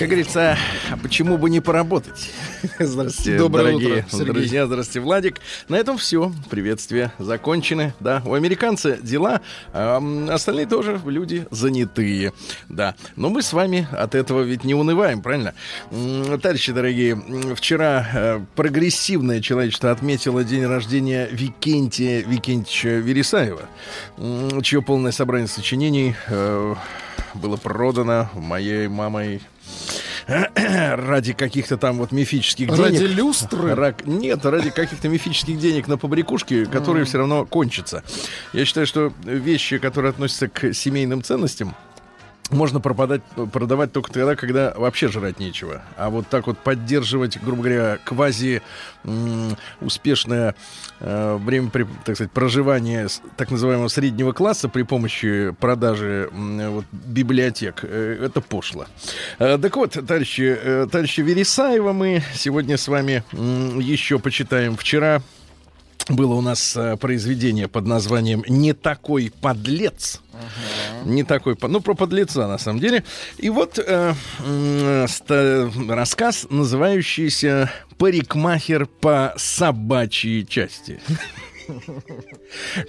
Как говорится, почему бы не поработать? Здравствуйте, Доброе дорогие утро, Сергей. друзья. Здравствуйте, Владик. На этом все. Приветствия закончены. Да, у американца дела, а остальные тоже люди занятые. Да, но мы с вами от этого ведь не унываем, правильно? Товарищи дорогие, вчера э, прогрессивное человечество отметило день рождения Викентия Викентьевича Вересаева, чье полное собрание сочинений э, было продано моей мамой ради каких-то там вот мифических Ради денег. люстры? Рак- Нет, ради каких-то мифических денег на побрякушки, которые все равно кончатся. Я считаю, что вещи, которые относятся к семейным ценностям, можно пропадать, продавать только тогда, когда вообще жрать нечего. А вот так вот поддерживать, грубо говоря, квази успешное э, время, так сказать, проживания так называемого среднего класса при помощи продажи м, вот, библиотек, э, это пошло. Э, так вот, товарищи, э, товарищи Вересаева мы сегодня с вами м, еще почитаем. Вчера было у нас э, произведение под названием «Не такой подлец». Не такой, ну, про подлеца, на самом деле. И вот э, м, ста- рассказ, называющийся «Парикмахер по собачьей части».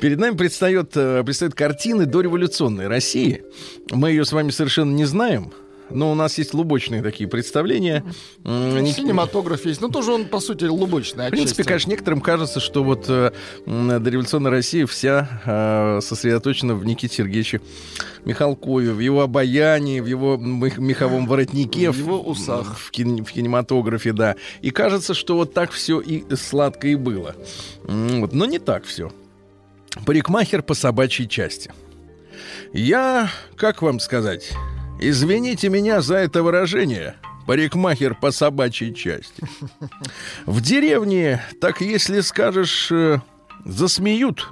Перед нами предстает, э, предстают картины дореволюционной России. Мы ее с вами совершенно не знаем, но у нас есть лубочные такие представления. Не- Синематограф есть. Ну, тоже он, по сути, лубочный. в принципе, конечно, некоторым кажется, что вот э, дореволюционная Россия вся э, сосредоточена в Никите Сергеевиче Михалкове, в его обаянии, в его мех- меховом воротнике, В его усах. в, кин- в кинематографе, да. И кажется, что вот так все и сладко и было. Вот, но не так все. Парикмахер по собачьей части. Я, как вам сказать, извините меня за это выражение, парикмахер по собачьей части. В деревне, так если скажешь, э, засмеют,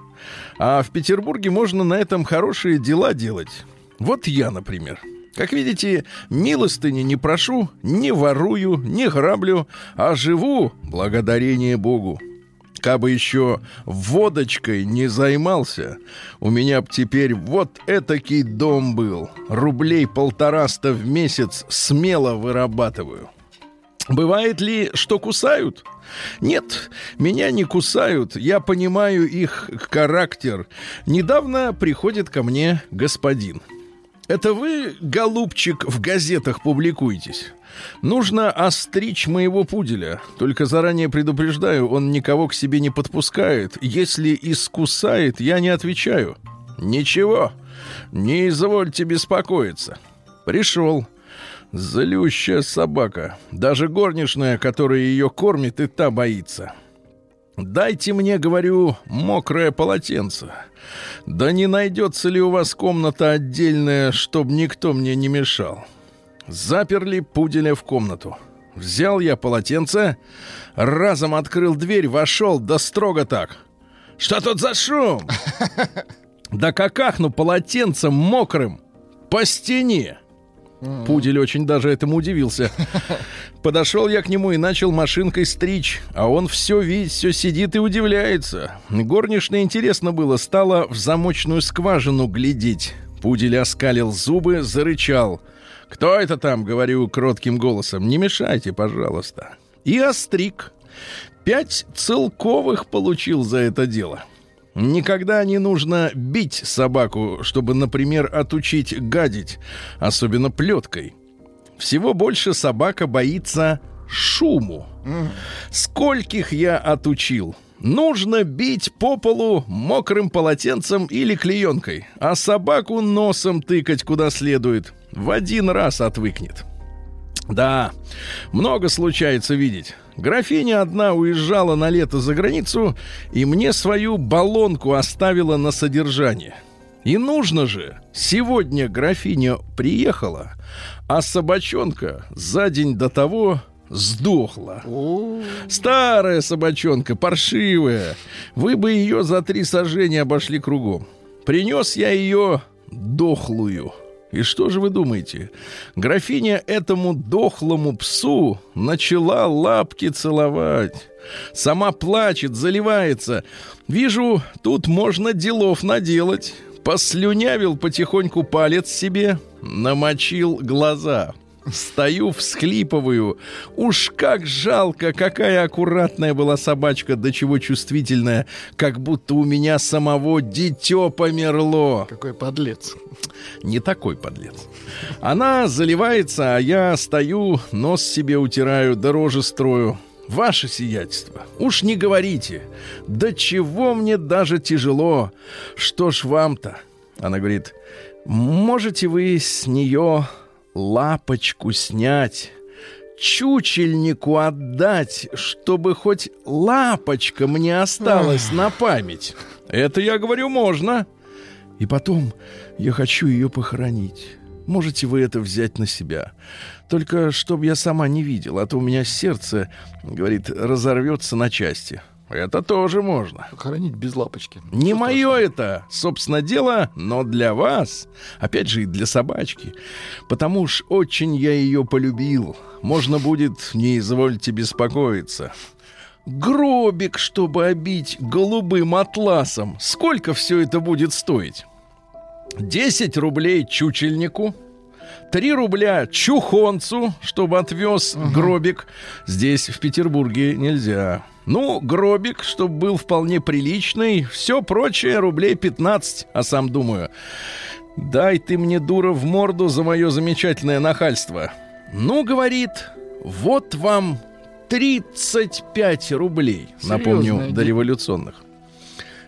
а в Петербурге можно на этом хорошие дела делать. Вот я, например. Как видите, милостыни не прошу, не ворую, не граблю, а живу благодарение Богу. Кабы еще водочкой не займался, у меня б теперь вот этакий дом был. Рублей полтораста в месяц смело вырабатываю. Бывает ли, что кусают? Нет, меня не кусают, я понимаю их характер. Недавно приходит ко мне господин. Это вы, голубчик, в газетах публикуетесь? Нужно остричь моего пуделя. Только заранее предупреждаю, он никого к себе не подпускает. Если искусает, я не отвечаю. Ничего, не извольте беспокоиться. Пришел. Злющая собака. Даже горничная, которая ее кормит, и та боится. Дайте мне, говорю, мокрое полотенце. Да не найдется ли у вас комната отдельная, чтобы никто мне не мешал? Заперли пуделя в комнату. Взял я полотенце, разом открыл дверь, вошел, да строго так. Что тут за шум? Да какахну полотенцем мокрым по стене. Пудель очень даже этому удивился. Подошел я к нему и начал машинкой стричь, а он все видит, все сидит и удивляется. Горничная интересно было, стала в замочную скважину глядеть. Пудель оскалил зубы, зарычал. «Кто это там?» — говорю кротким голосом. «Не мешайте, пожалуйста». И остриг. Пять целковых получил за это дело. Никогда не нужно бить собаку, чтобы, например, отучить гадить, особенно плеткой. Всего больше собака боится шуму. Скольких я отучил? Нужно бить по полу мокрым полотенцем или клеенкой, а собаку носом тыкать куда следует. В один раз отвыкнет. Да, много случается видеть. Графиня одна уезжала на лето за границу и мне свою баллонку оставила на содержание. И нужно же, сегодня графиня приехала, а собачонка за день до того сдохла. О, Старая собачонка, паршивая. Вы бы ее за три сожжения обошли кругом. Принес я ее дохлую. И что же вы думаете? Графиня этому дохлому псу начала лапки целовать. Сама плачет, заливается. Вижу, тут можно делов наделать. Послюнявил потихоньку палец себе, намочил глаза. Стою, всхлипываю. Уж как жалко, какая аккуратная была собачка, до чего чувствительная, как будто у меня самого дитё померло. какой подлец. Не такой подлец. Она заливается, а я стою, нос себе утираю, дороже строю. Ваше сиятельство, уж не говорите. Да чего мне даже тяжело. Что ж вам-то? Она говорит, можете вы с нее лапочку снять, чучельнику отдать, чтобы хоть лапочка мне осталась на память. Это я говорю, можно. И потом я хочу ее похоронить. Можете вы это взять на себя. Только чтоб я сама не видел, а то у меня сердце, говорит, разорвется на части. Это тоже можно. Хоронить без лапочки. Не Что мое это, собственно, дело, но для вас, опять же, и для собачки. Потому ж очень я ее полюбил. Можно будет, не извольте беспокоиться. Гробик, чтобы обить голубым атласом. Сколько все это будет стоить? 10 рублей чучельнику, 3 рубля чухонцу, чтобы отвез гробик. Здесь, в Петербурге, нельзя. Ну, гробик, чтобы был вполне приличный. Все прочее рублей 15. А сам думаю, дай ты мне, дура, в морду за мое замечательное нахальство. Ну, говорит, вот вам 35 рублей. Напомню, Серьезная до революционных.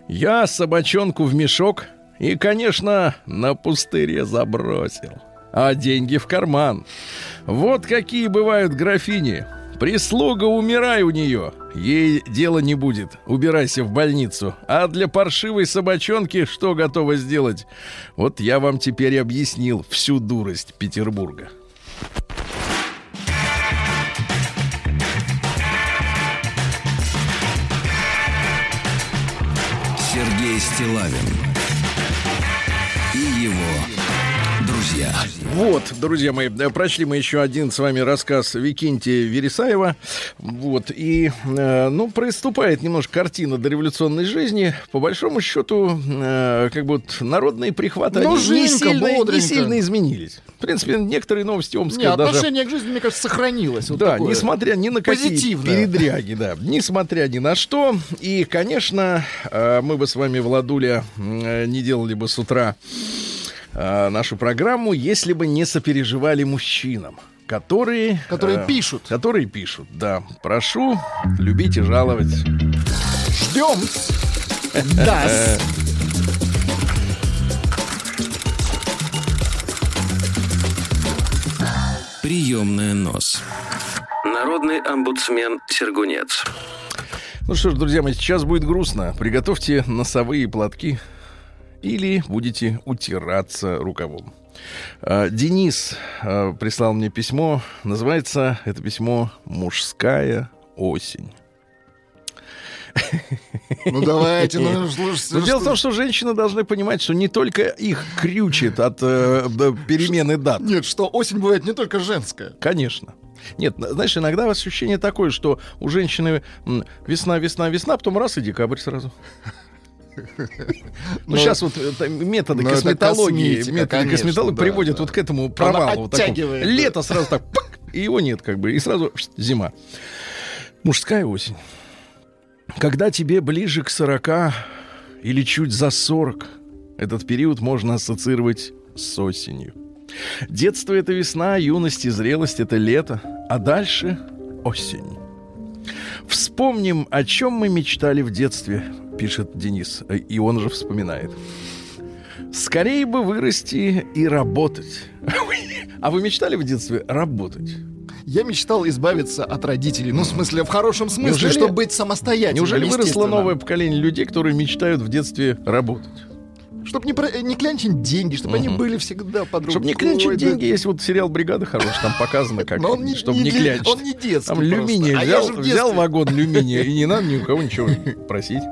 Я собачонку в мешок и, конечно, на пустыре забросил. А деньги в карман. Вот какие бывают графини. Прислуга, умирай у нее. Ей дела не будет. Убирайся в больницу. А для паршивой собачонки что готова сделать? Вот я вам теперь объяснил всю дурость Петербурга. Сергей Стилавин Вот, друзья мои, э, прочли мы еще один с вами рассказ Викентия Вересаева. Вот, и, э, ну, приступает немножко картина дореволюционной жизни. По большому счету, э, как бы вот народные прихваты, Ну, они не сильно, не сильно изменились. В принципе, некоторые новости Не, Омска даже... отношение к жизни, мне кажется, сохранилось. Вот да, такое. несмотря ни на какие позитивное. передряги, да, несмотря ни на что. И, конечно, э, мы бы с вами, Владуля, э, не делали бы с утра э, нашу программу, если бы не сопереживали мужчинам, которые... Которые э, пишут. Которые пишут, да. Прошу любить и жаловать. Ждем. Да. Приемная нос. Народный омбудсмен Сергунец. Ну что ж, друзья мои, сейчас будет грустно. Приготовьте носовые платки или будете утираться рукавом. А, Денис а, прислал мне письмо. Называется это письмо «Мужская осень». Ну давайте, ну слушайте. Но дело в том, что женщины должны понимать, что не только их крючит от э, перемены дат. Нет, что осень бывает не только женская. Конечно. Нет, на- знаешь, иногда ощущение такое, что у женщины весна, весна, весна, потом раз и декабрь сразу. Ну, сейчас вот это методы косметологии, методы косметологии приводят вот к этому провалу. Лето сразу так, и его нет как бы, и сразу зима. Мужская осень. Когда тебе ближе к 40 или чуть за 40, этот период можно ассоциировать с осенью. Детство — это весна, юность и зрелость — это лето, а дальше — осень. Вспомним, о чем мы мечтали в детстве, пишет Денис, э, и он же вспоминает. Скорее бы вырасти и работать. А вы мечтали в детстве работать? Я мечтал избавиться от родителей. Ну, в смысле, в хорошем смысле, Неужели- чтобы быть самостоятельным. Неужели выросло новое поколение людей, которые мечтают в детстве работать? Чтобы не, про- не клянчить деньги, чтобы они Мгм. были всегда под рукой. Чтобы не клянчить да. деньги, есть вот сериал «Бригада» хороший, там показано, как, Но он не, чтобы не не, клянчить. Он не детский Там люминия А я взял, взял вагон люминия, и не надо ни у кого ничего просить.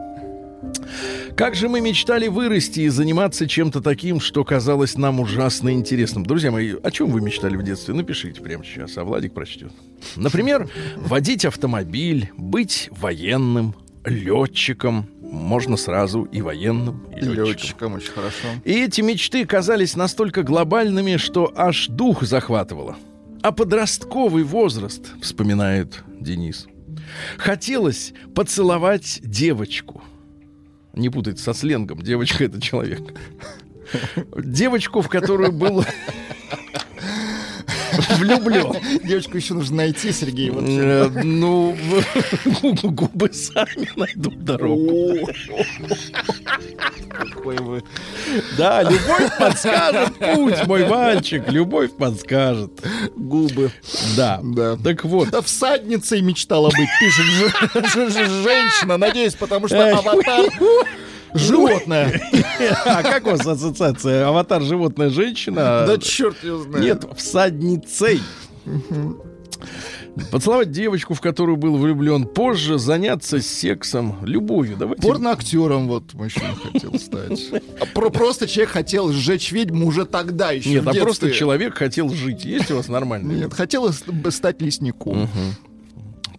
Как же мы мечтали вырасти и заниматься чем-то таким, что казалось нам ужасно интересным. Друзья мои, о чем вы мечтали в детстве? Напишите прямо сейчас, а Владик прочтет. Например, водить автомобиль, быть военным, летчиком. Можно сразу и военным, и летчиком. летчиком очень хорошо. И эти мечты казались настолько глобальными, что аж дух захватывало. А подростковый возраст, вспоминает Денис, хотелось поцеловать девочку. Не путать со сленгом, девочка это человек. Девочку, в которую был влюблен. Девочку еще нужно найти, Сергей. Э, Ну, губы сами найдут дорогу. Да, любовь подскажет путь, мой мальчик. Любовь подскажет. Губы. Да. Да. Так вот. Да всадницей мечтала быть, пишет же- же- же- женщина, надеюсь, потому что аватар животное. А как у вас ассоциация? Аватар животная женщина? Да черт его знает. Нет, всадницей. Поцеловать девочку, в которую был влюблен позже, заняться сексом, любовью. Давайте. Порноактером вот мужчина хотел стать. А про- просто человек хотел сжечь ведьму уже тогда еще. Нет, а просто человек хотел жить. Есть у вас нормальный? Нет, хотел стать лесником.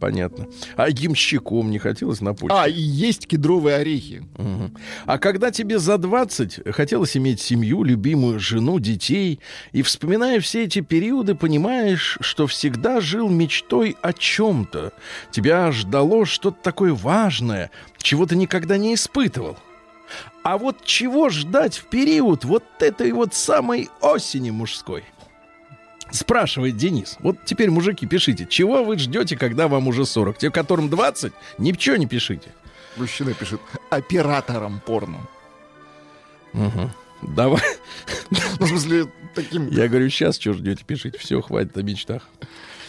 Понятно. А ямщиком не хотелось на почту? А, и есть кедровые орехи. Мгм. А когда тебе за 20, хотелось иметь семью, любимую жену, детей, и вспоминая все эти периоды, понимаешь, что всегда жил мечтой о чем-то. Тебя ждало что-то такое важное, чего ты никогда не испытывал. А вот чего ждать в период вот этой вот самой осени мужской? Спрашивает Денис. Вот теперь, мужики, пишите, чего вы ждете, когда вам уже 40? Те, которым 20, ничего не пишите. Мужчина пишет оператором порно. Мгм. Давай. Ну, в смысле, таким... Я говорю, сейчас что ждете, пишите. Все, хватит о мечтах.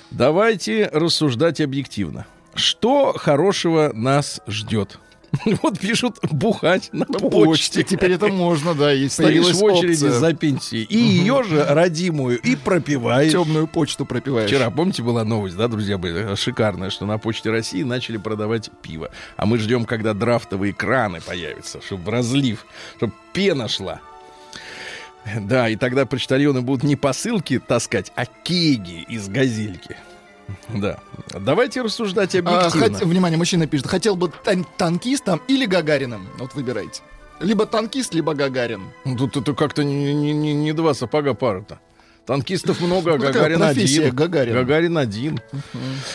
Давайте рассуждать объективно. Что хорошего нас ждет? Вот пишут бухать на На почте. Теперь это можно, да, есть Стоишь в очереди за пенсией. И ее же родимую, и пропиваешь. Темную почту пропиваешь. Вчера, помните, была новость, да, друзья, были шикарная, что на Почте России начали продавать пиво. А мы ждем, когда драфтовые краны появятся, чтобы разлив, чтобы пена шла. Да, и тогда почтальоны будут не посылки таскать, а кеги из газельки. Да. Давайте рассуждать А, объективно. хот- Внимание, мужчина пишет, хотел бы тан- танкистом или Гагарином. Вот выбирайте. Либо танкист, либо Гагарин. Ну, Тут это как-то не, не- не- не два сапога пара-то. Танкистов много, а Ну, Гагарин один. Гагарина. Гагарин один.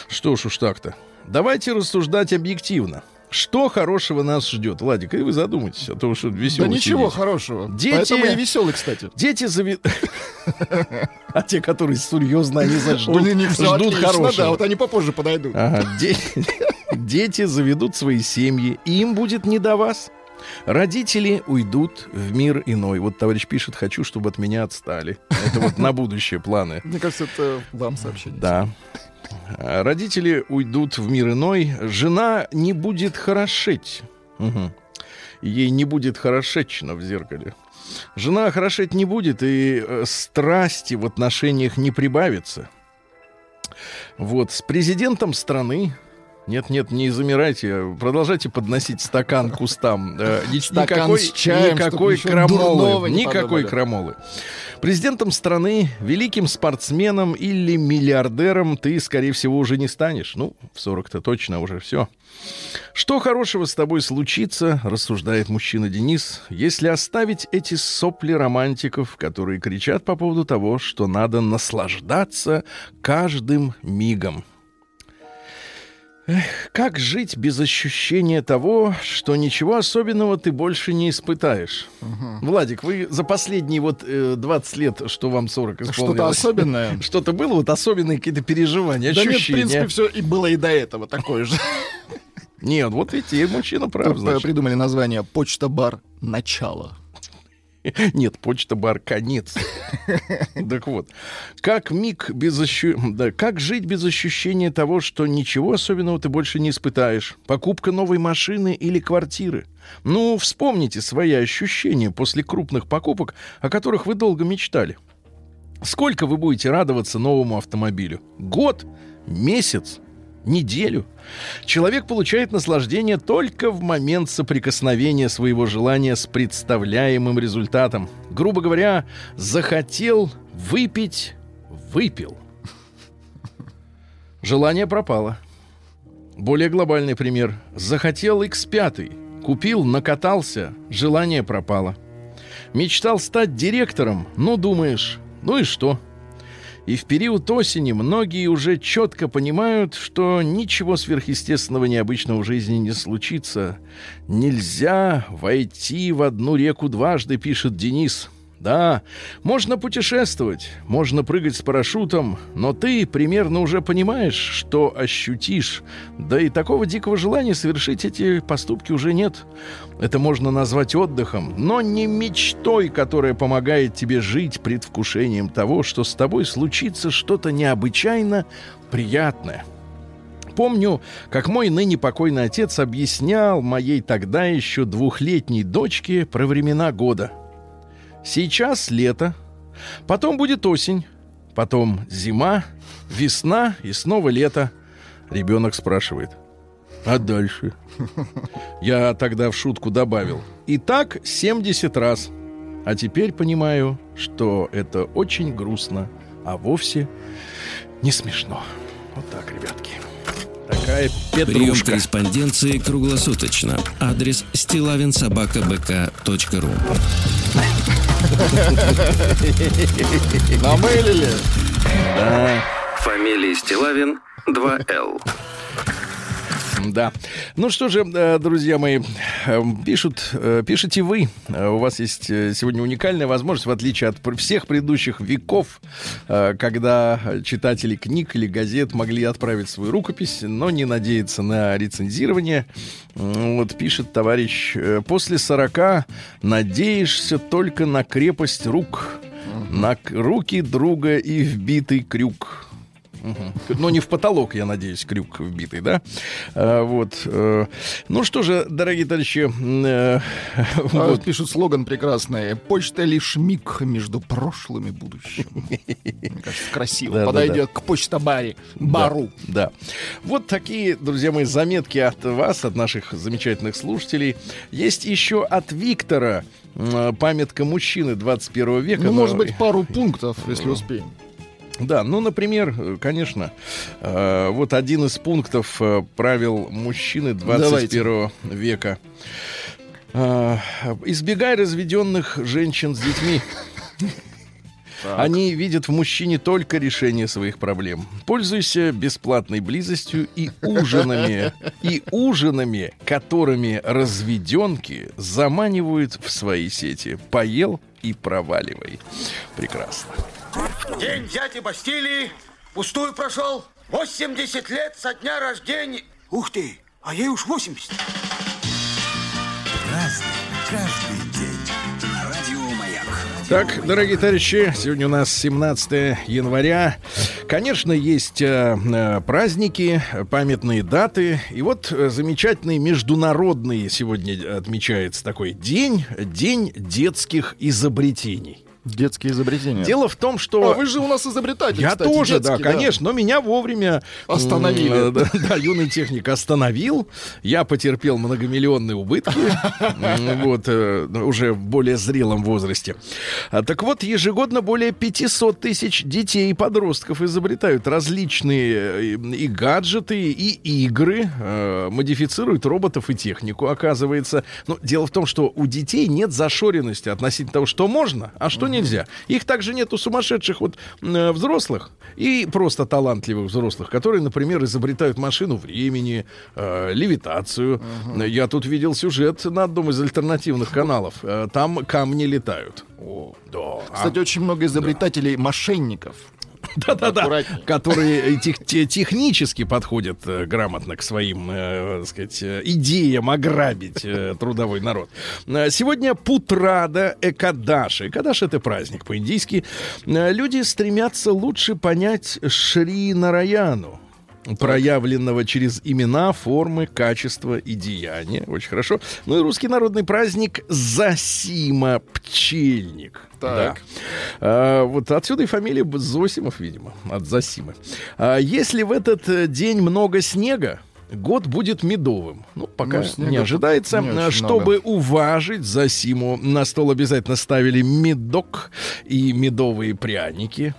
Что ж уж так-то. Давайте рассуждать объективно. Что хорошего нас ждет? Владик, и вы задумайтесь, а то что Да веселый ничего хорошего. Дети- Поэтому и веселый, кстати. Дети зави... А те, которые серьезно, они ждут, ждут хорошего. Да, вот они попозже подойдут. Дети заведут свои семьи, и им будет не до вас. Родители уйдут в мир иной. Вот товарищ пишет, хочу, чтобы от меня отстали. Это вот на будущее планы. Мне кажется, это вам сообщение. Да. Родители уйдут в мир иной. Жена не будет хорошеть. Мгм. Ей не будет хорошечно в зеркале. Жена хорошеть не будет, и э, страсти в отношениях не прибавится. Вот, с президентом страны нет-нет, не замирайте, продолжайте подносить стакан к кустам. Э, Стакан никакой, с чаем, никакой крамолы. не Никакой подумали. крамолы. Президентом страны, великим спортсменом или миллиардером ты, скорее всего, уже не станешь. Ну, в 40-то точно уже все. Что хорошего с тобой случится, рассуждает мужчина Денис, если оставить эти сопли романтиков, которые кричат по поводу того, что надо наслаждаться каждым мигом. Эх, как жить без ощущения того, что ничего особенного ты больше не испытаешь? Владик, вы за последние вот э, 20 лет, что вам 40 Что-то исполнилось, особенное. что-то было, вот особенные какие-то переживания, Да нет, в ощущения? принципе, все и было и до этого такое же. Нет, вот видите, мужчина прав, Тут, э, значит. Придумали название «Почта-бар. Начало». Нет, почта бар конец. Так вот, как миг без ощу... да, как жить без ощущения того, что ничего особенного ты больше не испытаешь? Покупка новой машины или квартиры? Ну, вспомните свои ощущения после крупных покупок, о которых вы долго мечтали. Сколько вы будете радоваться новому автомобилю? Год? Месяц? Неделю? Человек получает наслаждение только в момент соприкосновения своего желания с представляемым результатом. Грубо говоря, захотел выпить, выпил. Желание пропало. Более глобальный пример. Захотел X5, купил, накатался, желание пропало. Мечтал стать директором, но думаешь, ну и что? И в период осени многие уже четко понимают, что ничего сверхъестественного необычного в жизни не случится. Нельзя войти в одну реку дважды, пишет Денис. Да, можно путешествовать, можно прыгать с парашютом, но ты примерно уже понимаешь, что ощутишь. Да и такого дикого желания совершить эти поступки уже нет. Это можно назвать отдыхом, но не мечтой, которая помогает тебе жить предвкушением того, что с тобой случится что-то необычайно приятное. Помню, как мой ныне покойный отец объяснял моей тогда еще двухлетней дочке про времена года – Сейчас лето, потом будет осень, потом зима, весна и снова лето. Ребенок спрашивает. А дальше? Я тогда в шутку добавил. И так 70 раз. А теперь понимаю, что это очень грустно, а вовсе не смешно. Вот так, ребятки. Такая Прием петрушка. корреспонденции круглосуточно. Адрес стилавинсобакабк.ру Намылили. Фамилия Стилавин 2Л. Да. Ну что же, э, друзья мои, э, пишут, э, пишите вы. У вас есть сегодня уникальная возможность, в отличие от всех предыдущих веков, когда читатели книг или газет могли отправить свою рукопись, но не надеяться на рецензирование. Вот пишет товарищ, после 40 надеешься только на крепость рук, на руки друга и вбитый крюк. Мгм. Но не в потолок, я надеюсь, крюк вбитый, да? А, вот. э, Ну что же, дорогие товарищи, э, А, вот. Пишут слоган прекрасный. Почта лишь миг между прошлым и будущим. Мне кажется, красиво. Да, да, Подойдет к почта-баре. Бару. Да. Вот такие, друзья мои, заметки от вас, от наших замечательных слушателей. Есть еще от Виктора памятка мужчины 21 века. Ну, но- может быть, пару пунктов, если успеем. Да, ну, например, э, конечно, э, вот один из пунктов э, правил мужчины 21 века. Э, избегай разведенных женщин с детьми. Они видят в мужчине только решение своих проблем. Пользуйся бесплатной близостью и ужинами, и ужинами, которыми разведенки заманивают в свои сети. Поел и проваливай. Прекрасно. День дяди Бастилии пустую прошел. 80 лет со дня рождения. Ух ты, а ей уж 80. Так, дорогие товарищи, сегодня у нас 17 января. Конечно, есть э, э, праздники, памятные даты. И вот э, замечательный международный сегодня отмечается такой день, день детских изобретений. Детские изобретения. Дело в том, что... А вы же у нас изобретатель, Я кстати, тоже, детский, да, конечно, но меня вовремя Остановили. э, Да, да, юный техник остановил. Я потерпел многомиллионные убытки. Вот, э, уже в более зрелом возрасте. А, Так вот, ежегодно более 500 тысяч детей и подростков изобретают различные э, и гаджеты, и игры, модифицируют роботов и технику, оказывается. Но дело в том, что у детей нет зашоренности относительно того, что можно, а что нельзя. Их также нет у сумасшедших вот э, взрослых и просто талантливых взрослых, которые, например, изобретают машину времени, э, левитацию. Я тут видел сюжет на одном из альтернативных каналов. Э, Там камни летают. О, да. А- Кстати, очень много изобретателей мошенников. Да-да-да, которые тех- те- технически подходят э, грамотно к своим, э, так сказать, э, идеям ограбить э, трудовой народ. Э, Сегодня Путрада Экадаши. Экадаш — это праздник по-индийски. Э, Люди стремятся лучше понять Шри Нараяну проявленного через имена, формы, качество и деяния. Очень хорошо. Ну и русский народный праздник Засима Пчельник. Так. Да. А, вот отсюда и фамилия Зосимов, видимо, от Засимы. А, если в этот э, день много снега, год будет медовым. Ну, пока Ну, не ожидается. не Чтобы уважить Засиму, на стол обязательно ставили медок и медовые пряники.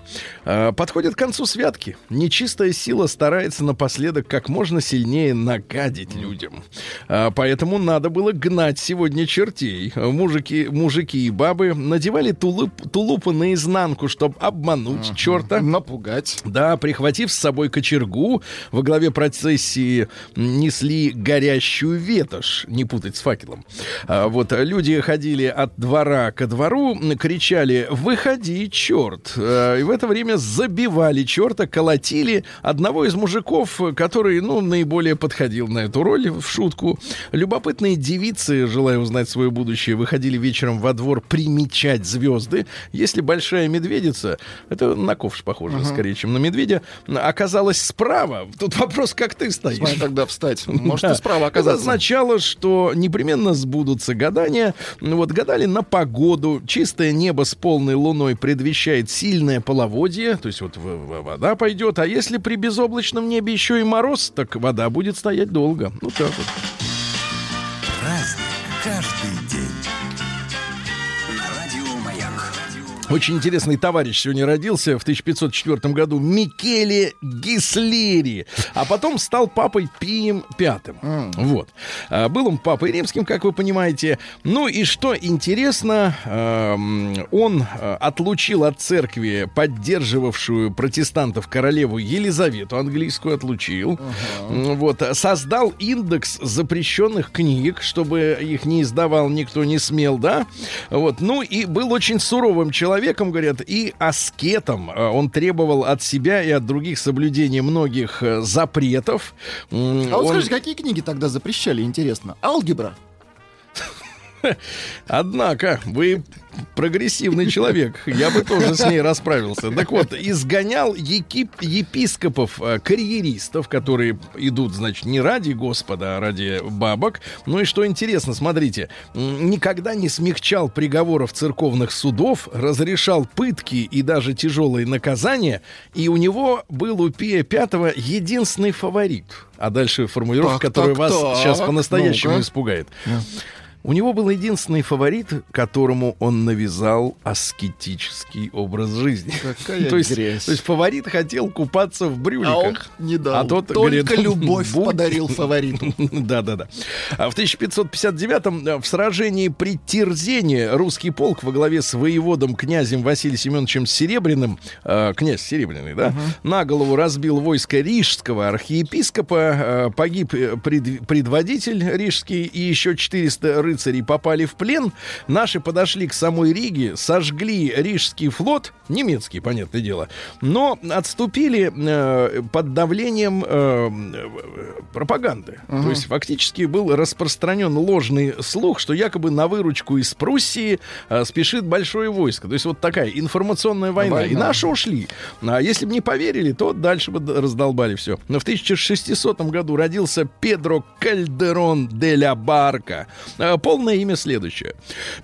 А, Подходят к концу святки. Нечистая сила старается напоследок как можно сильнее нагадить людям. А, Поэтому надо было гнать сегодня чертей. Мужики, мужики и бабы надевали тулуп, тулупы наизнанку, чтобы обмануть черта. Напугать. Да, прихватив с собой кочергу, во главе процессии несли горящую ветошь, не путать с факелом. А, вот люди ходили от двора ко двору, кричали «Выходи, черт!» А, И в это время забивали черта, колотили одного из мужиков, который, ну, наиболее подходил на эту роль, в шутку. Любопытные девицы, желая узнать свое будущее, выходили вечером во двор примечать звезды. Если большая медведица, это на ковш похоже, скорее, чем на медведя, оказалась справа. Тут вопрос, как ты стоишь. Когда встать. Может, и справа Это оказаться. означало, что непременно сбудутся гадания. Ну Вот гадали на погоду. Чистое небо с полной луной предвещает сильное половодье. То есть вот вода пойдет. А если при безоблачном небе еще и мороз, так вода будет стоять долго. Ну так вот. Очень интересный товарищ сегодня родился в 1504 году. Микеле Гислери. А потом стал папой Пием Пятым. Вот. А, Был он папой римским, как вы понимаете. Ну и что интересно, эм, он э, отлучил от церкви поддерживавшую протестантов королеву Елизавету английскую отлучил. М, Вот. Создал индекс запрещенных книг, чтобы их не издавал никто не смел, да? Вот. Ну и был очень суровым человеком, говорят, и аскетом. Э, Он требовал от себя и от других соблюдения многих э, запретов. А вот он- скажите, какие книги тогда запрещали, интересно? Алгебра. Однако, вы прогрессивный человек. Я бы тоже с ней расправился. Так вот, изгонял екип, епископов, э, карьеристов, которые идут, значит, не ради Господа, а ради бабок. Ну и что интересно, смотрите, никогда не смягчал приговоров церковных судов, разрешал пытки и даже тяжелые наказания. И у него был у Пия Пятого единственный фаворит. А дальше формулировка, Так, которая так, вас так. сейчас по-настоящему испугает. У него был единственный фаворит, которому он навязал аскетический образ жизни. Какая то, есть, грязь. то есть фаворит хотел купаться в А он брюликах. не дал. А тот Только говорит, любовь «Будь». подарил фавориту. Да-да-да. А в 1559-м э, в сражении при Тирзене русский полк во главе с воеводом князем Василием Семеновичем Серебряным, э, князь Серебряный, да, на голову разбил войско рижского архиепископа, э, погиб э, пред- предводитель рижский, и еще 400 рыцарей попали в плен. Наши подошли к самой Риге, сожгли рижский флот, немецкий, понятное дело, но отступили э, под давлением э, э, пропаганды. То есть фактически был распространен ложный слух, что якобы на выручку из Пруссии э, спешит большое войско. То есть вот такая информационная война. И Война. наши ушли. А если бы не поверили, то дальше бы раздолбали все. Но в 1600 году родился Педро Кальдерон де ля Барка. Полное имя следующее.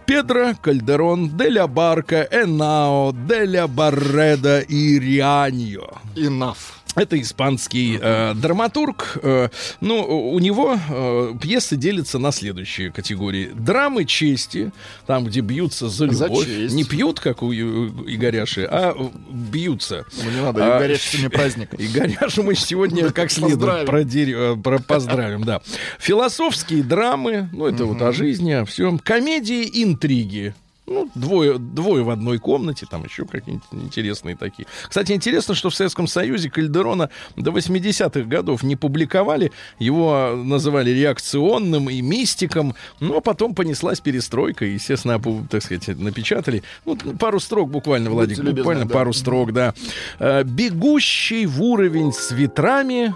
Педро Кальдерон де ля Барка Энао де ля Барреда и. Enough. Это испанский э, драматург. Э, ну, у него э, пьесы делятся на следующие категории. Драмы чести, там, где бьются за За любовь. честь. Не пьют, как у Игоряши, а э, бьются. Ну, не надо, А, и горячий сегодня праздник. И Горяшу мы сегодня как следует продери- э, про- поздравим, да. Философские драмы, ну это вот о жизни, о всем. Комедии, интриги. Ну, двое, двое в одной комнате, там еще какие-нибудь интересные такие. Кстати, интересно, что в Советском Союзе Кальдерона до 80-х годов не публиковали. Его называли реакционным и мистиком. Но потом понеслась перестройка. И, естественно, так сказать, напечатали. Ну, пару строк буквально, Владик. любезны, Буквально да. пару строк, да. Э, Бегущий в уровень с ветрами...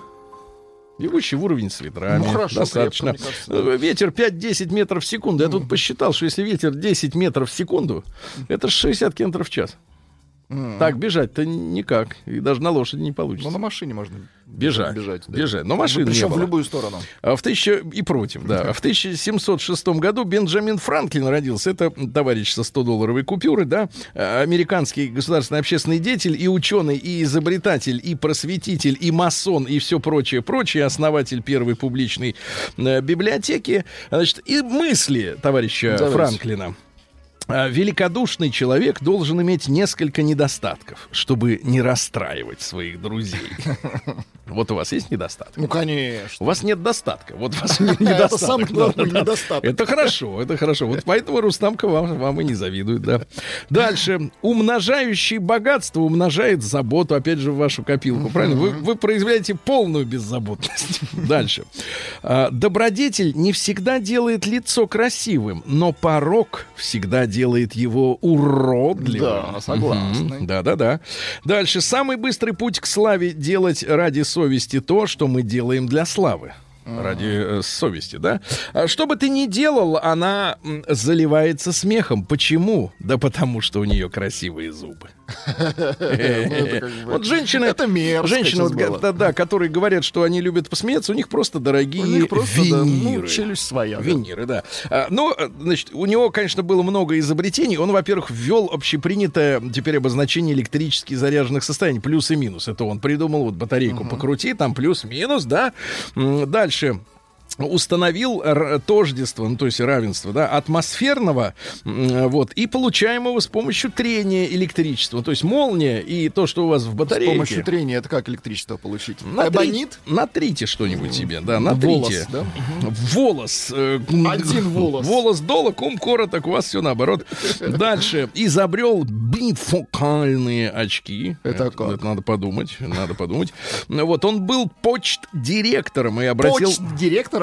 Бегущий в уровень с ветрами. Ну, хорошо, Достаточно. крепко, Ветер 5-10 метров в секунду. Я тут посчитал, что если ветер 10 метров в секунду, это ж 60 километров в час. Так бежать-то никак. И даже на лошади не Ну, получится. на машине можно Бежать. бежать. да. Бежать. Но машин не Причем в любую сторону. А в тысяча... И против, да. А в 1706 году Бенджамин Франклин родился. Это товарищ со 100-долларовой купюры, да. А, Американский государственный общественный деятель и ученый, и изобретатель, и просветитель, и масон, и все прочее, прочее. Основатель первой публичной э, библиотеки. Значит, и мысли товарища Давайте. Франклина. А, Великодушный человек должен иметь несколько недостатков, чтобы не расстраивать своих друзей. Вот у вас есть недостаток? Ну, конечно. У вас нет достатка. Вот у вас нет Это недостаток. самый главный недостаток. Это хорошо, это хорошо. Вот поэтому Рустамка вам, вам и не завидует, да. Дальше. Умножающий богатство умножает заботу, опять же, в вашу копилку, правильно? Вы, вы проявляете полную беззаботность. Дальше. А, Добродетель не всегда делает лицо красивым, но порог всегда делает его уродливым. Да, согласны. Да-да-да. Дальше. Самый быстрый путь к славе делать ради совести то, что мы делаем для славы. Ради э, совести, да? А что бы ты ни делал, она заливается смехом. Почему? Да потому что у нее красивые зубы. Вот женщины, Ну, Это мерзко женщины, да, которые говорят, что они любят посмеяться, у них просто дорогие У них просто, да, ну, виниры. челюсть своя. Виниры, да. А, ну, э, значит, у него, конечно, было много изобретений. Он, во-первых, ввел общепринятое теперь обозначение электрически заряженных состояний. Плюс и минус. Это он придумал. Вот батарейку покрути, там плюс-минус, да. Дальше установил тождество, ну, то есть равенство, да, атмосферного, вот, и получаемого с помощью трения электричества. То есть молния и то, что у вас в С батарейке. помощью трения это как электричество получить? Натрите-? Натрите что-нибудь себе, да, натрите. Волос, да? Волос. э, Один волос. Волос долог, ум короток, у вас все наоборот. Дальше. Изобрел бифокальные очки. Это как? Это надо подумать, надо подумать. Вот, он был почт-директором и обратил...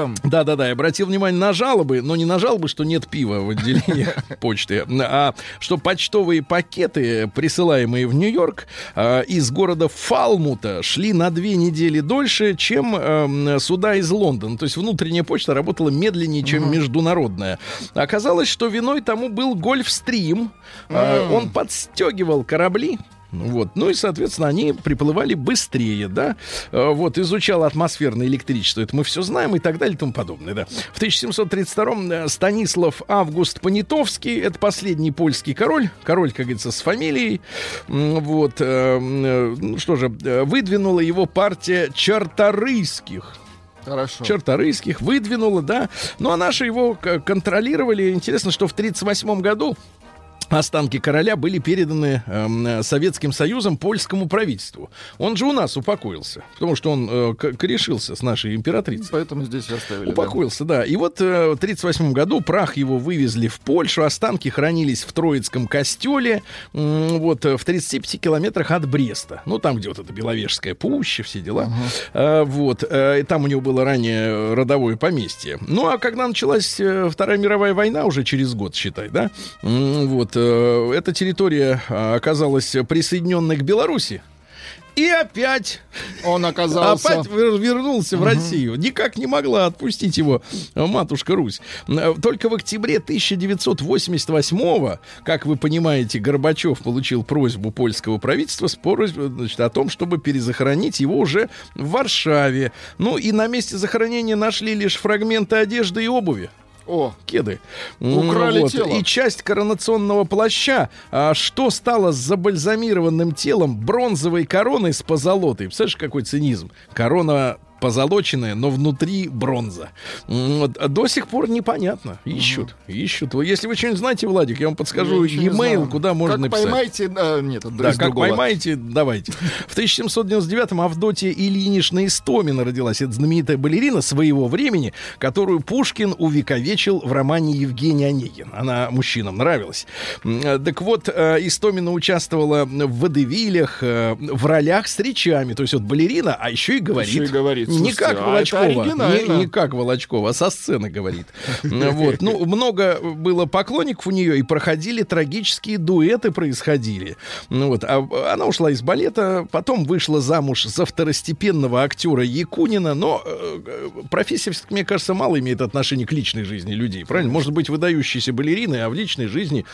директором? Да-да-да, я обратил внимание на жалобы, но не на жалобы, что нет пива в отделении почты, а что почтовые пакеты, присылаемые в Нью-Йорк, а, из города Фалмута шли на две недели дольше, чем эм, сюда из Лондона. То есть внутренняя почта работала медленнее, чем международная. Оказалось, что виной тому был Гольфстрим. А, Он подстегивал корабли, вот. Ну и, соответственно, они приплывали быстрее, да. Э, Вот, изучал атмосферное электричество, это мы все знаем и так далее и тому подобное, да. В 1732-м э, Станислав Август Понятовский, это последний польский король, король, как говорится, с фамилией, вот, э, э, ну что же, выдвинула его партия Чарторийских. Хорошо. Черторийских выдвинула, да. Ну, а наши его контролировали. Интересно, что в 1938 году останки короля были переданы эм, Советским Союзом польскому правительству. Он же у нас упокоился, потому что он э, корешился с нашей императрицей. Поэтому здесь оставили. да. Упокоился, да. И вот э, в 1938 году прах его вывезли в Польшу, останки хранились в Троицком костеле, м, вот э, в 35 километрах от Бреста. Ну, там, где вот это Беловежская пуща, все дела. Э, вот. э, и там у него было ранее родовое поместье. Ну, а когда началась э, Вторая мировая война, уже через год, считай, да, м, вот, э, эта территория э, оказалась присоединенной к Беларуси. И опять Он оказался... Опять вер- вернулся в Россию. Никак не могла отпустить его матушка Русь. Э, Только в октябре 1988 как вы понимаете, Горбачев получил просьбу польского правительства с просьбой, значит, о том, чтобы перезахоронить его уже в Варшаве. Ну и на месте захоронения нашли лишь фрагменты одежды и обуви О, кеды. Украли Вот. тело. И часть коронационного плаща, а, что стало с забальзамированным телом бронзовой короной с позолотой. Представляешь, какой цинизм? Корона позолоченная, но внутри бронза. Вот, а до сих пор непонятно. Ищут, ищут. Вот Если вы что-нибудь знаете, Владик, я вам подскажу Я e-mail, куда можно как написать. поймаете... а, нет, Да, как другого. поймаете, давайте. В 1799-м Авдотья Ильинична Истомина родилась. Это знаменитая балерина своего времени, которую Пушкин увековечил в романе «Евгений Онегин». Она мужчинам нравилась. Э, Так вот, э, Истомина участвовала в водевилях, э, в ролях с речами. То есть вот балерина, а еще и говорит. Еще и говорит. Не Слушайте, как а Волочкова. Не, не как Волочкова, а со сцены говорит. Вот. Ну, много было поклонников у нее, и проходили трагические дуэты происходили. Ну, вот. А она ушла из балета, потом вышла замуж за второстепенного актера Якунина, но э, э, профессия, мне кажется, мало имеет отношения к личной жизни людей. Правильно? Может быть, выдающейся балериной, а в личной жизни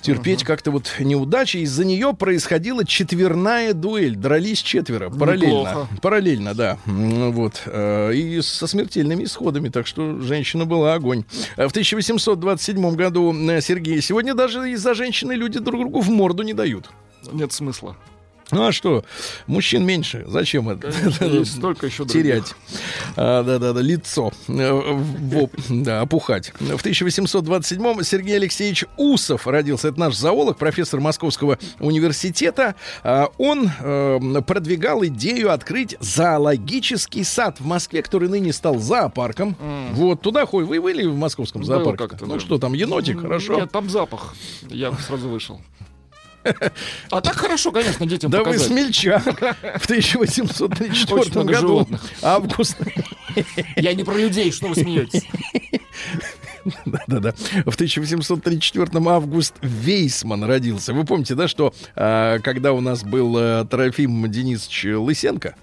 терпеть как-то вот неудачи. Из-за нее происходила четверная дуэль. Дрались четверо. Параллельно. Неплохо. Параллельно, да. Вот. Э, И со смертельными исходами. Так что женщина была огонь. Э, В 1827 году э, Сергей... Сегодня даже из-за женщины люди друг другу в морду не дают. Нет смысла. Ну а что? Мужчин меньше. Зачем это? Столько еще терять. А, да-да-да, лицо. Э, да, опухать. В 1827-м Сергей Алексеевич Усов родился. Это наш зоолог, профессор Московского университета. А, Он э, продвигал идею открыть зоологический сад в Москве, который ныне стал зоопарком. Вот, туда ходят. Вы были в московском зоопарке? Ну что там, енотик, хорошо? Нет, там запах. Я сразу вышел. А так хорошо, конечно, детям Да вы показать. смельчак. В 1834 Очень много году животных. август Я не про людей, что вы смеетесь? Да-да-да. В 1834 Август Вейсман родился. Вы помните, да, что а, когда у нас был а, Трофим Денисович Лысенко,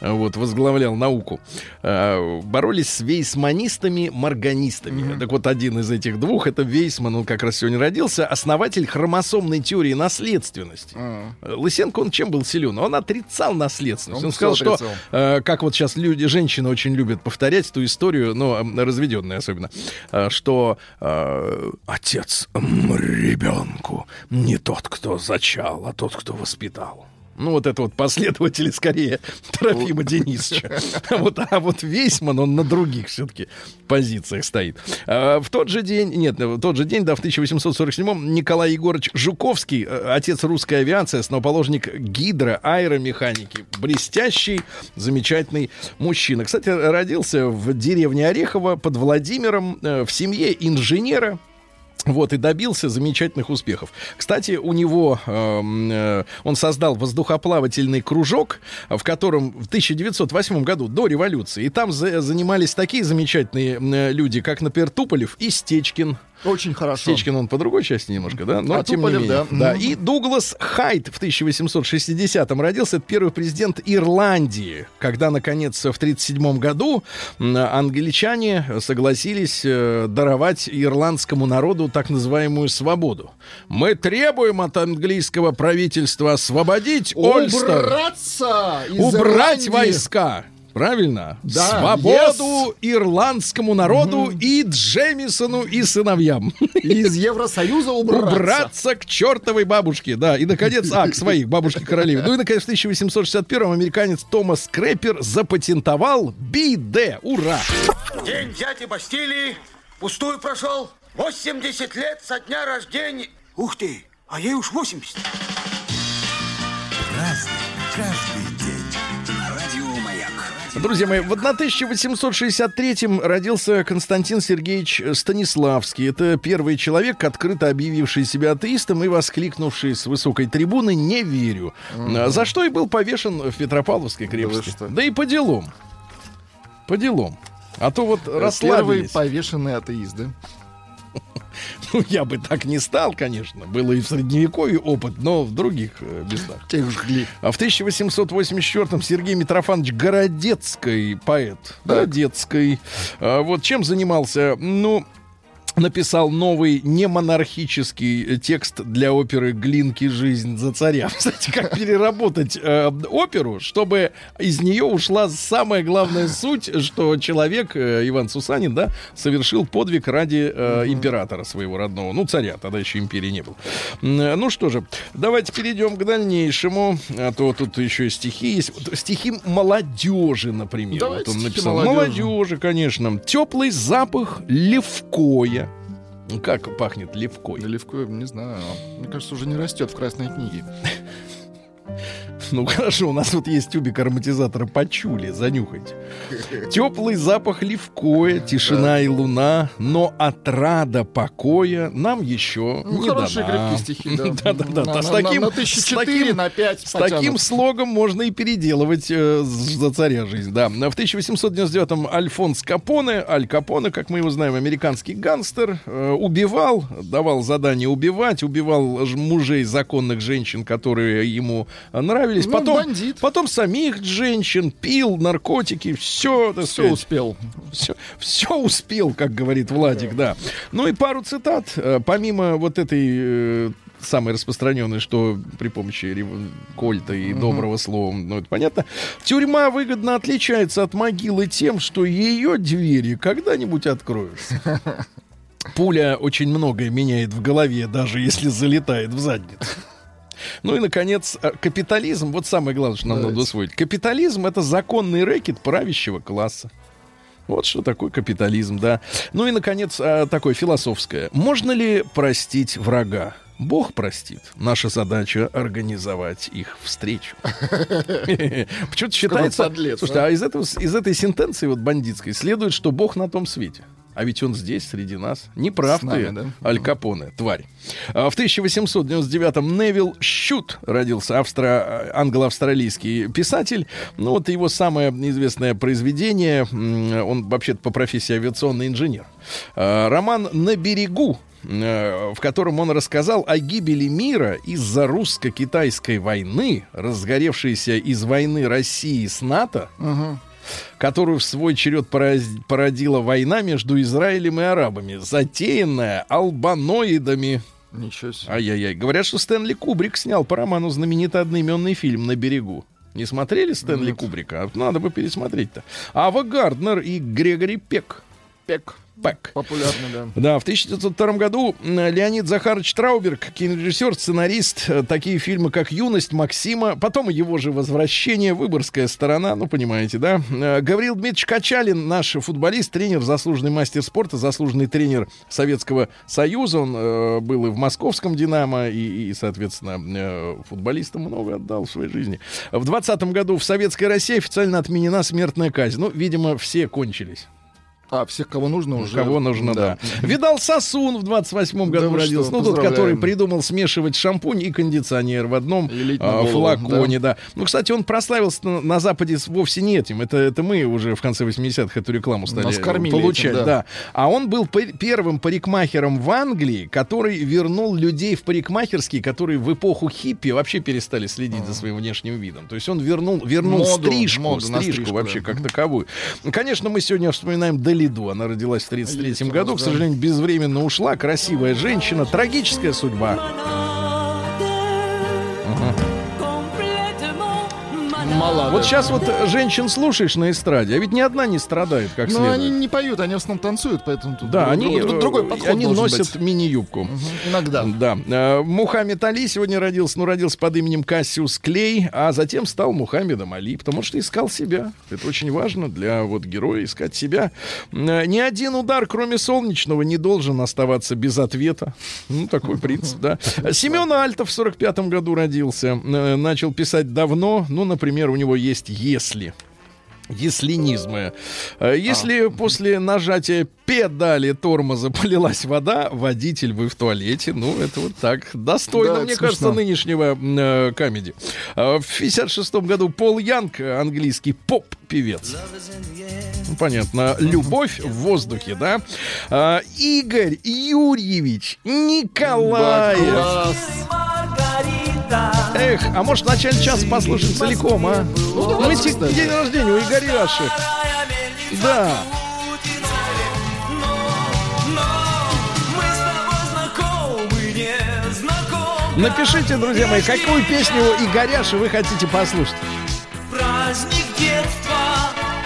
вот, возглавлял науку, а, боролись с вейсманистами-морганистами. Так вот, один из этих двух, это Вейсман, он как раз сегодня родился, основатель хромосомной теории наследственности. А. Лысенко, он чем был силен? Он отрицал наследственность. Он Он, сказал, всё что отрицал. э, как вот сейчас люди, женщины очень любят повторять эту историю, но м, разведенные особенно, э, что э, отец ребенку не тот, кто зачал, а тот, кто воспитал. Ну, вот это вот последователи скорее Трофима Денисовича. Вот, а вот Вейсман, он на других все-таки позициях стоит. А, В тот же день, нет, в тот же день, да, в 1847-м Николай Егорович Жуковский, э, отец русской авиации, основоположник гидро, аэромеханики, блестящий, замечательный мужчина. Кстати, родился в деревне Орехово под Владимиром э, в семье инженера, вот, и добился замечательных успехов. Кстати, у него, эм, э, он создал воздухоплавательный кружок, в котором в 1908 году, до революции, и там за- занимались такие замечательные э, люди, как, например, Туполев и Стечкин. Очень хорошо. Стечкин он по другой части немножко, да? Но А тем Туполев, не менее. да. Да. И Дуглас Хайт в 1860-м родился. Это первый президент Ирландии. Когда, наконец, в 1937 году англичане согласились э, даровать ирландскому народу так называемую свободу. Мы требуем от английского правительства освободить Ольстер, Убраться из убрать Ирландии. войска. Правильно? Да, Свободу ирландскому народу и Джемисону и сыновьям. Из Евросоюза убраться. Убраться к чертовой бабушке, да. И, наконец, а, к своей бабушке королеве. Ну и, наконец, в 1861-м американец Томас Крэпер запатентовал биде. Ура! День дяди Бастилии пустую прошел. 80 лет со дня рождения. Ух ты, а ей уж 80. Праздник каждый. Друзья мои, на 1863-м родился Константин Сергеевич Станиславский. Это первый человек, открыто объявивший себя атеистом и воскликнувший с высокой трибуны «Не верю». А, За что и был повешен в Петропавловской крепости. что? Да и по делам. По делам. А то вот расслабились. повешенный атеист, да? Ну, я бы так не стал, конечно. Было и в Средневековье опыт, но в других э, местах. А в 1884-м Сергей Митрофанович Городецкий, поэт. Городецкий. А вот чем занимался? Ну, написал новый немонархический текст для оперы Глинки «Жизнь за царя». Кстати, как переработать э, оперу, чтобы из нее ушла самая главная суть, что человек, э, Иван Сусанин, да, совершил подвиг ради э, императора своего родного. Ну, царя, тогда еще империи не было. Э, Ну что же, давайте перейдем к дальнейшему. А то тут еще и стихи есть. Стихи молодежи, например. Давайте вот он написал. молодежи. Молодежи, конечно. Теплый запах левкоя. Как пахнет левкой? Да Левко, не знаю. Мне кажется, уже не растет в красной книге. Ну хорошо, у нас вот есть тюбик ароматизатора почули, занюхайте. Теплый запах левкоя, тишина и луна, но отрада покоя нам еще Ну, не хорошие дана. крепкие стихи, да. Да-да-да. С таким- на тысячи с четыре, таким- на пять С таким слогом можно и переделывать э, за царя жизнь. Да. В 1899-м Альфонс Капоне, Аль Капоне, как мы его знаем, американский гангстер, э, убивал, давал задание убивать, убивал мужей законных женщин, которые ему э, нравились. Ну, потом, бандит. потом самих женщин, пил наркотики, все, Все успел. все, все успел, как говорит Владик, да. Ну и пару цитат. Э, Помимо вот этой э, самой распространенной, что при помощи кольта и доброго слова, ну это понятно. Тюрьма выгодно отличается от могилы тем, что ее двери когда-нибудь откроются. Пуля очень многое меняет в голове, даже если залетает в задницу. Ну и, наконец, э, капитализм. Вот самое главное, что нам Давайте. надо усвоить. Капитализм — это законный рэкет правящего класса. Вот что такое капитализм, да. Ну и, наконец, а, такое философское. Можно ли простить врага? Бог простит. Наша задача — организовать их встречу. Почему-то считается... Слушайте, а? а из этой сентенции вот бандитской следует, что Бог на том свете. А ведь он здесь, среди нас. Не прав С нами, ты, да? Аль Капоне, тварь. А В 1899-м Невил Щут родился, австро- англо-австралийский писатель. Ну вот его самое известное произведение, он вообще-то по профессии авиационный инженер. А, Роман «На берегу», э, в котором он рассказал о гибели мира из-за русско-китайской войны, разгоревшейся из войны России с НАТО, которую в свой черед породила война между Израилем и арабами, затеянная албаноидами. Ничего себе. Ай-яй-яй. Говорят, что Стэнли Кубрик снял по роману знаменитый одноименный фильм «На берегу». Не смотрели Стэнли Кубрика? А Надо бы пересмотреть-то. Ава Гарднер и Грегори Пек. Пек. Пек. Популярный, да. Да, в 1902 году Леонид Захарович Трауберг, кинорежиссер, сценарист, э, такие фильмы, как «Юность Максима», потом его же «Возвращение», «Выборгская сторона», ну, понимаете, да? Э, Гаврил Дмитриевич Качалин, наш футболист, тренер, заслуженный мастер спорта, заслуженный тренер Советского Союза, он э, был и в московском «Динамо», и, и, соответственно, э, футболистам много отдал в своей жизни. В 20 году в Советской России официально отменена смертная казнь. Ну, видимо, все кончились. А, всех, кого нужно уже. Кого нужно, да. Видал Сосун в 28-м году Да родился. что, ну, тот, который придумал смешивать шампунь и кондиционер в одном а, флаконе, да. Ну, кстати, он прославился на, на Западе вовсе не этим. Это, это мы уже в конце 80-х эту рекламу стали Нас кормили получать. этим, да. да. А он был пар- первым парикмахером в Англии, который вернул людей в парикмахерские, которые в эпоху хиппи вообще перестали следить за своим внешним видом. То есть он вернул, вернул Моду, стрижку, моду стрижку стрижку, вообще да. как таковую. Конечно, мы сегодня вспоминаем Далиду. Она родилась в 33 Есть у нас, году. К сожалению, безвременно ушла. Красивая женщина. Трагическая судьба. Мало. Вот сейчас вот женщин слушаешь на эстраде, а ведь ни одна не страдает, как Но следует. они не поют, они в основном танцуют, поэтому тут Да, друг- они, друг- э, другой подход они носят быть. мини-юбку. Мгм, Иногда. Да. Э, Мухаммед Али сегодня родился, ну, родился под именем Кассиус Клей, а затем стал Мухаммедом Али, потому что искал себя. Это очень важно для вот героя искать себя. Э, Ни один удар, кроме солнечного, не должен оставаться без ответа. Ну, такой принцип, да. Семен Альтов в 45 году родился. Э, Начал писать давно. Ну, например, у него есть «Если». Еслинизмы. Э, Если после нажатия педали тормоза полилась вода, водитель вы в туалете. Ну, это вот так. Достойно, Да, мне это кажется, смешно. нынешнего э, комедии. А В 56 году Пол Янг, э, английский поп-певец. Ну, понятно. Любовь в воздухе, да? А, Игорь Юрьевич Николаев. Класс. Эх, а может начать час послушать целиком, а? Ну, давайте ну, день рождения у Игоря Да. Напишите, друзья мои, какую песню у Игоряши вы хотите послушать.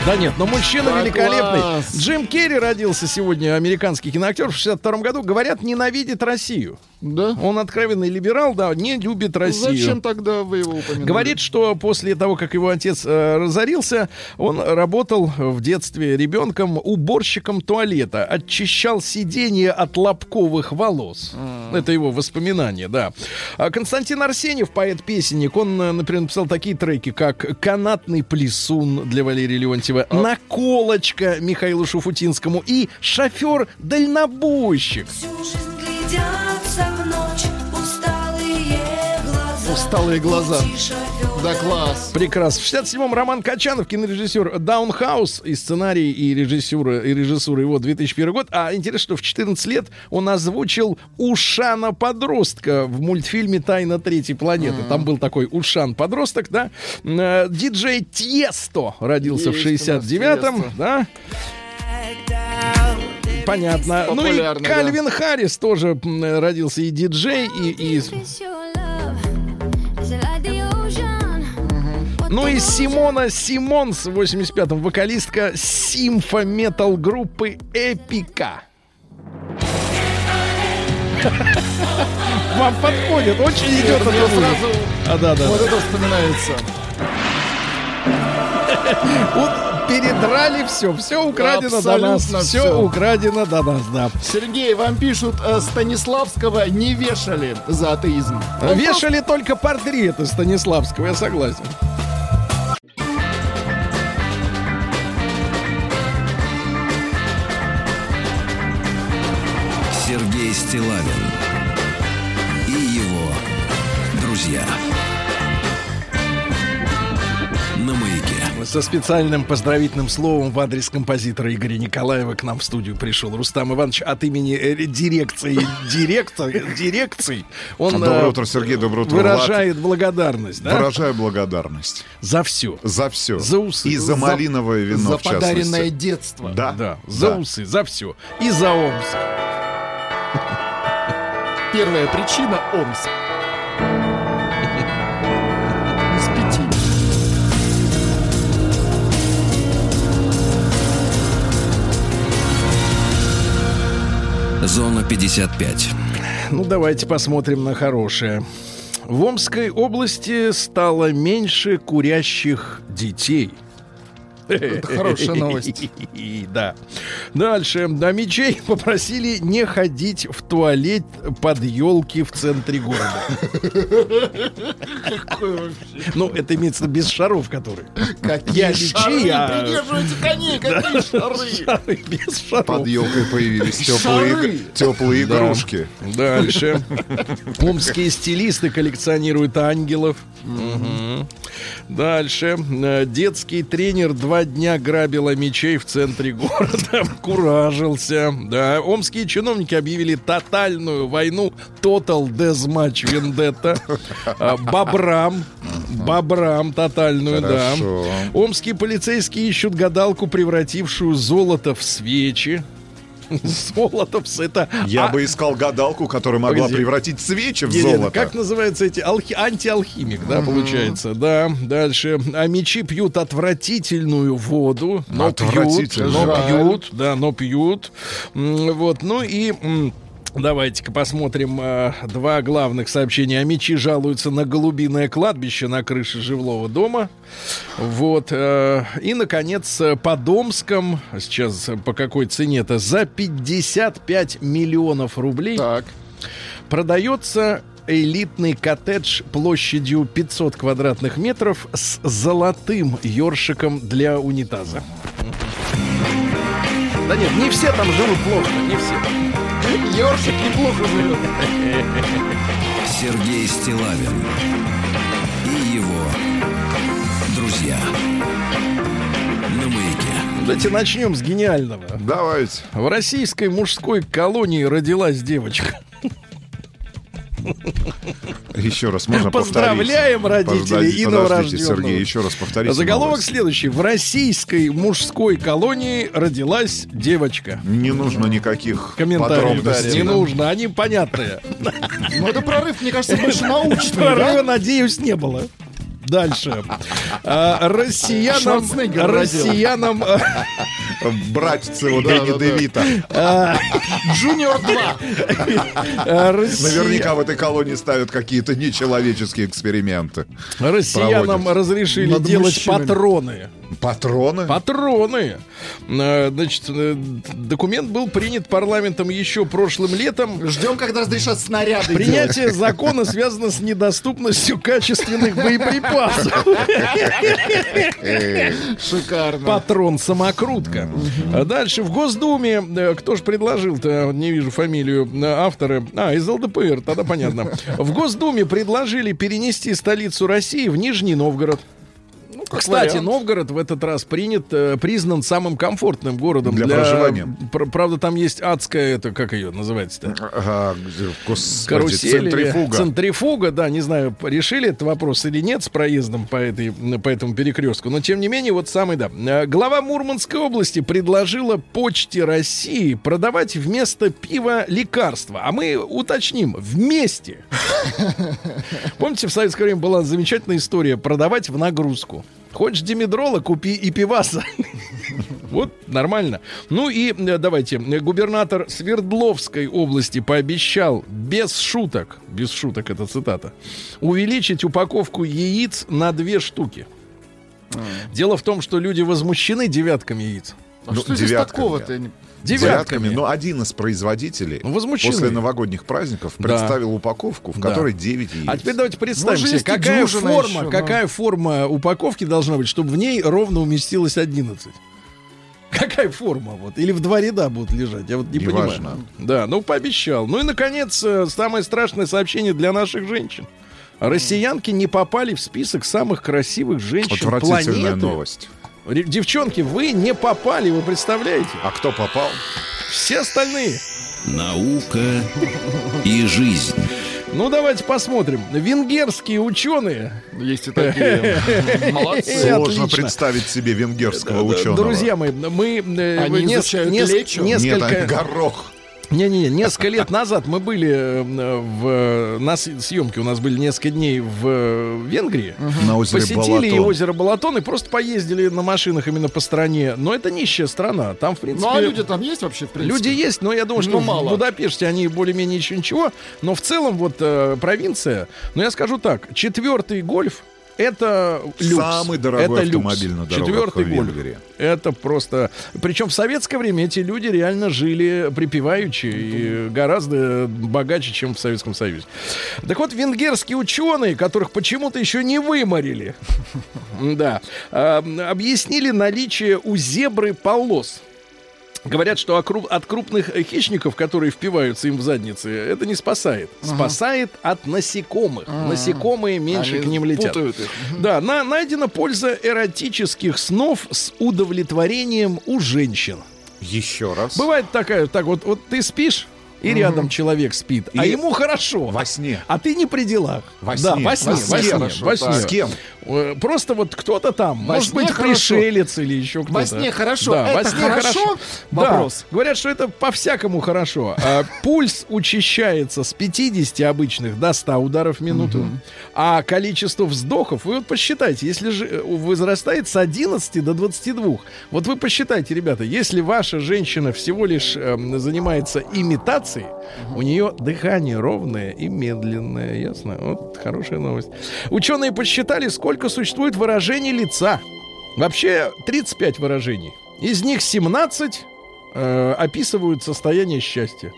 Да нет, но мужчина да, великолепный. Класс. Джим Керри родился сегодня, американский киноактер в 62 году. Говорят, ненавидит Россию. Да? Он откровенный либерал, да, не любит Россию. Зачем тогда вы его упомянули? Говорит, что после того, как его отец э, разорился, он работал в детстве ребенком уборщиком туалета, очищал сиденье от лобковых волос. Это его воспоминания, да. А Константин Арсеньев, поэт-песенник, он, э, например, написал такие треки, как «Канатный плесун» для Валерия Леонтьева, «Наколочка» Михаилу Шуфутинскому и «Шофер-дальнобойщик». Всю жизнь глядятся в ночь усталые глаза. Усталые глаза. Шофера. Да класс. Прекрасно. В 67-м Роман Качанов, кинорежиссер Даунхаус, и сценарий, и режиссура, и режиссура его 2001 год. А интересно, что в 14 лет он озвучил Ушана-подростка в мультфильме «Тайна третьей планеты». Там был такой Ушан-подросток, да. Э, Диджей Тьесто родился в Есть нас 69-м, Тиесто. да. Понятно. Ну и Популярный, да. Кальвин Харрис тоже родился и диджей, и, и Ну и Симона Симонс в 85-м, вокалистка симфо-метал группы Эпика. Вам подходит, очень идет Это сразу А, да, да. вот это вспоминается. Передрали все, все украдено до нас, все всё. украдено до нас, да. Сергей, вам пишут, э, Станиславского не вешали за атеизм. Он Вешали только портреты Станиславского, я согласен. Сергей Стилавин и его друзья. Со специальным поздравительным словом в адрес композитора Игоря Николаева к нам в студию пришел Рустам Иванович от имени э, дирекции дирекции дирекций. Он Доброе э, утро, Сергей, доброе утро, выражает благодарность да? Выражаю благодарность за все. за все. За усы. И за За- малиновое вино, за в частности. подаренное детство. Да, Да, за да. усы, за все. И за Омск. Первая причина Омск. Зона 55. Ну, давайте посмотрим на хорошее. В Омской области стало меньше курящих детей. Это хорошая новость. Да. Дальше. До мечей попросили не ходить в туалет под елки в центре города. Ну, это имеется без шаров, которые. Какие мечи, а- придерживайте коней, какие шары. Без шаров. Под елкой появились теплые, игрушки. Дальше. Омские стилисты коллекционируют ангелов. Дальше. Э, Детский тренер два дня грабил мечей в центре города. Куражился. Да. Омские чиновники объявили тотальную войну Total Deathmatch Vendetta. А, Бобрам. Бобрам тотальную, Хорошо. да. Омские полицейские ищут гадалку, превратившую золото в свечи. Золото в с- это... Я а- бы искал гадалку, которая могла Погоди. превратить свечи в не, золото. Как называются эти алхи... антиалхимик, да, получается, да. Дальше. А мечи пьют отвратительную воду, но пьют, но пьют, да, но пьют. Вот, ну и. Давайте-ка посмотрим э, два главных сообщения. А мечи жалуются на голубиное кладбище на крыше жилого дома. Вот. э, и, наконец, э, по Домском, сейчас по какой цене-то, за 55 миллионов рублей Так. продается элитный коттедж площадью 500 квадратных метров с золотым ёршиком для унитаза. Да нет, не все там живут плохо, не все. Ёршик неплохо живет. Сергей Стилавин и его друзья. На маяке. Давайте начнем с гениального. Давайте. В российской мужской колонии родилась девочка. Еще раз можно Поздравляем повторить? родителей и Подождите, новорожденного. Сергей, еще раз повторите. Заголовок новость. следующий. В российской мужской колонии родилась девочка. Не нужно никаких Комментариев подробностей. не нужно, они понятные. Ну, это прорыв, мне кажется, больше научный, Прорыва, надеюсь, не было. Дальше. А, россиянам... Россиянам... а, Братец его Дэнни Девита. Джуниор 2. а, россия- Наверняка в этой колонии ставят какие-то нечеловеческие эксперименты. Россиянам разрешили делать патроны. Патроны? Патроны. Э, Значит, э, документ был принят парламентом еще прошлым летом. Ждем, когда разрешат снаряды делать. Принятие закона связано с недоступностью качественных боеприпасов. Шикарно. Патрон самокрутка. А Дальше в Госдуме, э, кто же предложил-то, не вижу фамилию автора. А, из ЛДПР, тогда понятно. В Госдуме предложили перенести столицу России в Нижний Новгород. Кстати, вариант. Новгород в этот раз принят, э, признан самым комфортным городом Для проживания. Пр- Правда, там есть адская, это как ее называется-то? Ага, господи, Карусель, центрифуга. центрифуга, да, не знаю, решили этот вопрос или нет с проездом по, этой, по этому перекрестку, но тем не менее, вот самый, да. Э, Глава Мурманской области предложила Почте России продавать вместо пива лекарства, а мы уточним, вместе. Помните, в советское время была замечательная история продавать в нагрузку. Хочешь димедрола, купи и пиваса. Вот, нормально. Ну и э, давайте. Губернатор Свердловской области пообещал без шуток, без шуток это цитата, увеличить упаковку яиц на две штуки. Дело в том, что люди возмущены девятками яиц. А Ну, что здесь такого-то? Не- Девятками. Но один из производителей Ну, после новогодних праздников Да. представил упаковку, в Да. которой 9 яиц. А теперь давайте представим Ну, себе, какая форма, еще, но- какая форма упаковки должна быть, чтобы в ней ровно уместилось 11. Какая форма вот? Или в два ряда будут лежать? Я вот не Неважно. понимаю. Да, ну пообещал. Ну и, наконец, э, самое страшное сообщение для наших женщин. Россиянки не попали в список самых красивых женщин Отвратительная планеты. новость. Девчонки, вы не попали, вы представляете? А кто попал? Все остальные. Наука и жизнь. Ну, давайте посмотрим. Венгерские ученые Есть и такие. Молодцы. Э, Сложно отлично. представить себе венгерского Д- ученого. Друзья мои, мы э, Они изучают несколько, горох. Не-не, несколько лет назад мы были э, в на съемке у нас были несколько дней в э, Венгрии. На озере Посетили и Балатон. озеро Балатон и просто поездили на машинах именно по стране. Но это нищая страна. Там, в принципе, Ну, а люди там есть вообще, в принципе? Люди есть, но я думаю, что Ну, в мало. Будапеште они более-менее еще ничего. Но в целом вот э, провинция, но я скажу так, четвертый гольф это люкс. Самый дорогой это люкс. автомобиль на дорогах Четвертый. Венгрии. Это просто... Причем в советское время эти люди реально жили припеваючи и гораздо богаче, чем в Советском Союзе. Так вот, венгерские ученые, которых почему-то еще не выморили, да, объяснили наличие у зебры полос. Говорят, что от крупных хищников, которые впиваются им в задницы, это не спасает. Спасает от насекомых. Насекомые меньше Они к ним летят. их. Да, на, найдена польза эротических снов с удовлетворением у женщин. Еще раз. Бывает такая, так вот, вот ты спишь, и рядом человек спит, а И ему хорошо. Во сне. А ты не при делах. Во Да, сне. во сне, Во во сне сне, хорошо, во сне. С кем? Э, Просто вот кто-то там, Во может сне быть, хорошо. пришелец или еще кто-то. Во сне хорошо. Да, во Это сне хорошо? Да. Вопрос. Говорят, что это по-всякому хорошо. А, Пульс учащается с 50 обычных до 100 ударов в минуту. А количество вздохов, вы вот посчитайте, если же э, возрастает с 11 до 22. Вот вы посчитайте, ребята, если ваша женщина всего лишь эм, занимается имитацией, у нее дыхание ровное и медленное, ясно? Вот хорошая новость. Ученые посчитали, сколько существует выражений лица. Вообще 35 выражений. Из них 17 э, описывают состояние счастья.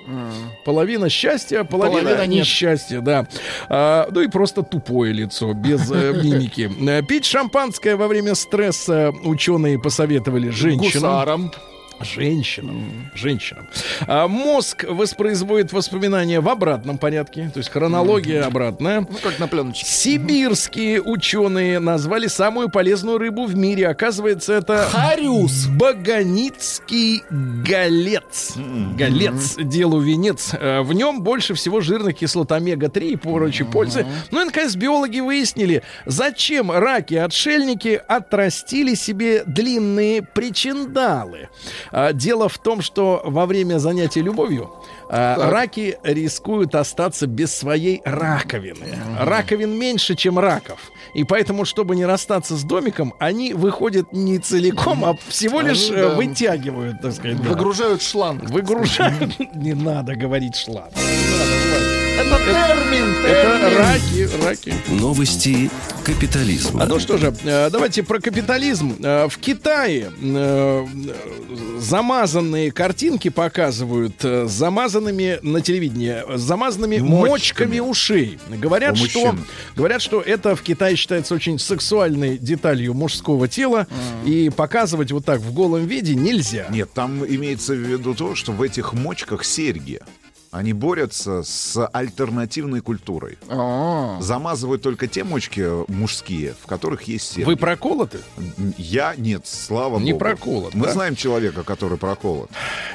Половина счастья, половина, Половина нет. несчастья, да. А, ну и просто тупое лицо, без э, мимики. Э, Пить шампанское во время стресса ученые посоветовали женщинам. Гусарам. Женщинам. Женщинам. А мозг воспроизводит воспоминания в обратном порядке, то есть хронология обратная. Ну, как на пленочке. Сибирские ученые назвали самую полезную рыбу в мире. Оказывается, это Хариус. Баганицкий галец. Галец, делу венец. Э, В нем больше всего жирных кислот омега-3 и прочей пользы. Ну и, наконец, биологи выяснили, зачем раки-отшельники отрастили себе длинные причиндалы. А, Дело в том, что во время занятия любовью а, раки рискуют остаться без своей раковины. Раковин меньше, чем раков. И поэтому, чтобы не расстаться с домиком, они выходят не целиком, а всего лишь Они, э, да. вытягивают, так сказать. да. Выгружают шланг. Выгружают. Не надо говорить шланг. Это термин, Это термин. раки, раки. Новости капитализма. А ну что же, э, давайте про капитализм. Э, В Китае э, замазанные картинки показывают с замазанными на телевидении, с замазанными Мочками. мочками ушей. Говорят, У что мужчин. говорят, что это в Китае считается очень сексуальной деталью мужского тела, и показывать вот так в голом виде нельзя. Нет, там имеется в виду то, что в этих мочках серьги. Они борются с альтернативной культурой. А, Замазывают только те мочки мужские, в которых есть серьги. Вы проколоты? Я нет, слава Не богу. проколот, Мы да? знаем человека, который проколот.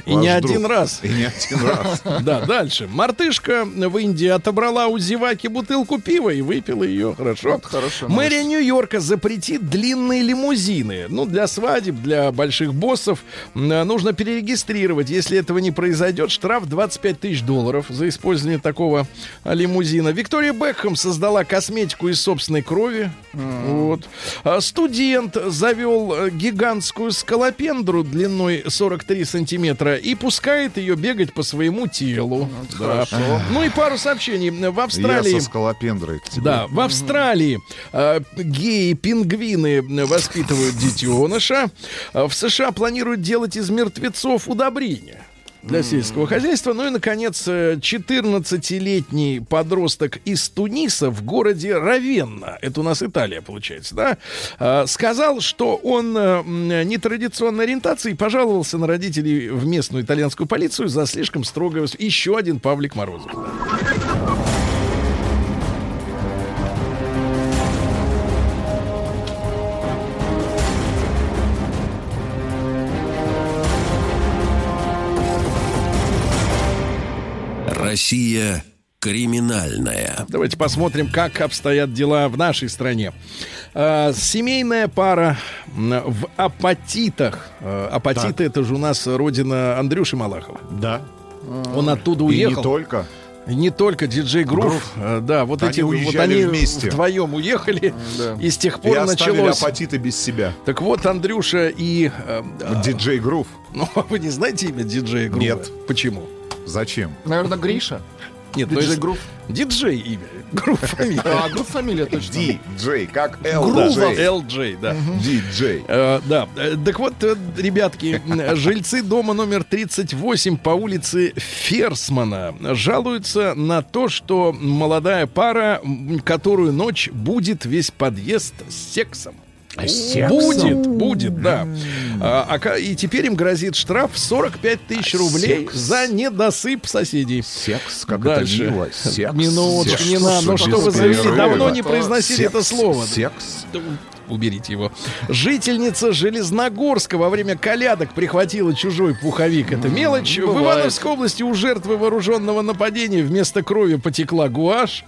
И Ваш не друг. один раз. И не один раз. Да, дальше. Мартышка в Индии отобрала у зеваки бутылку пива и выпила ее. Хорошо. Хорошо. Мэрия Нью-Йорка запретит длинные лимузины. Ну, для свадеб, для больших боссов нужно перерегистрировать. Если этого не произойдет, штраф 25 тысяч долларов за использование такого а, лимузина. Виктория Бекхэм создала косметику из собственной крови. Вот. А, Студент завел э, гигантскую скалопендру длиной 43 сантиметра и пускает ее бегать по своему телу. Да. Ну и пару сообщений. В Австралии... Я со скалопендрой к тебе. Да, в Австралии э, геи-пингвины воспитывают детеныша. В США планируют делать из мертвецов удобрения для сельского хозяйства. Ну и, наконец, э, 14-летний подросток из Туниса в городе Равенна, это у нас Италия, получается, да, э, сказал, что он э, нетрадиционной ориентации и пожаловался на родителей в местную итальянскую полицию за слишком строгое... Еще один Павлик Морозов. Россия криминальная. Давайте посмотрим, как обстоят дела в нашей стране. Э, семейная пара в апатитах. Э, апатиты это же у нас родина Андрюши Малахова. Да. Он оттуда И уехал. не только. И не только диджей Грув. Грув. Да, вот Они эти вот они вместе. вдвоем уехали. И с тех И пор оставили началось. апатиты без себя. Так вот, Андрюша и. э, э, Диджей Грув. ну, вы не знаете имя диджея Грува? Нет. Почему? Зачем? Наверное, Гриша. Нет, ну, Диджей если- Грув. Диджей имя. Грув фамилия. А, Грув фамилия точно. Диджей, как Да, Л. Джей. Да. Диджей. Э, да, Э, так вот, э, ребятки, жильцы дома номер 38 по улице Ферсмана жалуются на то, что молодая пара, которую ночь будет весь подъезд с сексом. Будет, будет, да. А, а и теперь им грозит штраф в 45 тысяч рублей секс? за недосыпь соседей. Секс, как Дальше. это мило. Секс. Минуточку, не надо. Ну что вы завели? Давно не произносили Секс, это слово. Секс. Уберите его. Жительница Железногорска во время колядок прихватила чужой пуховик. Это мелочь. В бывает. Ивановской области у жертвы вооруженного нападения вместо крови потекла гуашь.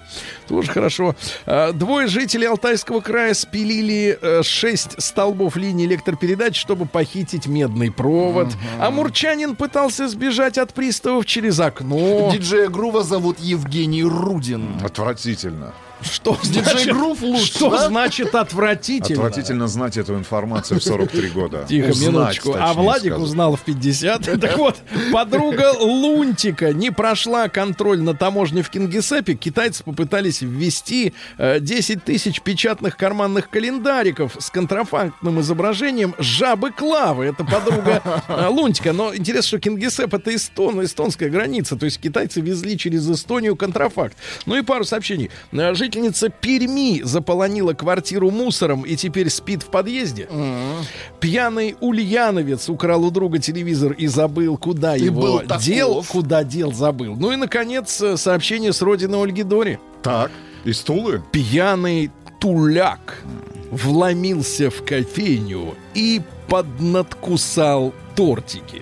Тоже хорошо. А, Двое жителей Алтайского края спилили э, шесть столбов линии электропередач, чтобы похитить медный провод. А мурчанин пытался сбежать от приставов через окно. Диджея Грува зовут Евгений Рудин. Отвратительно. Что значит, Грув лучше, что да? значит отвратительно? Отвратительно знать эту информацию в 43 года. Тихо, Узнать, минуточку. А точнее Владик сказать. узнал в 50. Так вот, подруга Лунтика не прошла контроль на таможне в Кингисеппе. Китайцы попытались ввести э, 10 тысяч печатных карманных календариков с контрафактным изображением жабы Клавы. Это подруга э, Лунтика. Но интересно, что Кингисепп это Эстон, эстонская граница. То есть китайцы везли через Эстонию контрафакт. Ну и пару сообщений. Э, Жительница Перми заполонила квартиру мусором и теперь спит в подъезде. Пьяный ульяновец украл у друга телевизор и забыл, куда И его таков. дел. Куда дел, забыл. Ну и, наконец, э, сообщение с родины Ольги Дори. Так, и стулы? Пьяный туляк вломился в кофейню и поднадкусал тортики.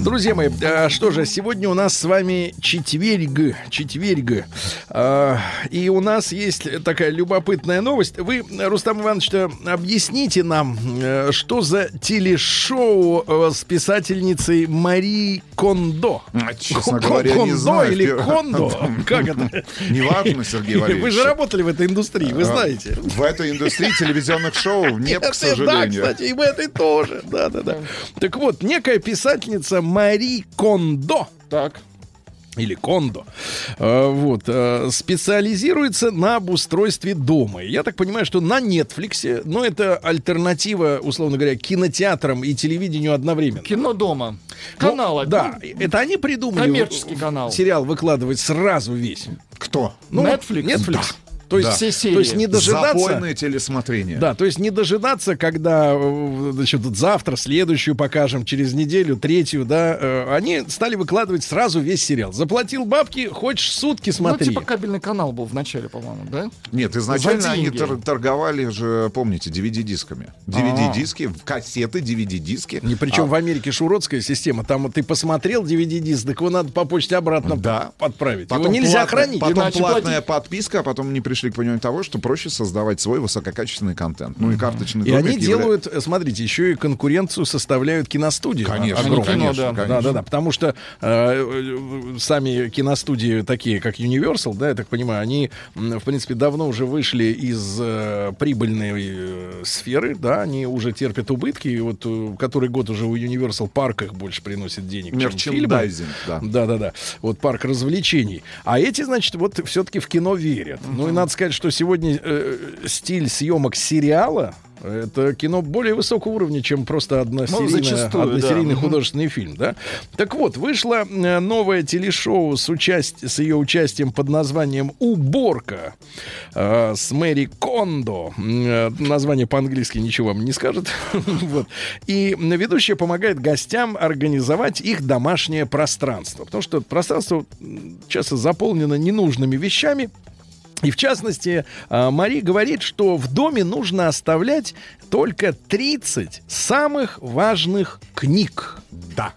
Друзья мои, а, что же, сегодня у нас с вами четверг, четверг. А, И у нас есть такая любопытная новость. Вы, Рустам Иванович, объясните нам, э, что за телешоу э, с писательницей Мари Кондо? А, честно говоря, не Кондо знаю. или Кондо? Как это? Неважно, Сергей Валерьевич. Вы же работали в этой индустрии, вы А, знаете. В этой индустрии телевизионных шоу нет, к Это, Да, сожалению. кстати, и в этой тоже. Да, да, да. Так вот, некая писательница Мари Кондо. Так. Или Кондо. э, Вот. э, Специализируется на обустройстве дома. Я так понимаю, что на Нетфликсе, но это альтернатива, условно говоря, кинотеатрам и телевидению одновременно. Кино дома. Ну, Канал один. Да, это они придумали Коммерческий канал. сериал выкладывать сразу весь. Кто? Ну, Netflix? Netflix. То есть, Да. Все серии. то есть не дожидаться... Запойное телесмотрение. Да, то есть не дожидаться, когда э, значит, завтра, следующую покажем, через неделю, третью, да, э, они стали выкладывать сразу весь сериал. Заплатил бабки, хочешь сутки Ну, смотри. типа кабельный канал был в начале, по-моему, да? Нет, изначально они тор- торговали же, помните, DVD-дисками. DVD-диски, кассеты, DVD-диски. Не, причем А, в Америке шуродская система. Там вот ты посмотрел DVD-диск, так его надо по почте обратно Да. отправить. Потом его нельзя платная- хранить. Потом платная подписка, а потом они пришли к пониманию того, что проще создавать свой высококачественный контент. Ну и карточный И они явля- делают, э, смотрите, еще и конкуренцию составляют киностудии. Конечно, огромные. кино, конечно, да. Да, да, да, потому что э, э, сами киностудии такие, как Universal, да, я так понимаю, они, в принципе, давно уже вышли из э, прибыльной э, сферы, да, они уже терпят убытки, и вот э, который год уже у Universal парк их больше приносит денег, чем фильмы. Мерчендайзинг, да. Да, да, да. Вот парк развлечений. А эти, значит, вот все-таки в кино верят. Ну и надо сказать, что сегодня э, стиль съемок сериала это кино более высокого уровня, чем просто односерийное- зачастую, односерийный да. художественный фильм, да? Так вот, вышло э, новое телешоу с, участь... с ее участием под названием «Уборка» э, с Мэри Кондо. Э, Название по-английски ничего вам не скажет. вот. И ведущая помогает гостям организовать их домашнее пространство. Потому что пространство часто заполнено ненужными вещами, и в частности, а, Мари говорит, что в доме нужно оставлять только 30 самых важных книг. Да.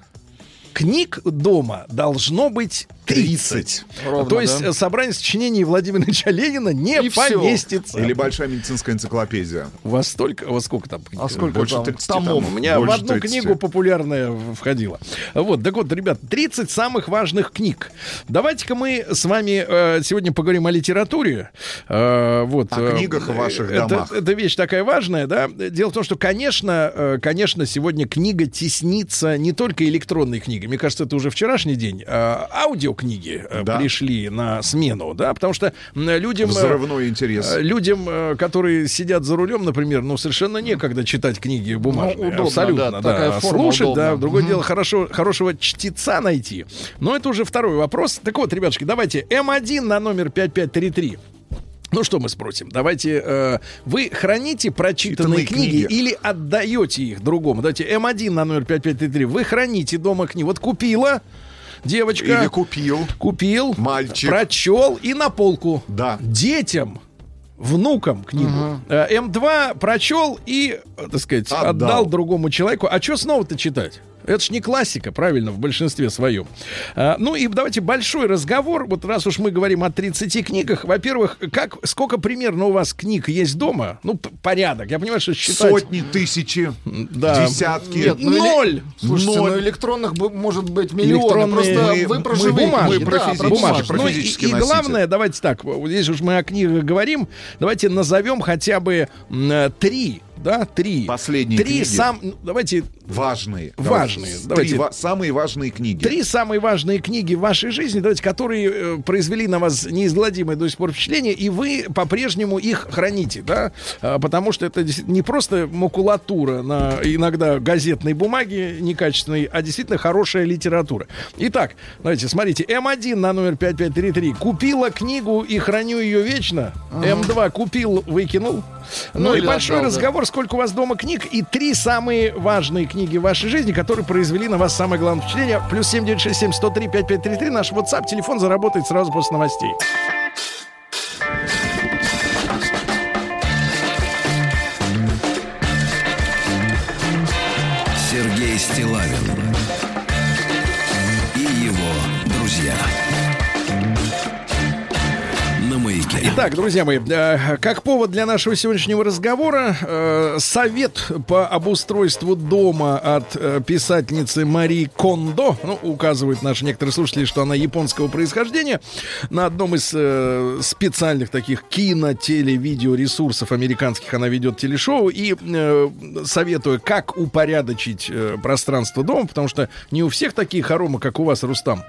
Книг дома должно быть 30. Ровно, То есть да. э, собрание сочинений Владимира Ильича Ленина не И поместится. Или большая медицинская энциклопедия. У вас столько, у вас сколько там? А сколько Больше там 30 томов? томов. У меня Больше в одну 30. книгу популярная входила. Вот, так вот, ребят, 30 самых важных книг. Давайте-ка мы с вами э, сегодня поговорим о литературе. Э, вот, О э, книгах в ваших это, домах. Это вещь такая важная, да. Дело в том, что, конечно, э, конечно, сегодня книга теснится не только электронной книгой. Мне кажется, это уже вчерашний день. а аудиокниги э, Да. пришли на смену, да, потому что людям... э, Взрывной интерес. Э, Людям, которые сидят за рулем, например, ну, совершенно некогда читать книги бумажные. Ну, удобно, Абсолютно, да, да. такая форма Слушать, да. удобна. Другое дело, хорошо, хорошего чтеца найти. Но это уже второй вопрос. Так вот, ребятушки, давайте М1 на номер 5533. Ну что мы спросим? Давайте, э, вы храните прочитанные Читанные книги, книги. или отдаете их другому? Давайте М1 на номер 5533. Вы храните дома книги. Вот купила девочка. Или купил. Купил, Мальчик. прочел и на полку. Да. Детям, внукам книгу. Э, М2 прочел и, э, так сказать, отдал, Отдал. другому человеку. А что снова-то читать? Это ж не классика, правильно, в большинстве своем. А, ну и давайте большой разговор. Вот раз уж мы говорим о 30 книгах. Во-первых, как, сколько примерно у вас книг есть дома? Ну, порядок. Я понимаю, что считать... Сотни, тысячи, Да. десятки. Нет, ну, или- Ноль! Слушайте, Ноль. ну электронных может быть миллионы. Электронные- Просто мы- вы про мы живые бумажки, мы про да, физические, бумажки. про Ну, и, и главное, давайте так, здесь уж мы о книгах говорим, давайте назовем хотя бы м, э, три, да, три. Последние Три книги. сам, ну, давайте Важные. Важные. Три Давайте. ва- самые важные книги. Три самые важные книги в вашей жизни, давайте, которые э, произвели на вас неизгладимое до сих пор впечатление, и вы по-прежнему их храните, да, А, потому что это не просто макулатура на иногда газетной бумаге некачественной, а действительно хорошая литература. Итак, давайте, смотрите, М1 на номер 5533 купила книгу и храню ее вечно. М2 купил, выкинул. Ну, Ну, и большой отдал, да. Сколько у вас дома книг, и три самые важные книги в вашей жизни, которые произвели на вас самое главное впечатление. Плюс 7967 103 5533 наш WhatsApp, телефон заработает сразу после новостей. Итак, друзья мои, э, как повод для нашего сегодняшнего разговора, э, совет по обустройству дома от э, писательницы Мари Кондо, ну, указывают наши некоторые слушатели, что она японского происхождения, на одном из специальных таких кино, теле, видео ресурсов американских она ведет телешоу и советую, как упорядочить пространство дома, потому что не у всех такие хоромы, как у вас, Рустам.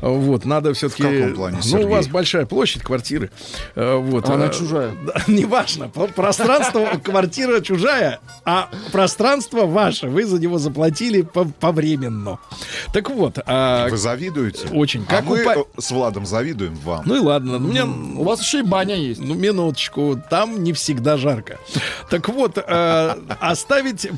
Вот, надо все-таки... каком плане, Ну, Сергей? у вас большая площадь квартиры. Э, Вот. Она Э, чужая. да, неважно. Про- Пространство, квартира чужая, а пространство ваше. Вы за него заплатили по- повременно. Так вот, а, Вы завидуете? очень. А Как мы упа- э, с Владом завидуем вам. Ну и ладно. Ну, мне, У вас еще и баня есть. ну, минуточку, там не всегда жарко. Так вот, э, оставить,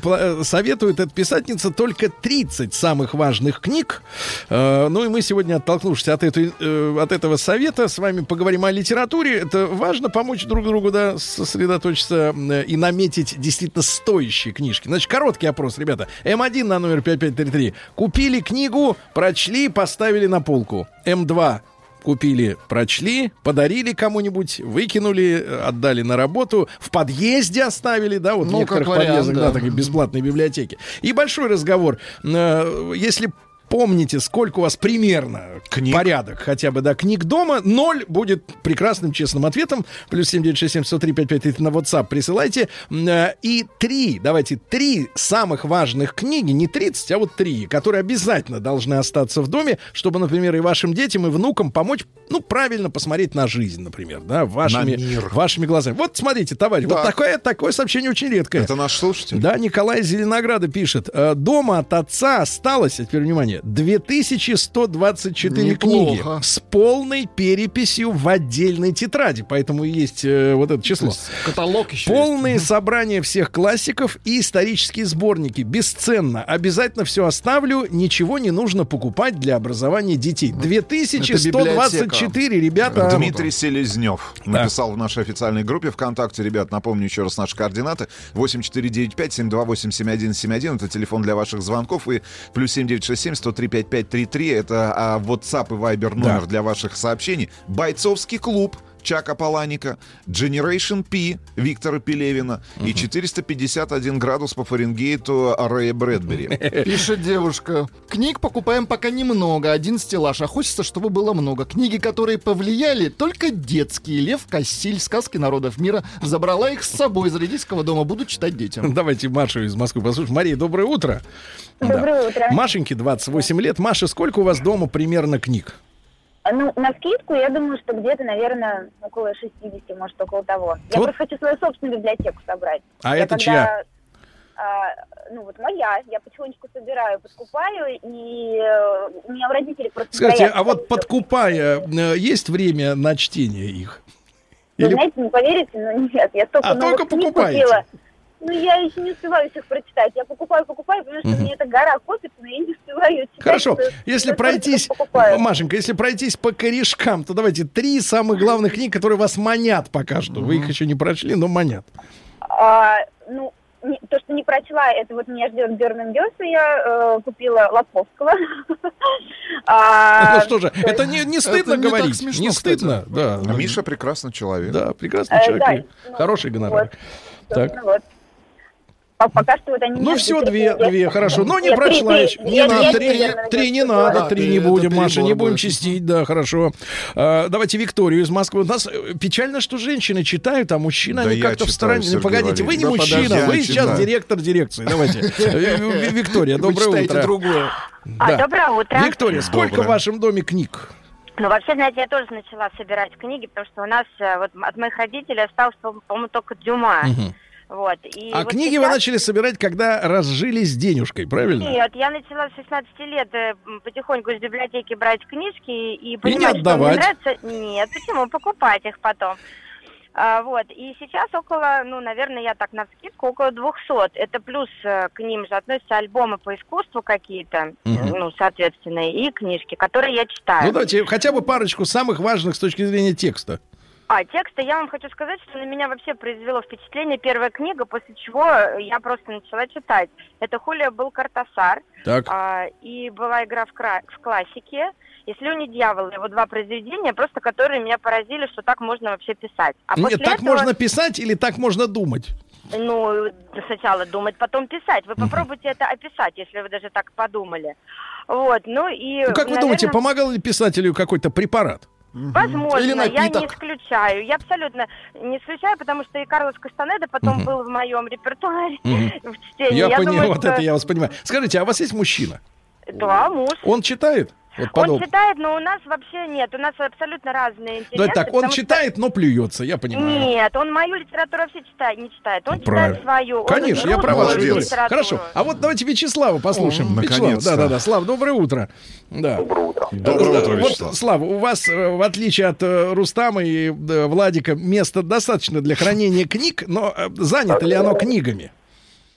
советует эта писательница только 30 самых важных книг. Э, ну и мы сегодня, оттолкнувшись от, этой, э, от этого совета, с вами поговорим о литературе. Это важно помочь друг другу, да, сосредоточиться э, и наметить действительно стоящие книжки. Значит, короткий опрос, ребята. М1 на номер 5533. Купили книгу, прочли, поставили на полку. М2 купили, прочли, подарили кому-нибудь, выкинули, отдали на работу, в подъезде оставили, да, вот в Ну, некоторых как вариант, подъездах, да, да. такие бесплатные библиотеки. И большой разговор. Э, Если помните, сколько у вас примерно Книг. порядок хотя бы, да, книг дома, ноль будет прекрасным честным ответом. Плюс 7967 на WhatsApp присылайте. Э, И три, давайте, три самых важных книги, не 30, а вот три, которые обязательно должны остаться в доме, чтобы, например, и вашим детям, и внукам помочь, ну, правильно посмотреть на жизнь, например, да, вашими, вашими глазами. Вот смотрите, товарищ, вот Да. такое, такое сообщение очень редкое. Это наш слушатель? Да, Николай Зеленограда пишет. «Э, Дома от отца осталось, а теперь внимание, 2124 книги Неплохо. с полной переписью в отдельной тетради. Поэтому есть э, вот это число. Каталог еще Полные собрания всех классиков и исторические сборники. Бесценно. Обязательно все оставлю. Ничего не нужно покупать для образования детей. 2124, ребята. Дмитрий Селезнев написал в нашей официальной группе ВКонтакте. Ребят, напомню еще раз наши координаты. 8495-728-7171. Это телефон для ваших звонков. И плюс 7967-103-5533. Это а, WhatsApp и Viber номер Да. для ваших сообщений. Бойцовский клуб. Чака Паланика, Generation P Виктора Пелевина и 451 градус по Фаренгейту Рэя Брэдбери. Пишет девушка. Книг покупаем пока немного, один стеллаж, а хочется, чтобы было много. Книги, которые повлияли, только детские. Лев Кассиль, сказки народов мира. Забрала их с собой из родительского дома, буду читать детям. Давайте Машу из Москвы послушаем. Мария, доброе утро. Доброе утро. Машеньке 28 лет. Маша, сколько у вас дома примерно книг? Ну, на скидку, я думаю, что где-то, наверное, около 60, может, около того. Я Вот. просто хочу свою собственную библиотеку собрать. А Я это когда, чья? а, ну, вот моя. Я потихонечку собираю, подкупаю, и э, у меня у родителей просто... Скажите, а вот подкупая, э, есть время на чтение их? Вы Или- знаете, не поверите, но нет, я А, только книг покупаете? купила. Ну, я еще не успеваю всех прочитать. Я покупаю, покупаю, потому что мне эта гора копится, но я не успеваю читать. Хорошо, если пройтись. Машенька, если пройтись по корешкам, то давайте три самых главных книги, которые вас манят пока что. Вы их еще не прочли, но манят. А, ну, не- то, что не прочла, это вот меня ждет Бернам Бёса, я э, купила Лаковского. А, ну что же, это не, стыдно говорить, смешно, не стыдно, да. А Миша прекрасный человек. Да, прекрасный Э, человек, ну, хороший гонорар. Так. собственно, вот. По- Пока что вот они... Ну все, две, две, хорошо. Но не Нет, прочла еще. Не Я- надо, три, три не надо, три не будем, Маша, не будем будет. чистить, да, хорошо. А, давайте Викторию из Москвы. У нас э, печально, что женщины читают, а мужчины, Да они как-то в стороне. Сергей Погодите, вы не. Да мужчина, подожди, вы сейчас директор дирекции. Давайте. Э, Ви- Виктория, доброе утро. другое. А, доброе утро. Виктория, сколько в вашем доме книг? Ну, вообще, знаете, я тоже начала собирать книги, потому что у нас э, вот от моих родителей осталось, по- по-моему, только Дюма. Вот. И А вот книги вы сейчас- начали собирать, когда разжились денежкой, правильно? Нет, я начала с 16 лет э, потихоньку из библиотеки брать книжки и понимать, что отдавать. мне нравится. Нет, почему? Покупать их потом. А, вот, и сейчас около, ну, наверное, я так на скидку, около 200. Это плюс э, к ним же относятся альбомы по искусству какие-то, Мгм. ну, соответственно, и книжки, которые я читаю. Ну давайте хотя бы парочку самых важных с точки зрения текста. А, тексты, я вам хочу сказать, что на меня вообще произвело впечатление первая книга, после чего я просто начала читать. Это Хулия был Картасар, Так. а, и была игра в, кра- в классике. И «Слюни дьявола», его два произведения, просто которые меня поразили, что так можно вообще писать. А Нет, так этого, можно писать или так можно думать? Ну, сначала думать, потом писать. Вы попробуйте это описать, если вы даже так подумали. Вот, ну и... Ну, как вы думаете, помогал ли писателю какой-то препарат? Возможно, Или я не исключаю. Я абсолютно не исключаю, потому что и Карлос Кастанеда потом был в моем репертуаре в чтении. Я, понял, думаю, вот что- это я вас понимаю. Скажите, а у вас есть мужчина? Да, муж. Он читает? Вот Он читает, но у нас вообще нет. У нас абсолютно разные интересы. Ну, это так, он потому что- читает, но плюется, я понимаю. Нет, он мою литературу вообще читает, не читает. Он Правильно. читает свою. Он Конечно, я про вас. Хорошо. А вот давайте Вячеслава послушаем. Вячеслав, да, да, да. Слав, доброе утро. Да. Доброе утро. Доброе Да, утро, вот, Вячеслав. Слава, у вас, э, в отличие от э, Рустама и э, Владика, места достаточно для хранения книг, но э, занято ли оно книгами?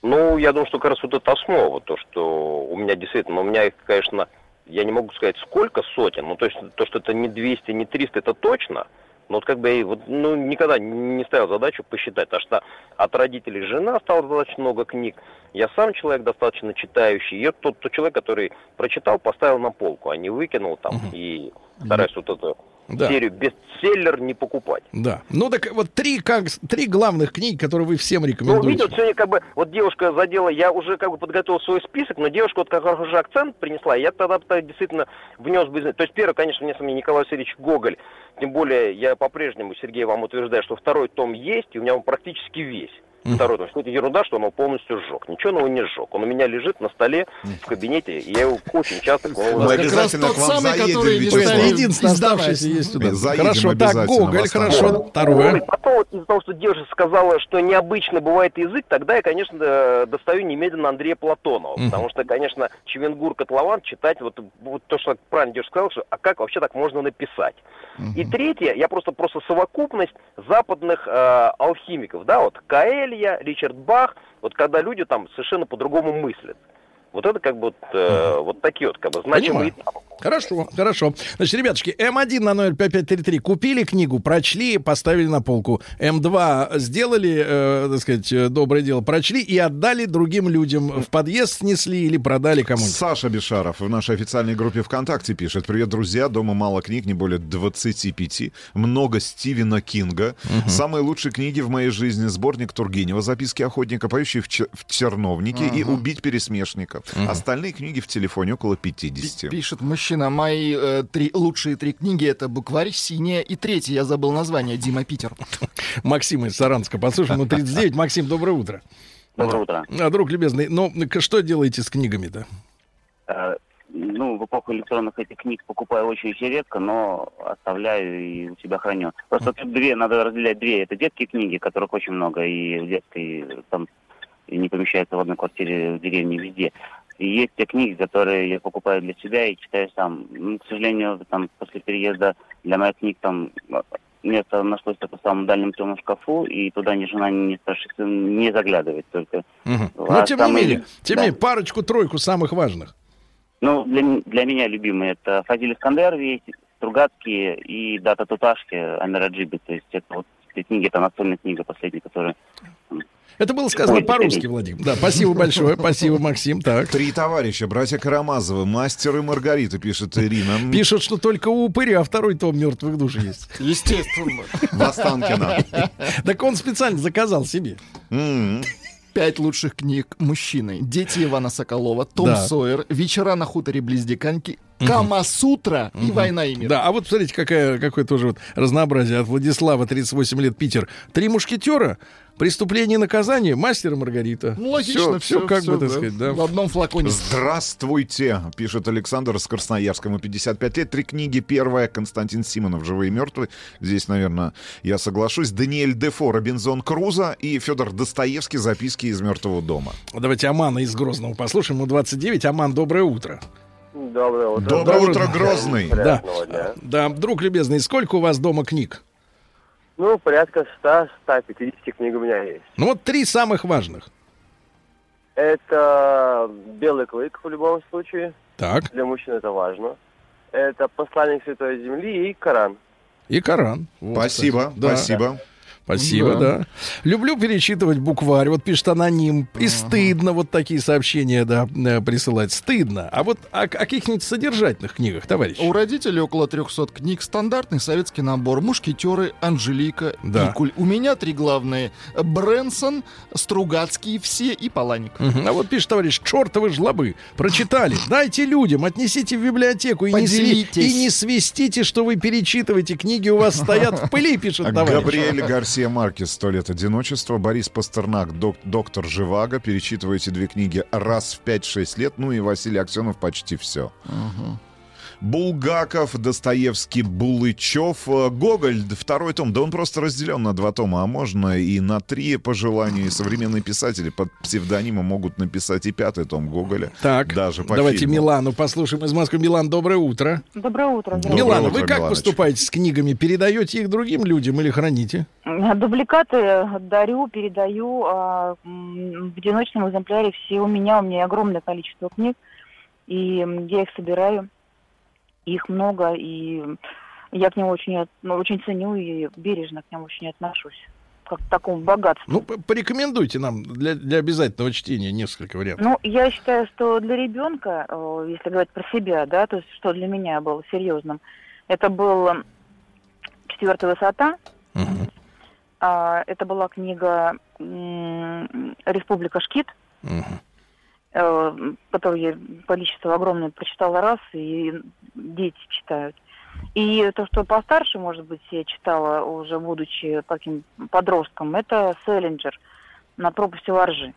Ну, я думаю, что как раз вот это основа, то, что у меня действительно, у меня их, конечно, я не могу сказать сколько сотен, ну, то есть то, что это не 200, не 300, это точно, но вот как бы я вот, ну, никогда не ставил задачу посчитать, потому что от родителей жена осталось достаточно много книг, я сам человек достаточно читающий, и тот, тот человек, который прочитал, поставил на полку, а не выкинул там и стараюсь вот эту Да. серию бестселлер не покупать. Да. Ну так вот три, как, три главных книги, которые вы всем Ну, рекомендуете. видите, вот сегодня как бы, вот девушка задела, я уже как бы подготовил свой список, но девушка вот как раз уже акцент принесла, я тогда действительно внес бы... То есть первое, конечно, вне сомнения, Николай Васильевич Гоголь, тем более я по-прежнему, Сергей, вам утверждаю, что второй том есть, и у меня он практически весь. Второй том. Что это ерунда, что он его полностью сжег. Ничего он его не сжег. Он у меня лежит на столе в кабинете, и я его очень часто... Мы как раз обязательно тот к вам самый, заедем, который не То есть туда. Заедем Хорошо, так, Гоголь, хорошо. Второе. потом вот из-за того, что девушка сказала, что необычно бывает язык, тогда я, конечно, э, достаю немедленно Андрея Платонова. Потому что, конечно, Чевенгур Котлован читать, вот, вот то, что правильно девушка сказала, что а как вообще так можно написать? И третье, я просто просто совокупность западных э, алхимиков, да, вот Каэлья, Ричард Бах, вот когда люди там совершенно по-другому мыслят. Вот это как бы вот, э, вот такие вот как бы значимые этапы. Хорошо, хорошо. Значит, ребятушки, М1 на номер 5533 купили книгу, прочли, поставили на полку. М2 сделали, э, так сказать, э, доброе дело, прочли и отдали другим людям. В подъезд снесли или продали кому-нибудь. Саша Бешаров в нашей официальной группе ВКонтакте пишет. Привет, друзья. Дома мало книг, не более 25. Много Стивена Кинга. Самые лучшие книги в моей жизни. Сборник Тургенева «Записки охотника», «Поющий в, че- в терновнике» и «Убить пересмешника». Остальные книги в телефоне около 50. Пишет мужчина, мои э, три, лучшие три книги это «Букварь», «Синяя» и третья, я забыл название, Дима Питер. Максим из Саранска, послушаем, ему 39. Максим, доброе утро. Доброе утро. А, друг любезный, ну, что делаете с книгами-то? Э, Ну, в эпоху электронных этих книг покупаю очень-очень редко, но оставляю и у себя храню. Просто тут две, надо разделять две. Это детские книги, которых очень много, и в детской там не помещается в одной квартире в деревне везде. И есть те книги, которые я покупаю для себя и читаю сам. Ну, к сожалению, там после переезда для моих книг там э, место нашлось только в самом дальнем темном шкафу, и туда ни жена, ни старший сын не заглядывает только. Мгм. А Но, тем не менее, тем да. менее, парочку-тройку самых важных. Ну, для, для меня любимые это Фазиль Искандер, Стругацкие и Дата Туташки, Амира Джиби. То есть это вот эти книги, это настольная книга последняя, которая... Это было сказано по-русски. Владимир. Да, спасибо большое. Спасибо, Максим. Так. Три товарища, братья Карамазовы, мастер и Маргарита, пишет Ирина. Пишут, что только у упыря второй том мертвых душ есть. Естественно. В Останкино. Так он специально заказал себе. Пять лучших книг мужчины. Дети Ивана Соколова, Том Да. Сойер, Вечера на хуторе близ Диканьки, Кама-сутра и Война и мир. Да, а вот смотрите, какая, какое тоже вот разнообразие. От Владислава, 38 лет, Питер. Три мушкетера, преступление и наказание, мастер и Маргарита. Ну, логично, все, все, как бы, так сказать, да. В одном флаконе. Здравствуйте, пишет Александр из Красноярска. Ему 55 лет. Три книги. Первая Константин Симонов «Живые и мертвые». Здесь, наверное, я соглашусь. Даниэль Дефо «Робинзон Крузо» и Федор Достоевский «Записки из мертвого дома». Давайте Амана из Грозного послушаем. Ему 29. Аман, доброе утро. Доброе утро. Доброе Доброе утро, утро. Грозный. Да. Дня. Да, друг любезный, сколько у вас дома книг? Ну, порядка 100-150 книг у меня есть. Ну вот три самых важных. Это «Белый клык» в любом случае. Так. Для мужчин это важно. Это «Посланник Святой Земли» и «Коран». И Коран. Вот, Спасибо. Да. спасибо. Спасибо, Да. да. Люблю перечитывать букварь. Вот пишет аноним. И стыдно вот такие сообщения, да, э, присылать. Стыдно. А вот о, о каких-нибудь содержательных книгах, товарищ. У родителей около 300 книг. Стандартный советский набор. Мушкетеры, Анжелика, Да. Пикуль. У меня три главные. Брэнсон, Стругацкие все и Паланик. Мгм. А вот пишет товарищ, чертовы жлобы, прочитали. Дайте людям, отнесите в библиотеку и не, сви- и не свистите, что вы перечитываете. Книги у вас стоят в пыли, пишет товарищ. Габриэль Гарсия Маркес «Сто лет одиночества», Борис Пастернак док- «Доктор Живаго». Перечитываете две книги раз в 5-6 лет. Ну и Василий Аксенов почти все. Булгаков, Достоевский, Булычев, э, Гоголь, второй том, да он просто разделен на два тома, а можно и на три по желанию. И современные писатели под псевдонимом могут написать и пятый том Гоголя. Так, даже по давайте фильму. Милану послушаем из Москвы. Милан, доброе утро. Доброе утро. Доброе Милана, утро, вы как Миланочка. поступаете с книгами? Передаете их другим людям или храните? Дубликаты дарю, передаю. а, В одиночном экземпляре все у меня. У меня огромное количество книг. И я их собираю. Их много. И я к ним очень, ну, очень ценю и бережно к ним очень отношусь. Как к такому богатству. Ну, порекомендуйте нам для, для обязательного чтения несколько вариантов. Ну, я считаю, что для ребенка, э, если говорить про себя, да, то есть что для меня было серьезным, это был четвертая высота. А, это была книга Республика Шкит, Мгм. Э, которую я количество огромное прочитала раз, и дети читают. И то, что постарше, может быть, я читала, уже будучи таким подростком, это Селлинджер «Над пропастью воржи».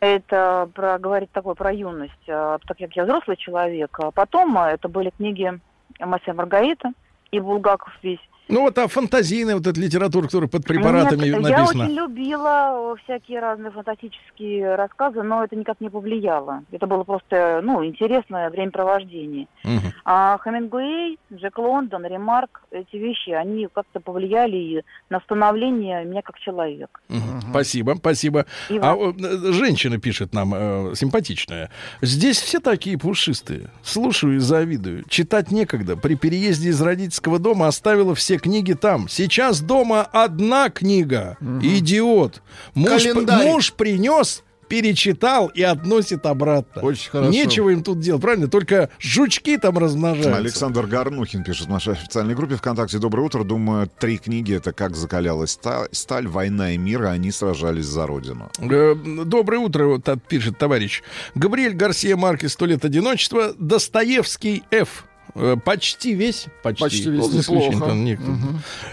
Это про, говорит такое про юность, а, так как я взрослый человек. А потом а, это были книги «Мастер Маргарита» и «Булгаков весь». Ну, вот а фантазийная вот эта литература, которая под препаратами Нет, написана. Я очень любила э, всякие разные фантастические рассказы, но это никак не повлияло. Это было просто, ну, интересное времяпровождение. Мгм. А Хемингуэй, Джек Лондон, Ремарк, эти вещи, они как-то повлияли на становление меня как человека. Мгм. Спасибо, спасибо. И А вам. э, женщина пишет нам, э, симпатичная. Здесь все такие пушистые. Слушаю и завидую. Читать некогда. При переезде из родительского дома оставила все книги там. Сейчас дома одна книга. Идиот. Муж, муж принес, перечитал и относит обратно. Очень хорошо. Нечего им тут делать, правильно? Только жучки там размножаются. Александр Горнухин пишет в нашей официальной группе ВКонтакте. Доброе утро. Думаю, три книги это как закалялась ста- сталь, война и мир, а они сражались за родину. Э, Доброе утро, вот пишет товарищ. Габриэль Гарсия Маркес «Сто лет одиночества». Достоевский Ф. Э, Почти весь. Почти, Почти весь, неплохо. там некоторых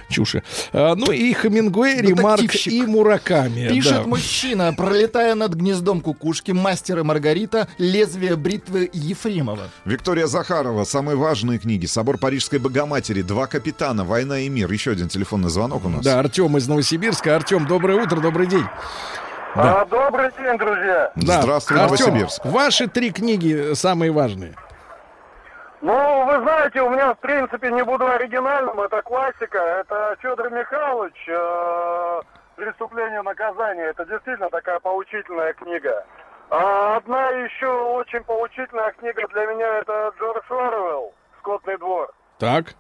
чуши. А, ну и Хемингуэй, Ремарк Детективщик. и Мураками. Пишет да. мужчина, пролетая над гнездом кукушки, мастер и Маргарита, лезвие бритвы Ефремова. Виктория Захарова. Самые важные книги. Собор Парижской Богоматери. Два капитана. Война и мир. Еще один телефонный звонок у нас. Да, Артем из Новосибирска. Артем, доброе утро, добрый день. Да. А, добрый день, друзья. Да. Здравствуй, Артем, Новосибирск. ваши три книги самые важные. Ну, вы знаете, у меня, в принципе, не буду оригинальным, это классика. Это Федор Михайлович э, «Преступление и наказание». Это действительно такая поучительная книга. А одна еще очень поучительная книга для меня это Джордж Оруэлл «Скотный двор». Так.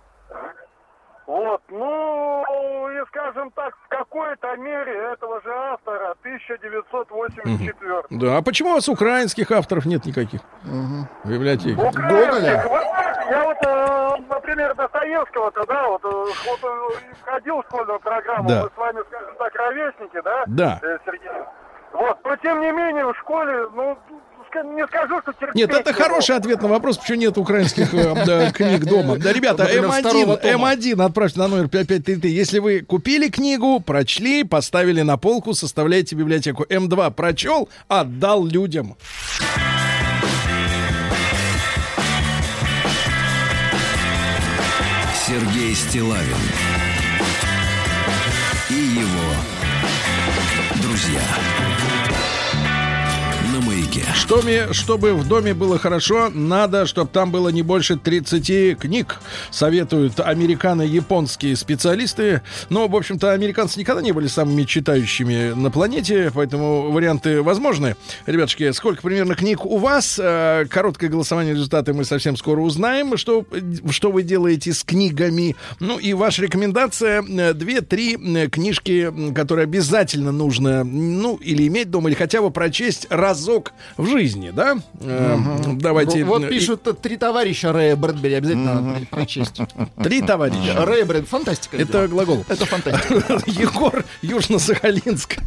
Вот, ну, и скажем так, в какой-то мере этого же автора 1984. Да, а почему у вас украинских авторов нет никаких в библиотеке? Украинских, вы Я вот, э, например, Достоевского-то, да, вот, э, вот э, ходил в школьную программу, Да. мы с вами, скажем так, ровесники, да? Да. э, Сергей? Вот, но тем не менее в школе, ну, не скажу, что терпеть Нет, это хороший ответ на вопрос, почему нет украинских э, книг дома. Да, ребята, Например, второго М1, тома. М1 отправьте на номер 5533. Если вы купили книгу, прочли, поставили на полку, составляете библиотеку. М2 прочел, отдал людям. Сергей Стилавин и его друзья на маяке. книги. Что ми- чтобы в доме было хорошо, надо, чтобы там было не больше 30 книг, советуют американо-японские специалисты. Но, в общем-то, американцы никогда не были самыми читающими на планете, поэтому варианты возможны. Ребятушки, сколько примерно книг у вас? Э, Короткое голосование результаты мы совсем скоро узнаем, что, что вы делаете с книгами. Ну и ваша рекомендация, э, две-три э, книжки, которые обязательно нужно, ну, или иметь дома, или хотя бы прочесть разок в жизни, да? Э, Давайте. Вот э, пишут три товарища Рэя Брэдбери. Обязательно надо про- прочесть. Три товарища. Рэй Брэд, фантастика. Это глагол. Это фантастика. Егор, Южно-Сахалинск.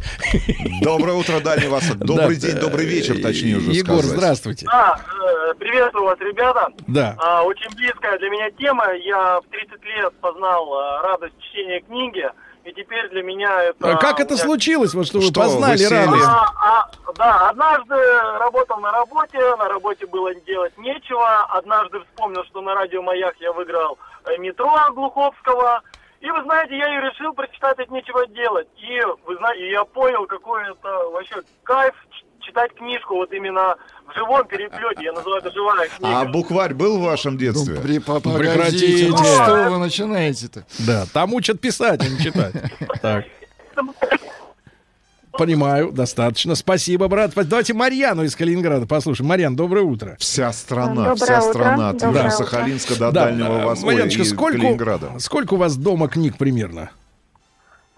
Доброе утро, Дальний Восток. Добрый Да, день, добрый вечер, точнее уже Егор, сказать. здравствуйте. А, э, приветствую вас, ребята. Да. А, очень близкая для меня тема. Я в 30 лет познал э, радость чтения книги. И теперь для меня это... А как это меня- случилось, вот что вы Что, вы познали сели? радость? А, а, да, однажды работал на работе, на работе было делать нечего. Однажды вспомнил, что на радио «Маяк» я выиграл э, метро Глуховского. И вы знаете, я и решил прочитать от нечего делать. И вы знаете, я понял, какой это вообще кайф читать книжку вот именно в живом переплете. Я называю это живая книга. А букварь был в вашем детстве? Ну, При- по- Прекратите. Ну что вы начинаете-то? Да, там учат писать, а не читать. Так. Понимаю, достаточно. Спасибо, брат. Давайте Марьяну из Калининграда послушаем. Марьян, доброе утро. Вся страна, Доброе вся утро. страна от Доброе Южно-Сахалинска до Да, Дальнего э, Востока Марьяночка, и сколько, Калининграда. сколько у вас дома книг примерно?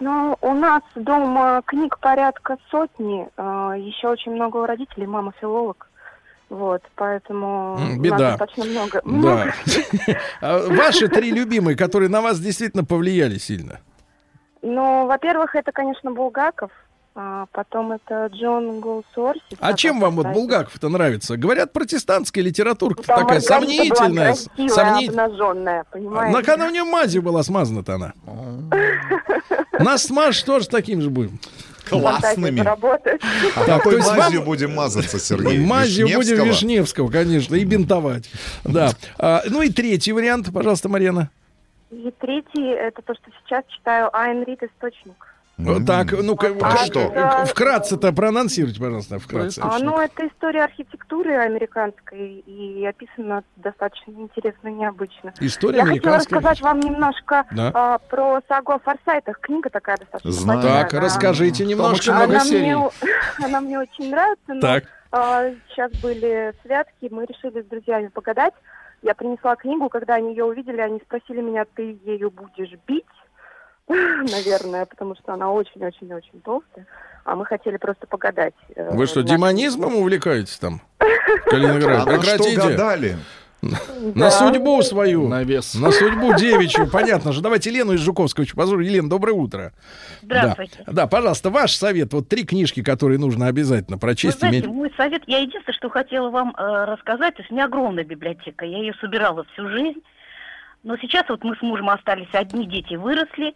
Ну, у нас дома книг порядка сотни. э, Еще очень много у родителей. Мама филолог. Вот, поэтому беда. достаточно много. много. Да. А Ваши три любимые, которые на вас действительно повлияли сильно. Ну, во-первых, это, конечно, Булгаков. А потом это Джон Голсуорси. А чем вам вот Булгаков-то нравится? Говорят, протестантская литература такая сомнительная. красивая, сомнит- обнаженная, понимаете? На когда у нее мазью была смазана-то она? Нас смажь тоже таким же будем. Классными. А Так, какой то есть вам- мазью будем мазаться, Сергей? Мазью будем Вишневского? Конечно, и бинтовать. Да. А, ну и третий вариант, пожалуйста, Марьяна. И третий, это то, что сейчас читаю Айн Рид «Источник». Так, ну-ка, А что? вкратце-то проанонсируйте, пожалуйста, вкратце. А, ну, это история архитектуры американской, и описана достаточно интересно и необычно. История Я хотела американской. рассказать вам немножко Да. а, про сагу о Форсайтах. Книга такая достаточно Знаю. Так, Она- расскажите немножко. Она серий. мне, она мне очень нравится, но Так. а, сейчас были святки, мы решили с друзьями погадать. Я принесла книгу, когда они ее увидели, они спросили меня, ты ею будешь бить? Наверное, потому что она очень-очень-очень толстая. А мы хотели просто погадать. э, Вы что, демонизмом увлекаетесь там? Калининград, А на что прекратите. гадали? На судьбу свою. На вес. На судьбу девичью, понятно же. Давайте Лену из Жуковского позволю. Елена, доброе утро. Здравствуйте. Да. да, пожалуйста, ваш совет. Вот три книжки, которые нужно обязательно Вы прочесть. знаете, иметь. мой совет, я единственное, что хотела вам э, рассказать, то есть у меня огромная библиотека, я ее собирала всю жизнь, но сейчас вот мы с мужем остались одни, дети выросли,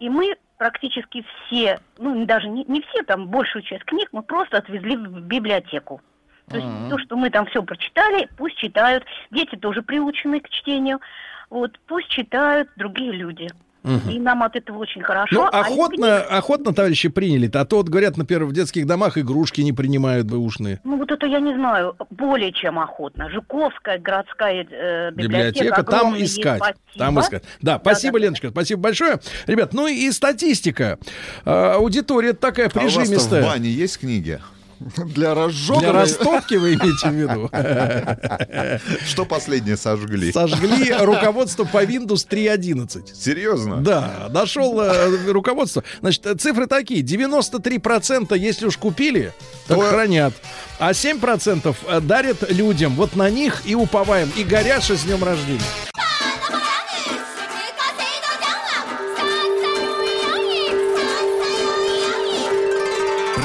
и мы практически все, ну даже не, не все, там большую часть книг мы просто отвезли в библиотеку. То есть то, что мы там все прочитали, пусть читают, дети тоже приучены к чтению, вот пусть читают другие люди. Мгм. И нам от этого очень хорошо. Ну, А из охотно, охотно, товарищи, приняли. А то вот говорят, например, в детских домах игрушки не принимают бэушные. Ну вот это я не знаю, более чем охотно. Жуковская городская э, библиотека. Библиотека, там искать. спасибо. Там искать. Да, спасибо, Леночка, спасибо большое. Ребят, ну и статистика. А, аудитория такая А у вас-то в прижимистая. бане есть книги? Для разжога. Для растопки вы имеете в виду? Что последнее сожгли? Сожгли руководство по Windows 3.11. Серьезно? Да, нашел э, руководство. Значит, цифры такие. 93% если уж купили, то хранят. А 7% э, дарят людям. Вот на них и уповаем. И горяши с днем рождения.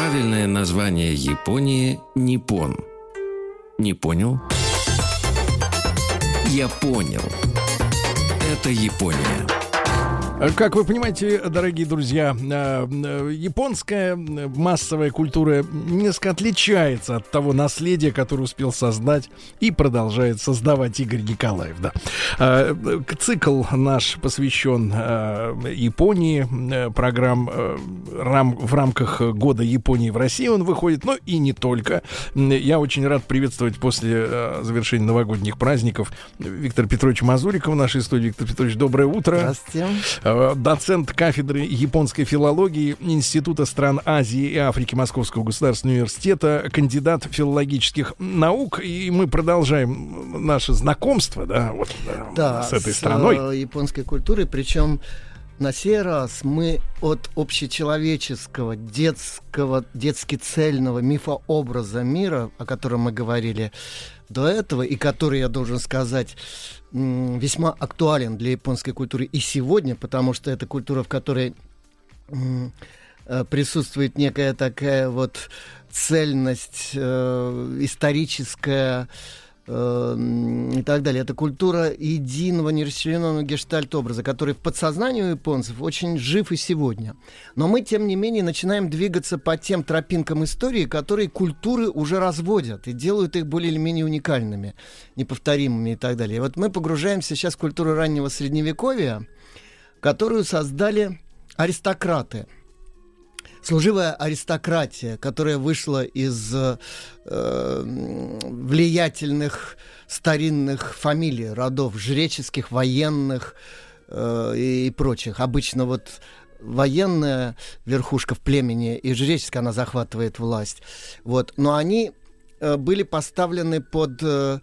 Правильное название Японии – Ниппон. Не понял? Я понял. Это Япония. Как вы понимаете, дорогие друзья, э, э, японская э, массовая культура несколько отличается от того наследия, которое успел создать и продолжает создавать Игорь Николаев. Да. Цикл наш посвящен Японии, программ рам- в рамках года Японии в России он выходит, но и не только. Я очень рад приветствовать после завершения новогодних праздников Виктора Петровича Мазурика в нашей студии. Виктор Петрович, доброе утро. Здравствуйте. Э, Доцент кафедры японской филологии Института стран Азии и Африки Московского государственного университета, кандидат филологических наук. И мы продолжаем наше знакомство, да, вот да, Да, с этой страной. э, японской культурой, причем на сей раз мы от общечеловеческого, детского, детски цельного мифообраза мира, о котором мы говорили до этого, и который, я должен сказать, весьма актуален для японской культуры и сегодня, потому что это культура, в которой э, присутствует некая такая вот цельность э, историческая, и так далее. Это культура единого нерасчлененного гештальт-образа, который в подсознании у японцев очень жив и сегодня. Но мы, тем не менее, начинаем двигаться по тем тропинкам истории, которые культуры уже разводят и делают их более или менее уникальными, неповторимыми и так далее. И вот мы погружаемся сейчас в культуру раннего средневековья, которую создали аристократы – служивая аристократия, которая вышла из э, влиятельных старинных фамилий, родов, жреческих, военных э, и, прочих. Обычно вот военная верхушка в племени и жреческая, она захватывает власть. Вот. Но они э, были поставлены под э,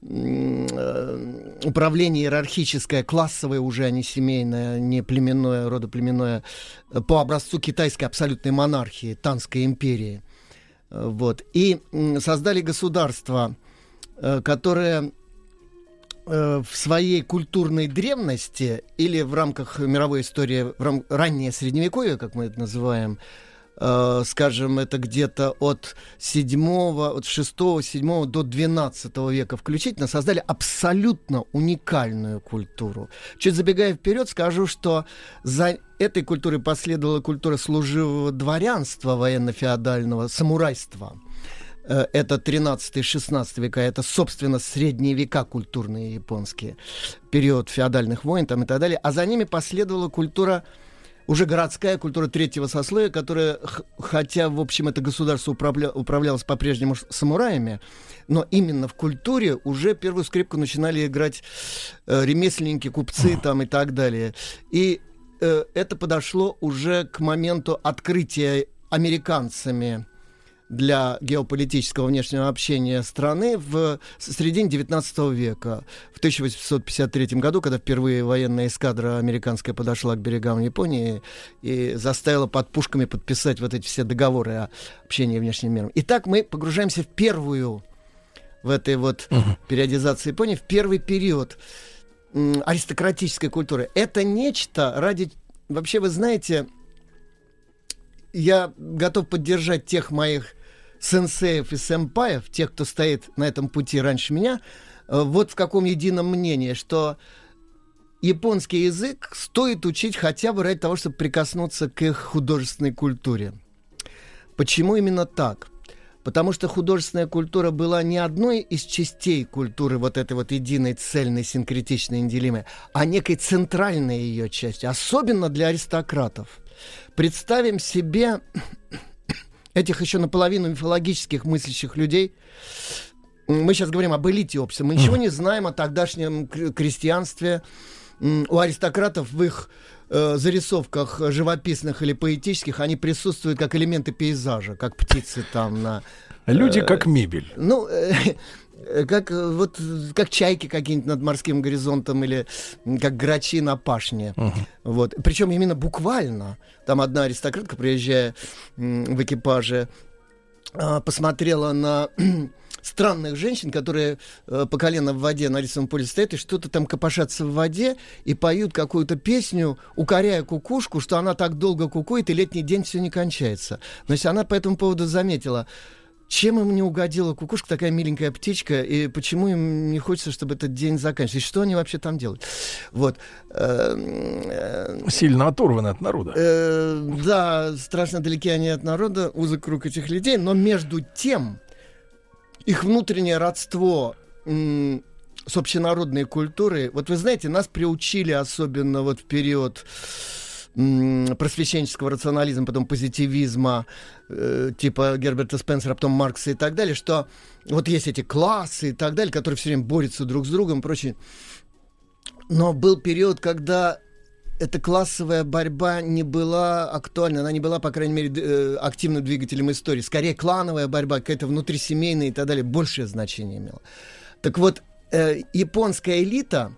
управление иерархическое, классовое уже, а не семейное, не племенное, родоплеменное, э, по образцу китайской абсолютной монархии, Танской империи. Э, Вот. И создали государство, э, которое э, в своей культурной древности или в рамках мировой истории, в рам- раннее средневековье, как мы это называем, э, скажем, это где-то от 7, от 6, 7 до 12 века включительно, создали абсолютно уникальную культуру. Чуть забегая вперед, скажу, что за этой культурой последовала культура служивого дворянства военно-феодального, самурайства. Э, Это 13-16 века, это, собственно, средние века культурные японские, период феодальных войн там и так далее. А за ними последовала культура уже городская культура третьего сословия, которая, хотя, в общем, это государство управля- управлялось по-прежнему самураями, но именно в культуре уже первую скрипку начинали играть э, ремесленники, купцы там и так далее. И э, это подошло уже к моменту открытия американцами для геополитического внешнего общения страны в середине 19 века. В 1853 году, когда впервые военная эскадра американская подошла к берегам Японии и заставила под пушками подписать вот эти все договоры о общении внешним миром. Итак, мы погружаемся в первую в этой вот периодизации Японии, в первый период аристократической культуры. Это нечто ради... Вообще, вы знаете, я готов поддержать тех моих сенсеев и сэмпаев, тех, кто стоит на этом пути раньше меня, э, вот в каком едином мнении, что японский язык стоит учить хотя бы ради того, чтобы прикоснуться к их художественной культуре. Почему именно так? Потому что художественная культура была не одной из частей культуры вот этой вот единой, цельной, синкретичной, неделимой, а некой центральной ее частью, особенно для аристократов. Представим себе этих еще наполовину мифологических мыслящих людей. Мы сейчас говорим об элите общества. Мы ничего не знаем о тогдашнем кр- крестьянстве. У аристократов в их э, зарисовках живописных или поэтических они присутствуют как элементы пейзажа, как птицы там на... Люди э, как мебель. Ну, э, как э, вот э, как чайки какие-нибудь над морским горизонтом или как грачи на пашне. Вот. Причем именно буквально. Там одна аристократка, приезжая в экипаже, а, посмотрела на странных женщин, которые э, по колено в воде на рисовом поле стоят и что-то там копошатся в воде и поют какую-то песню, укоряя кукушку, что она так долго кукует, и летний день все не кончается. Если она по этому поводу заметила, чем им не угодила кукушка, такая миленькая птичка, и почему им не хочется, чтобы этот день заканчивался? И что они вообще там делают? Вот. Э, Сильно оторваны от народа. Э, да, страшно далеки они от народа, узок круг этих людей, но между тем их внутреннее родство с общенародной культурой, вот вы знаете, нас приучили особенно вот в период просвещенческого рационализма, потом позитивизма, э, типа Герберта Спенсера, потом Маркса и так далее, что вот есть эти классы и так далее, которые все время борются друг с другом и прочее. Но был период, когда эта классовая борьба не была актуальна, она не была, по крайней мере, э, активным двигателем истории. Скорее, клановая борьба, какая-то внутрисемейная и так далее, большее значение имела. Так вот, э, японская элита,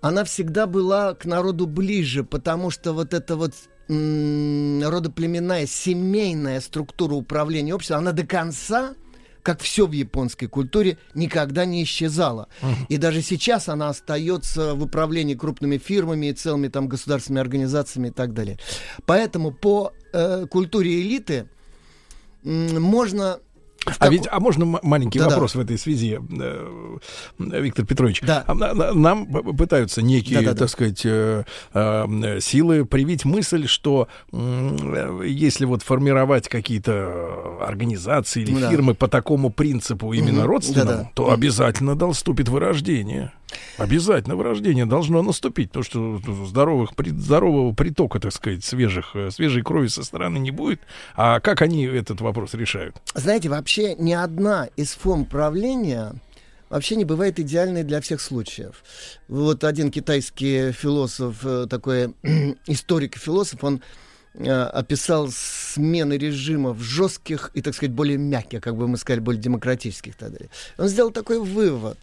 она всегда была к народу ближе, потому что вот эта вот м, родоплеменная, семейная структура управления обществом, она до конца как все в японской культуре, никогда не исчезала. И даже сейчас она остается в управлении крупными фирмами и целыми там государственными организациями и так далее. Поэтому по э, культуре элиты м, можно... А ведь, а можно маленький Да-да. вопрос в этой связи, э, э, Виктор Петрович? А, на- на- Нам пытаются некие, Да-да-да. так сказать, э, э, силы привить мысль, что э, если вот формировать какие-то э, организации или Ну да. фирмы по такому принципу именно родственному, Да-да. то обязательно наступит вырождение. Обязательно вырождение должно наступить, потому что здоровых, здорового притока, так сказать, свежих, э, свежей крови со стороны не будет. А как они этот вопрос решают? Знаете, вообще ни одна из форм правления вообще не бывает идеальной для всех случаев. Вот один китайский философ, э, такой историк и философ, он э, описал смены режимов жестких и, так сказать, более мягких, как бы мы сказали, более демократических и так далее. Он сделал такой вывод.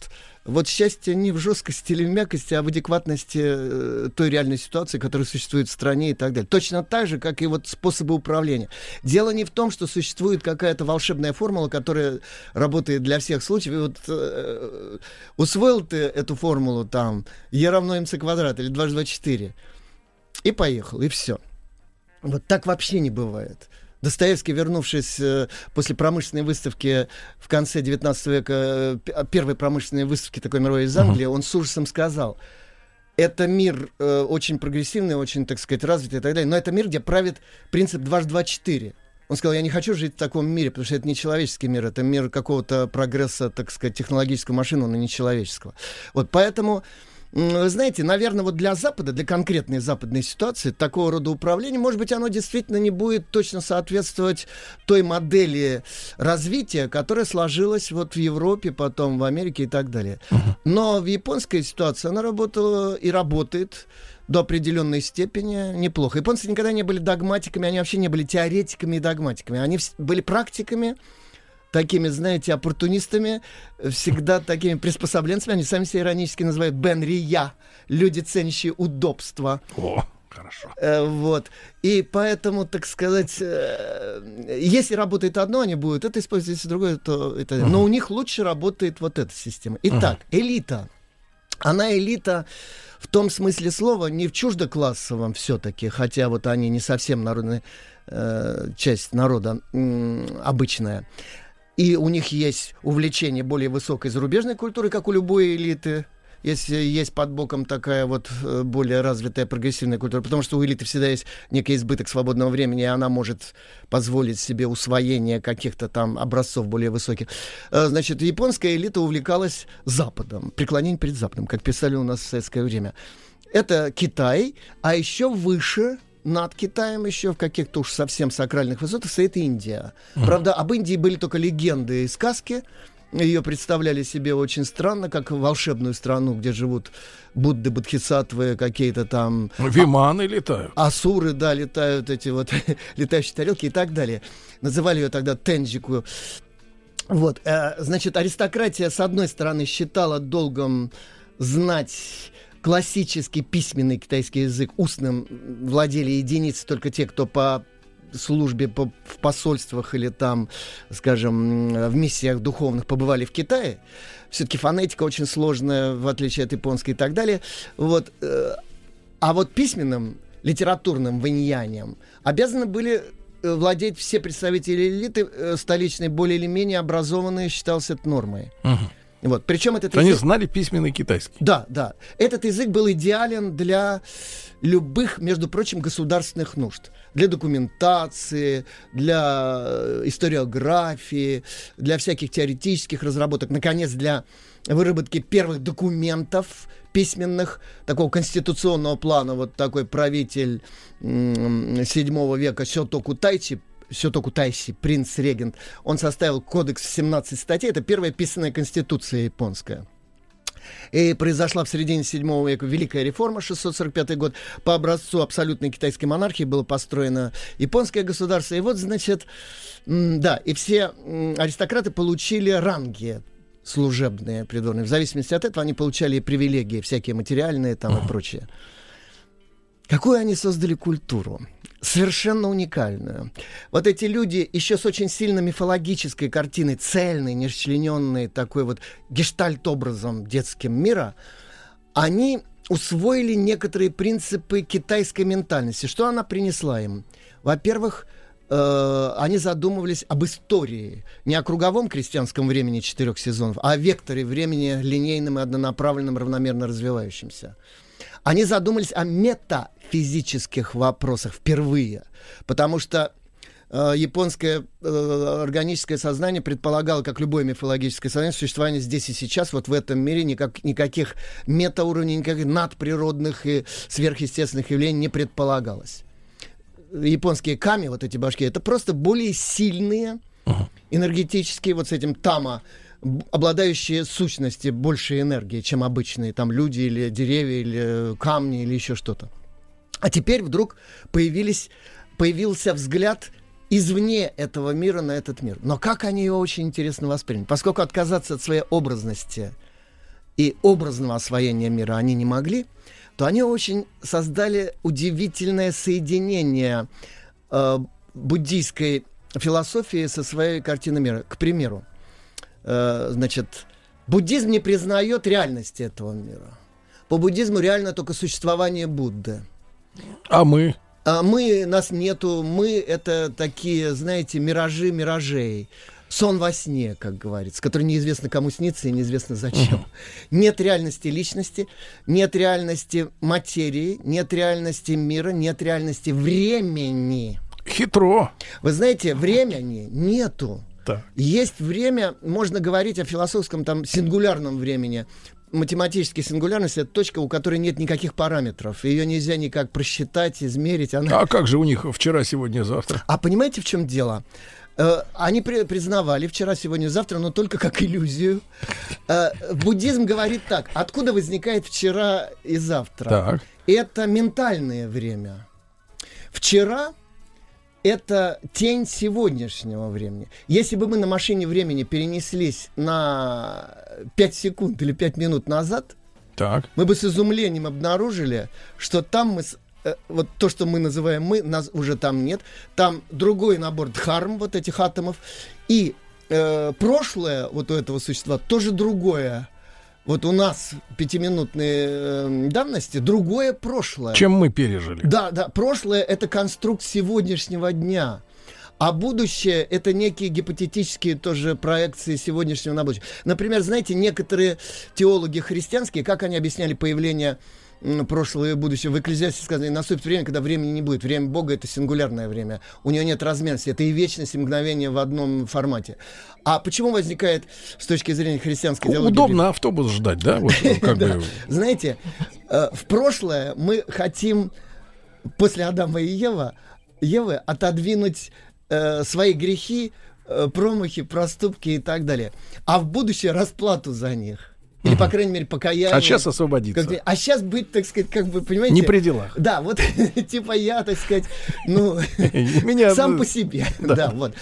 Вот счастье не в жесткости или в мягкости, а в адекватности э, той реальной ситуации, которая существует в стране и так далее. Точно так же, как и вот способы управления. Дело не в том, что существует какая-то волшебная формула, которая работает для всех случаев. И вот э, усвоил ты эту формулу там, e равно mc квадрат или 2 4, и поехал, и все. Вот так вообще не бывает. Достоевский, вернувшись э, после промышленной выставки в конце 19 века, э, первой промышленной выставки такой мировой из Англии, он с ужасом сказал, это мир э, очень прогрессивный, очень, так сказать, развитый и так далее, но это мир, где правит принцип дважды два четыре. Он сказал, я не хочу жить в таком мире, потому что это не человеческий мир, это мир какого-то прогресса, так сказать, технологического машины, но не человеческого. Вот поэтому, знаете, наверное, вот для Запада, для конкретной западной ситуации, такого рода управление, может быть, оно действительно не будет точно соответствовать той модели развития, которая сложилась вот в Европе, потом в Америке и так далее. Но в японской ситуации она работала и работает до определенной степени неплохо. Японцы никогда не были догматиками, они вообще не были теоретиками и догматиками. Они были практиками, такими, знаете, оппортунистами, всегда такими приспособленцами. Они сами себя иронически называют бенрия, люди, ценящие удобства. О, хорошо. Э, вот. И поэтому, так сказать, э, если работает одно, они будут это использовать, если другое, то это... Но у них лучше работает вот эта система. Итак, элита. Она элита в том смысле слова не в чуждоклассовом все-таки, хотя вот они не совсем народная э, часть народа м, обычная. И у них есть увлечение более высокой зарубежной культуры, как у любой элиты. Если есть под боком такая вот э, более развитая прогрессивная культура, потому что у элиты всегда есть некий избыток свободного времени, и она может позволить себе усвоение каких-то там образцов более высоких. Э, Значит, японская элита увлекалась Западом, преклонением перед Западом, как писали у нас в советское время. Это Китай, а еще выше над Китаем еще в каких-то уж совсем сакральных высотах стоит Индия. Правда, об Индии были только легенды и сказки. Ее представляли себе очень странно, как волшебную страну, где живут Будды, Бодхисаттвы, какие-то там... Виманы летают. Асуры, да, летают эти вот летающие тарелки и так далее. Называли ее тогда Тенджику. Вот, э, значит, аристократия, с одной стороны, считала долгом знать классический письменный китайский язык, устным владели единицы только те, кто по службе по, в посольствах или там, скажем, в миссиях духовных побывали в Китае. Все-таки фонетика очень сложная, в отличие от японской и так далее. Вот, э, а вот письменным литературным ваньянием обязаны были э, владеть все представители элиты э, столичной, более или менее образованные, считалось это нормой. Мгм. Вот. Причем этот Они язык- знали письменный китайский. Да, да. Этот язык был идеален для любых, между прочим, государственных нужд. Для документации, для э, историографии, для всяких теоретических разработок. Наконец, для выработки первых документов письменных, такого конституционного плана. Вот такой правитель м, 7 века Сётоку Тайчи Сётоку Тайси, принц-регент, он составил кодекс в 17 статей. Это первая писанная конституция японская. И произошла в середине 7 века Великая реформа, 645 год. По образцу абсолютной китайской монархии было построено японское государство. И вот, значит, да, и все аристократы получили ранги служебные придворные. В зависимости от этого они получали привилегии, всякие материальные там и прочее. Какую они создали культуру? Совершенно уникальную. Вот эти люди еще с очень сильно мифологической картиной, цельной, нерасчлененной такой вот гештальт-образом детским мира, они усвоили некоторые принципы китайской ментальности. Что она принесла им? Во-первых, э, они задумывались об истории. Не о круговом крестьянском времени четырех сезонов, а о векторе времени линейном и однонаправленном, равномерно развивающемся. Они задумались о метафизических вопросах впервые, потому что э, японское э, органическое сознание предполагало, как любое мифологическое сознание, существование здесь и сейчас, вот в этом мире никак, никаких метауровней, никаких надприродных и сверхъестественных явлений не предполагалось. Японские ками, вот эти башки, это просто более сильные энергетические, вот с этим тама, обладающие сущности большей энергии, чем обычные там люди или деревья или э, камни или еще что-то. А теперь вдруг появились, появился взгляд извне этого мира на этот мир. Но как они его очень интересно восприняли. Поскольку отказаться от своей образности и образного освоения мира они не могли, то они очень создали удивительное соединение э, буддийской философии со своей картиной мира. К примеру, э, значит, буддизм не признает реальности этого мира. По буддизму реально только существование Будды. А мы? А мы, нас нету, мы это такие, знаете, миражи миражей. Сон во сне, как говорится, который неизвестно кому снится и неизвестно зачем. Нет реальности личности, нет реальности материи, нет реальности мира, нет реальности времени. Хитро. Вы знаете, времени нету. Так. Есть время, можно говорить о философском там сингулярном времени. Математическая сингулярность это точка, у которой нет никаких параметров. Ее нельзя никак просчитать, измерить. Она... А как же у них вчера, сегодня, завтра? А понимаете, в чем дело? Э, Они при- признавали вчера, сегодня, завтра, но только как иллюзию. Э, Буддизм говорит так: откуда возникает вчера и завтра? Так. Это ментальное время. Вчера это тень сегодняшнего времени. Если бы мы на машине времени перенеслись на 5 секунд или 5 минут назад, Так. мы бы с изумлением обнаружили, что там мы... э, Вот то, что мы называем мы, нас уже там нет. Там другой набор дхарм, вот этих атомов. И э, прошлое вот у этого существа тоже другое. Вот у нас пятиминутные э, давности другое прошлое. Чем мы пережили? Да, да, прошлое это конструкт сегодняшнего дня. А будущее — это некие гипотетические тоже проекции сегодняшнего на будущее. Например, знаете, некоторые теологи христианские, как они объясняли появление м, прошлого и будущего. В Экклезиасте сказано, наступит время, когда времени не будет. Время Бога — это сингулярное время. У него нет размерности. Это и вечность, и мгновение в одном формате. А почему возникает с точки зрения христианской теологии... Удобно автобус ждать, да? Вот, как Да. бы. Знаете, э, в прошлое мы хотим после Адама и Ева, Евы отодвинуть э, свои грехи, э, промахи, проступки и так далее. А в будущее расплату за них. Или, по крайней мере, покаяние. А сейчас освободиться. Как- а сейчас быть, так сказать, как бы, понимаете... Не при делах. Да, вот, типа я, так сказать, ну, Меня- сам по себе. Да. Да, вот.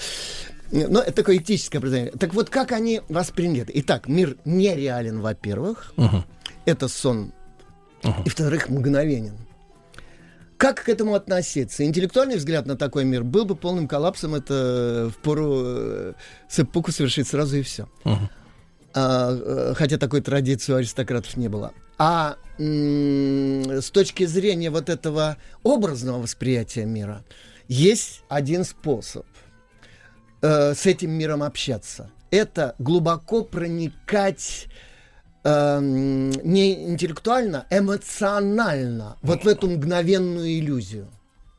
Но это такое этическое определение. Так вот, как они восприняли это? Итак, мир нереален, во-первых. Мгм. Это сон. И, во-вторых, мгновенен. Как к этому относиться? Интеллектуальный взгляд на такой мир был бы полным коллапсом. Это в пору э, сэппуку совершить сразу и все. Мгм. А, э, хотя такой традиции у аристократов не было. А с точки зрения вот этого образного восприятия мира, Есть один способ э, с этим миром общаться. Это глубоко проникать эм, не интеллектуально, эмоционально, вот в эту мгновенную иллюзию.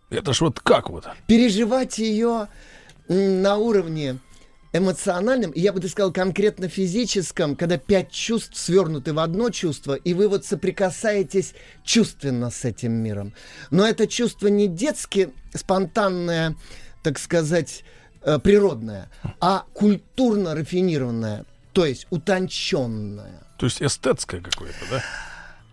Это ж вот как вот? Переживать ее на уровне эмоциональном, и я бы сказал конкретно физическом, когда пять чувств свернуты в одно чувство, и вы вот соприкасаетесь чувственно с этим миром. Но это чувство не детски спонтанное, так сказать, э, природное, а культурно рафинированное, то есть утонченное. То есть эстетское какое-то, да?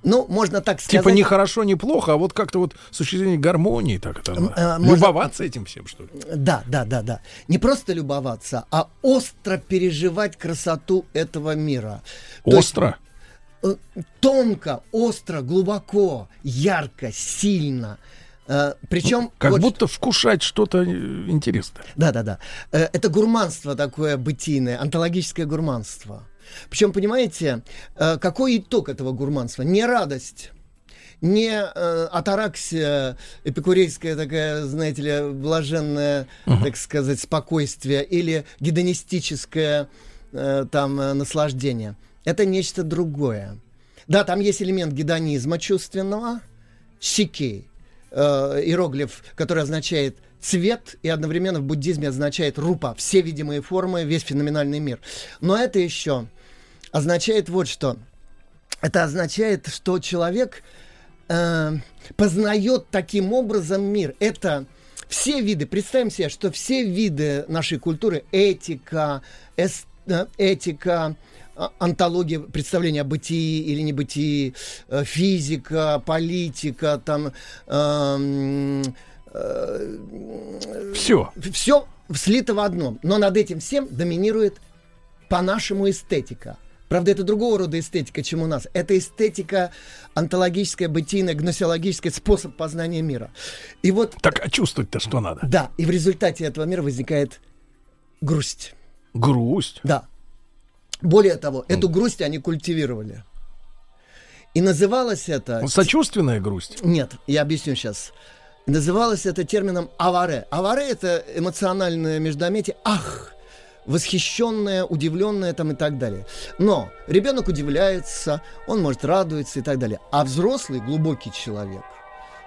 Ну, можно так сказать. Типа не хорошо, не плохо, а вот как-то вот с точки зрения гармонии так это. можно- Любоваться этим всем, что ли? Да, да, да, да. Не просто любоваться, а остро переживать красоту этого мира. То есть, Остро. э, тонко, остро, глубоко, ярко, сильно. Э, Причем Как вот- будто вкушать что-то э, интересное. Да, да, да. Это гурманство такое бытийное, онтологическое гурманство. Причем, понимаете, э, какой итог этого гурманства? Не радость, не э, атараксия, эпикурейская такая, знаете ли, блаженное, так сказать, спокойствие, или гедонистическое э, там э, наслаждение. Это нечто другое. Да, там есть элемент гедонизма чувственного, щеки, э, иероглиф, который означает цвет, и одновременно в буддизме означает рупа, все видимые формы, весь феноменальный мир. Но это еще означает вот что. Это означает, что человек э, познает таким образом мир. Это все виды, представим себе, что все виды нашей культуры, этика, эс- э, этика, а- антология представления о бытии или небытии, э, физика, политика, там... эм, Все. Все слито в одном. Но над этим всем доминирует по-нашему эстетика. Правда, это другого рода эстетика, чем у нас. Это эстетика онтологическая, бытийная, гносеологическая, способ познания мира. И вот... Так, а чувствовать-то что надо? Да, и в результате этого мира возникает грусть. Грусть? Да. Более того, эту грусть они культивировали. И называлось это... Ну, Сочувственная грусть. Нет, я объясню сейчас. Называлось это термином аваре. Аваре это эмоциональное междометие. Ах! Восхищенное, удивленное там и так далее. Но ребенок удивляется, он может радуется и так далее. А взрослый, глубокий человек,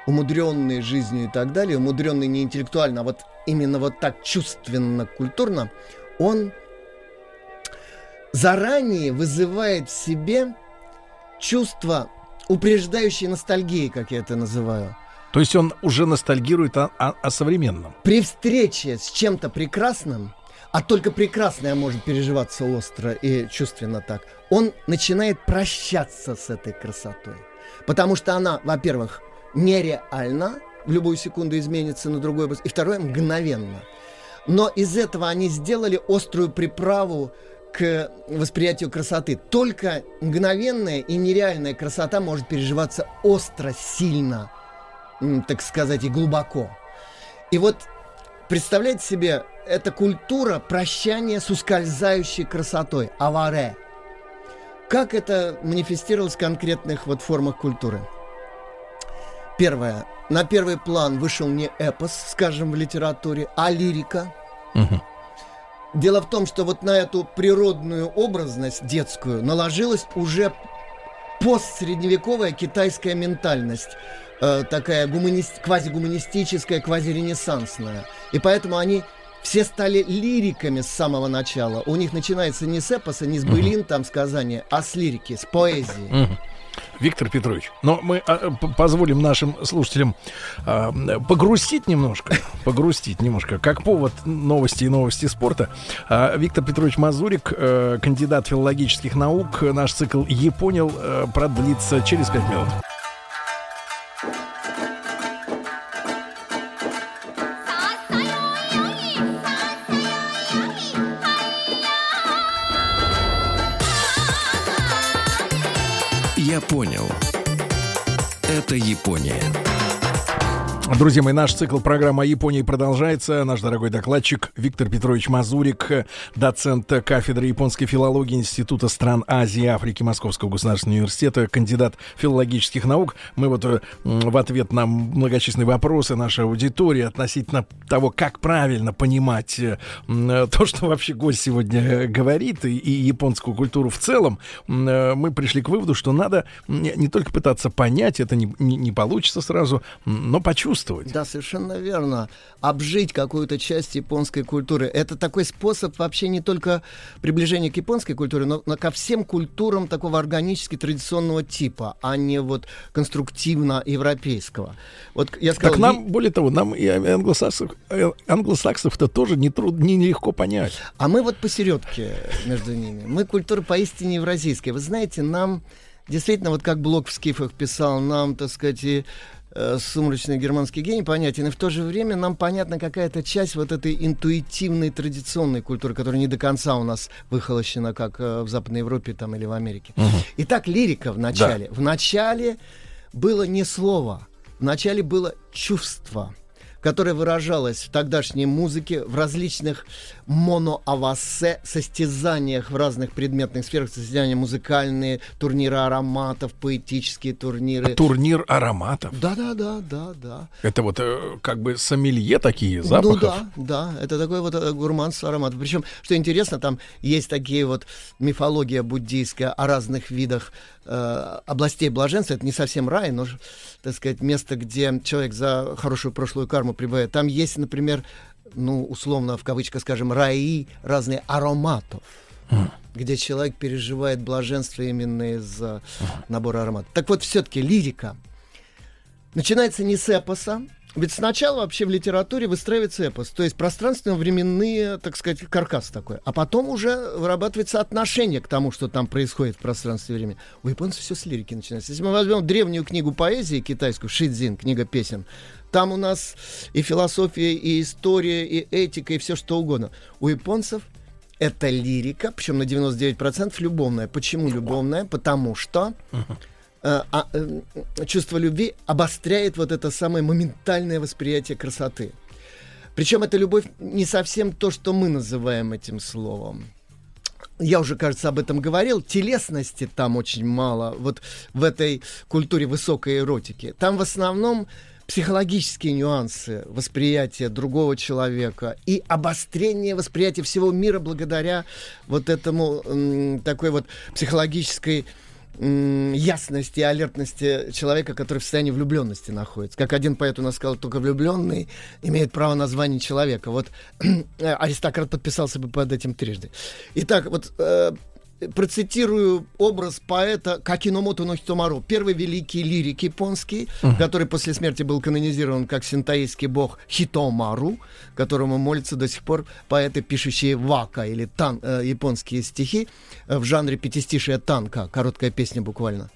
умудренный жизнью и так далее, умудренный не интеллектуально, а вот именно вот так чувственно, культурно, он заранее вызывает в себе чувство упреждающей ностальгии, как я это называю. То есть он уже ностальгирует о, о- о современном. При встрече с чем-то прекрасным, а только прекрасное может переживаться остро и чувственно так, он начинает прощаться с этой красотой. Потому что она, во-первых, нереальна, в любую секунду изменится на другой и второе, мгновенно. Но из этого они сделали острую приправу к восприятию красоты. Только мгновенная и нереальная красота может переживаться остро, сильно, так сказать, и глубоко. И вот представляете себе, это культура прощания с ускользающей красотой, аваре. Как это манифестировалось в конкретных вот формах культуры? Первое. На первый план вышел не эпос, скажем, в литературе, а лирика. Дело в том, что вот на эту природную образность детскую наложилась уже постсредневековая китайская ментальность, э, такая гуманист, квазигуманистическая, квазиренессансная. И поэтому они все стали лириками с самого начала. У них начинается не с эпоса, не с былин там сказания, а с лирики, с поэзии. Мгм. Виктор Петрович, но мы а, п- позволим нашим слушателям а, погрустить немножко, погрустить немножко, как повод новости и новости спорта. А, Виктор Петрович Мазурик, э, кандидат филологических наук, наш цикл «Японил» э, продлится через пять минут. Я понял. Это Япония. Друзья мои, наш цикл программы о Японии продолжается. Наш дорогой докладчик Виктор Петрович Мазурик, доцент кафедры японской филологии Института стран Азии и Африки Московского государственного университета, кандидат филологических наук. Мы вот э, в ответ на многочисленные вопросы нашей аудитории относительно того, как правильно понимать э, то, что вообще гость сегодня э, говорит, и, и японскую культуру в целом, мы пришли к выводу, что надо не, не только пытаться понять, это не, не, не получится сразу, но почувствовать. Да, совершенно верно. Обжить какую-то часть японской культуры. Это такой способ вообще не только приближения к японской культуре, но, но ко всем культурам такого органически традиционного типа, а не вот конструктивно-европейского. Вот я сказал, так нам, более того, нам и англосаксов, э, англосаксов-то тоже не трудно, не нелегко понять. А мы вот посередке между ними. Мы культура поистине евразийская. Вы знаете, нам действительно, вот как Блок в скифах писал, нам, так сказать, и э, сумрачный германский гений понятен, и в то же время нам понятна какая-то часть вот этой интуитивной традиционной культуры, которая не до конца у нас выхолощена, как э, в Западной Европе там, или в Америке. Итак, лирика в начале. В начале было не слово, в начале было чувство которое выражалось в тогдашней музыке, в различных моноавасе, состязаниях в разных предметных сферах, состязания музыкальные, турниры ароматов, поэтические турниры. Турнир ароматов. Да-да-да, да-да. Это вот э, как бы сомелье такие запахов. Ну да, да, это такой вот э, гурманство ароматов. Причем, что интересно, там есть такие вот мифология буддийская о разных видах э, областей блаженства. Это не совсем рай, но, так сказать, место, где человек за хорошую прошлую карму прибывает. Там есть, например, ну, условно, в кавычках скажем, раи разные ароматов где человек переживает блаженство именно из-за набора ароматов. Так вот, все-таки лирика. Начинается не с эпоса, ведь сначала вообще в литературе выстраивается эпос, то есть пространственно-временные, так сказать, каркас такой. А потом уже вырабатывается отношение к тому, что там происходит в пространстве и времени. У японцев все с лирики начинается. Если мы возьмем древнюю книгу поэзии китайскую, Шидзин, книга песен, там у нас и философия, и история, и этика, и все что угодно. У японцев это лирика, причем на 99% любовная. Почему любовная? Потому что э, а, э, чувство любви обостряет вот это самое моментальное восприятие красоты. Причем эта любовь не совсем то, что мы называем этим словом. Я уже, кажется, об этом говорил. Телесности там очень мало, вот в этой культуре высокой эротики. Там в основном психологические нюансы восприятия другого человека и обострение восприятия всего мира благодаря вот этому м, такой вот психологической ясности и алертности человека, который в состоянии влюбленности находится. Как один поэт у нас сказал, только влюбленный имеет право на звание человека. Вот аристократ подписался бы под этим трижды. Итак, вот э, процитирую образ поэта Какиномото Нохитомаро, первый великий лирик японский, Мгм. который после смерти был канонизирован как синтаистский бог Хитомару, которому молятся до сих пор поэты, пишущие вака или тан, э, японские стихи э, в жанре пятистишия танка, короткая песня буквально.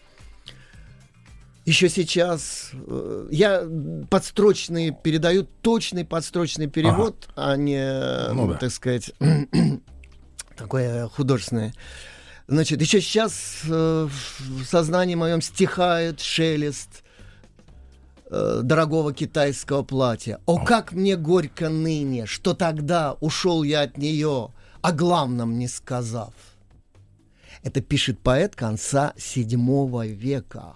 Еще сейчас э, я подстрочный передаю точный подстрочный перевод, а не, э, Ну да. так сказать, такое художественное. Значит, еще сейчас э, в сознании моем стихает шелест э, дорогого китайского платья. О, как мне горько ныне, что тогда ушел я от нее, о главном не сказав. Это пишет поэт конца седьмого века.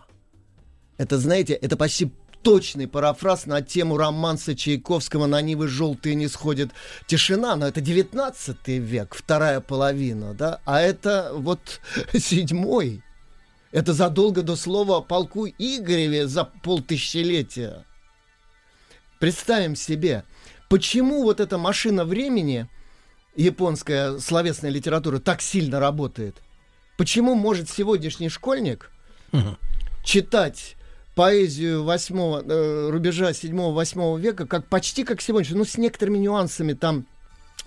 Это, знаете, это почти точный парафраз на тему романса Чайковского «На Нивы желтые не сходит тишина», но это 19 век, вторая половина, да, а это вот седьмой. Это задолго до слова о полку Игореве за полтысячелетия. Представим себе, почему вот эта машина времени, японская словесная литература, так сильно работает. Почему может сегодняшний школьник читать поэзию восьмого, э, рубежа седьмого-восьмого века как почти как сегодняшний, ну, с некоторыми нюансами там,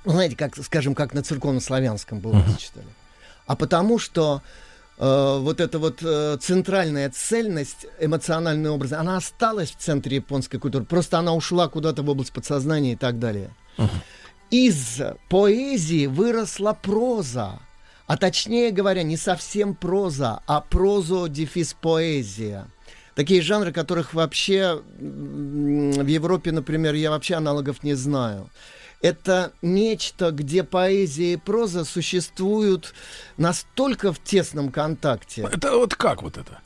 ну, знаете, как, скажем, как на церковно-славянском было Мгм. читали. А потому что э, вот эта вот э, центральная цельность, эмоциональный образ, она осталась в центре японской культуры, просто она ушла куда-то в область подсознания и так далее. Из поэзии выросла проза. А точнее говоря, не совсем проза, а прозо дефис поэзия. Такие жанры, которых вообще в Европе, например, я вообще аналогов не знаю. Это нечто, где поэзия и проза существуют настолько в тесном контакте. Это вот как вот это?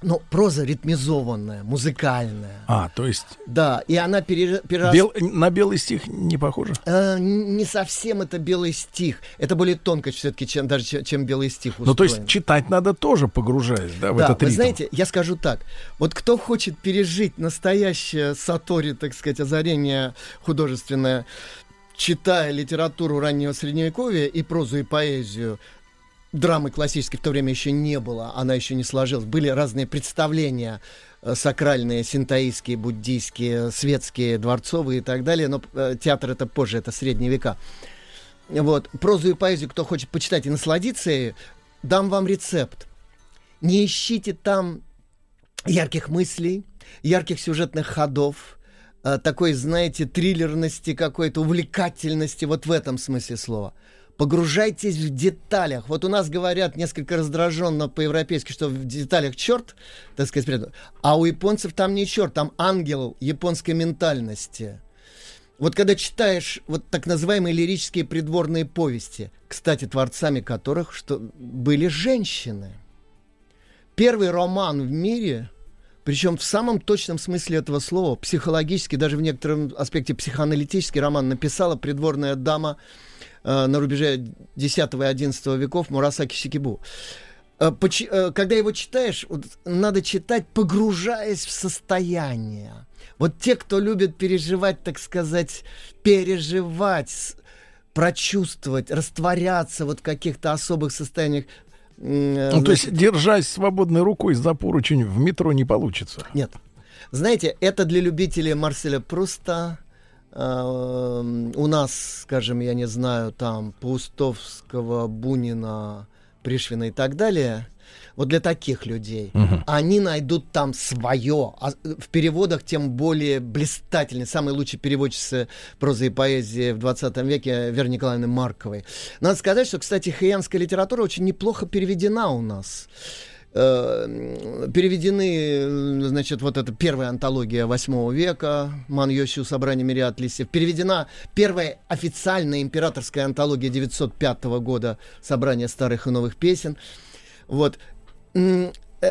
Ну, проза ритмизованная, музыкальная. А, то есть Да, и она пере- перерас- бел- на белый стих не похоже? Э, не совсем это белый стих. Это более тонко все-таки, чем даже чем, чем белый стих. Ну, то есть устроен. читать надо тоже погружаясь, да, в да, этот вы ритм. знаете, я скажу так. Вот кто хочет пережить настоящее сатори, так сказать, озарение художественное, читая литературу раннего средневековья и прозу, и поэзию, драмы классической в то время еще не было, она еще не сложилась. Были разные представления э, сакральные, синтаистские, буддийские, светские, дворцовые и так далее, но э, театр это позже, это средние века. Вот, прозу и поэзию, кто хочет почитать и насладиться дам вам рецепт. Не ищите там ярких мыслей, ярких сюжетных ходов, э, такой, знаете, триллерности какой-то, увлекательности, вот в этом смысле слова. Погружайтесь в деталях. Вот у нас говорят несколько раздраженно по-европейски, что в деталях черт, так сказать, а у японцев там не черт, там ангел японской ментальности. Вот когда читаешь вот так называемые лирические придворные повести, кстати, творцами которых что были женщины. Первый роман в мире, причем в самом точном смысле этого слова, психологически, даже в некотором аспекте психоаналитический роман написала придворная дама э, на рубеже X и XI веков Мурасаки Сикибу. Э, э, Когда его читаешь, вот надо читать, погружаясь в состояние. Вот те, кто любит переживать, так сказать, переживать, прочувствовать, растворяться вот в каких-то особых состояниях. Ну, то есть, значит, держась свободной рукой за поручень в метро не получится. Нет. Знаете, это для любителей Марселя Пруста. Э, У нас, скажем, я не знаю, там Паустовского, Бунина, Пришвина и так далее. Вот для таких людей. Мгм. Они найдут там свое. А в переводах тем более блистательный. Самый лучший переводчица прозы и поэзии в 20 веке Вера Николаевна Марковой. Надо сказать, что, кстати, хаянская литература очень неплохо переведена у нас э, переведены, э, значит, вот эта первая антология восьмого века, Ман Йосю «Собрание мириад листьев», переведена первая официальная императорская антология 905 года «Собрание старых и новых песен». Вот. Э,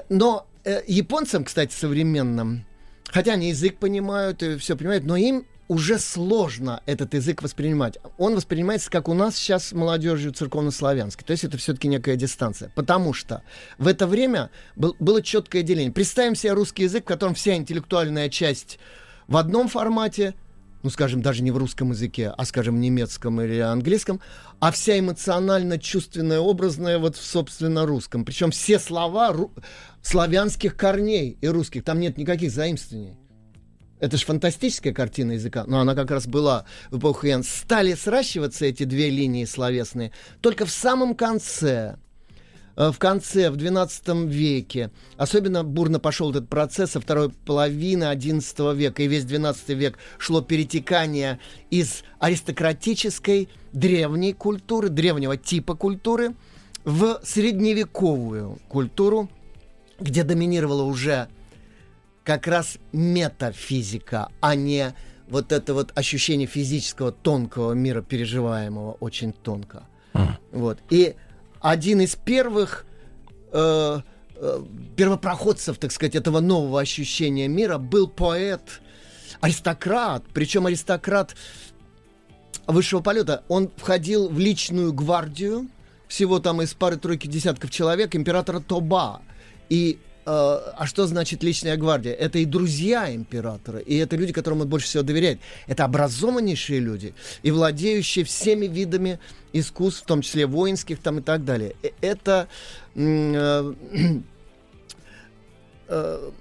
Но э, японцам, кстати, современным, хотя они язык понимают и все понимают, но им уже сложно этот язык воспринимать. Он воспринимается, как у нас сейчас молодежью церковнославянской. То есть это все-таки некая дистанция. Потому что в это время был- было четкое деление. Представим себе русский язык, в котором вся интеллектуальная часть в одном формате, ну, скажем, даже не в русском языке, а, скажем, немецком или английском, а вся эмоционально-чувственная, образная вот в, собственно, русском. Причем все слова ру- славянских корней и русских, там нет никаких заимствований. Это же фантастическая картина языка, но она как раз была в эпоху Ян. Стали сращиваться эти две линии словесные только в самом конце, э, в конце, в XII веке. Особенно бурно пошел этот процесс со второй половины XI века. И весь XII век шло перетекание из аристократической древней культуры, древнего типа культуры, в средневековую культуру, где доминировала уже как раз метафизика, а не вот это вот ощущение физического тонкого мира, переживаемого очень тонко. Вот. И один из первых э, э, первопроходцев, так сказать, этого нового ощущения мира был поэт, аристократ, причем аристократ высшего полета. Он входил в личную гвардию, всего там из пары-тройки десятков человек, императора Тоба. И а что значит личная гвардия? Это и друзья императора, и это люди, которым он больше всего доверяет. Это образованнейшие люди и владеющие всеми видами искусств, в том числе воинских там и так далее. Э, Это э, э,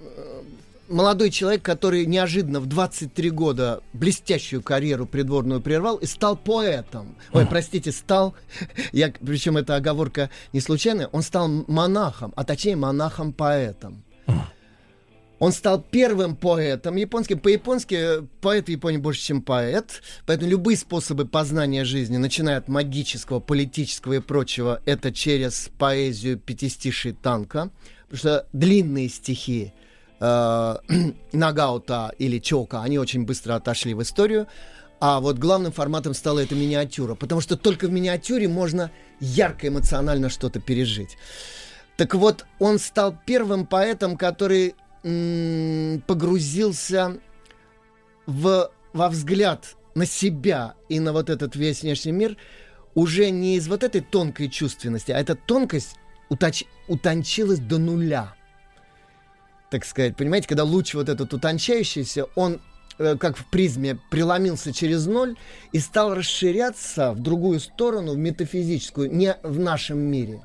молодой человек, который неожиданно в 23 года блестящую карьеру придворную прервал и стал поэтом. Ой, простите, стал, я, причем эта оговорка не случайная, он стал монахом, а точнее монахом-поэтом. Он стал первым поэтом японским. По-японски поэт в Японии больше, чем поэт. Поэтому любые способы познания жизни, начиная от магического, политического и прочего, это через поэзию пятистишей танка. Потому что длинные стихи э, Нагаута или Чока, они очень быстро отошли в историю. А вот главным форматом стала эта миниатюра, потому что только в миниатюре можно ярко эмоционально что-то пережить. Так вот, он стал первым поэтом, который погрузился в, во взгляд на себя и на вот этот весь внешний мир уже не из вот этой тонкой чувственности, а эта тонкость уточ- утончилась до нуля. Так сказать, понимаете, когда луч вот этот утончающийся, он э, как в призме, преломился через ноль и стал расширяться в другую сторону, в метафизическую, не в нашем мире.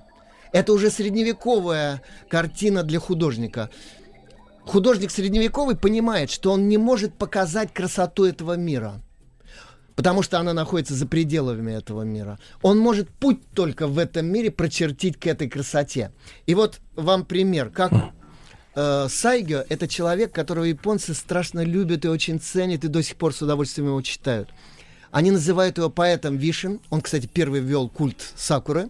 Это уже средневековая картина для художника. Художник средневековый понимает, что он не может показать красоту этого мира, потому что она находится за пределами этого мира. Он может путь только в этом мире прочертить к этой красоте. И вот вам пример, как э, Сайгё — это человек, которого японцы страшно любят и очень ценят, и до сих пор с удовольствием его читают. Они называют его поэтом Вишен. Он, кстати, первый ввел культ Сакуры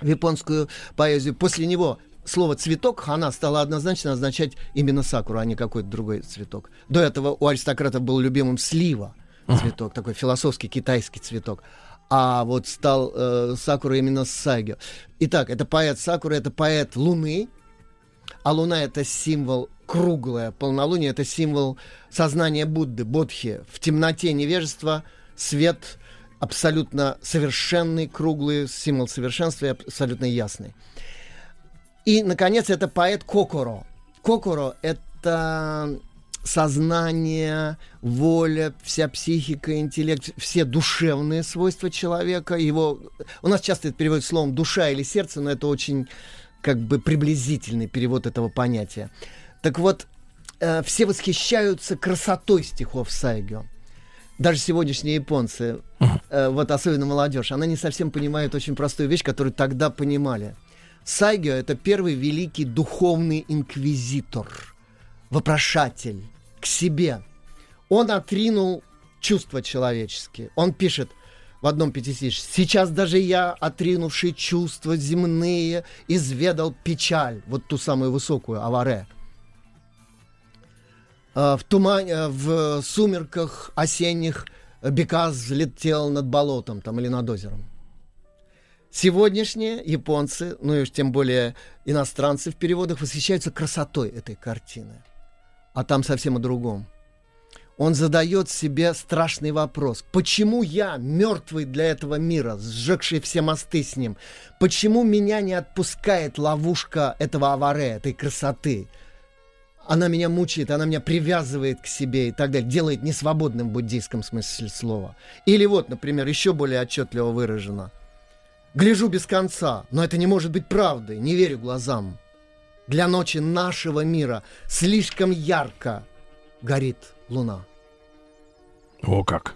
в японскую поэзию. После него слово «цветок» хана стало однозначно означать именно сакуру, а не какой-то другой цветок. До этого у аристократов был любимым слива цветок, такой философский китайский цветок. А вот стал э, Сакура именно с Сайгё. Итак, это поэт Сакура, это поэт Луны, а Луна это символ круглое, полнолуние это символ сознания Будды, Бодхи. В темноте невежества свет абсолютно совершенный, круглый, символ совершенства и абсолютно ясный. И, наконец, это поэт Кокоро. Кокоро — это сознание, воля, вся психика, интеллект, все душевные свойства человека. Его... У нас часто это переводят словом «душа» или «сердце», но это очень как бы приблизительный перевод этого понятия. Так вот, э, все восхищаются красотой стихов Сайгё. Даже сегодняшние японцы, э, вот особенно молодежь, она не совсем понимает очень простую вещь, которую тогда понимали. Сайгё — это первый великий духовный инквизитор, вопрошатель к себе. Он отринул чувства человеческие. Он пишет в одном пятистишье «Сейчас даже я, отринувший чувства земные, изведал печаль». Вот ту самую высокую, аваре. А, В тумане, в сумерках осенних Бекас взлетел над болотом там, или над озером. Сегодняшние японцы, ну и уж тем более иностранцы в переводах, восхищаются красотой этой картины. А там совсем о другом. Он задает себе страшный вопрос. Почему я, мертвый для этого мира, сжегший все мосты с ним, почему меня не отпускает ловушка этого аваре, этой красоты? Она меня мучает, она меня привязывает к себе и так далее, делает несвободным в буддийском смысле слова. Или вот, например, еще более отчетливо выражено – Гляжу без конца, но это не может быть правдой, не верю глазам. Для ночи нашего мира слишком ярко горит луна. О как!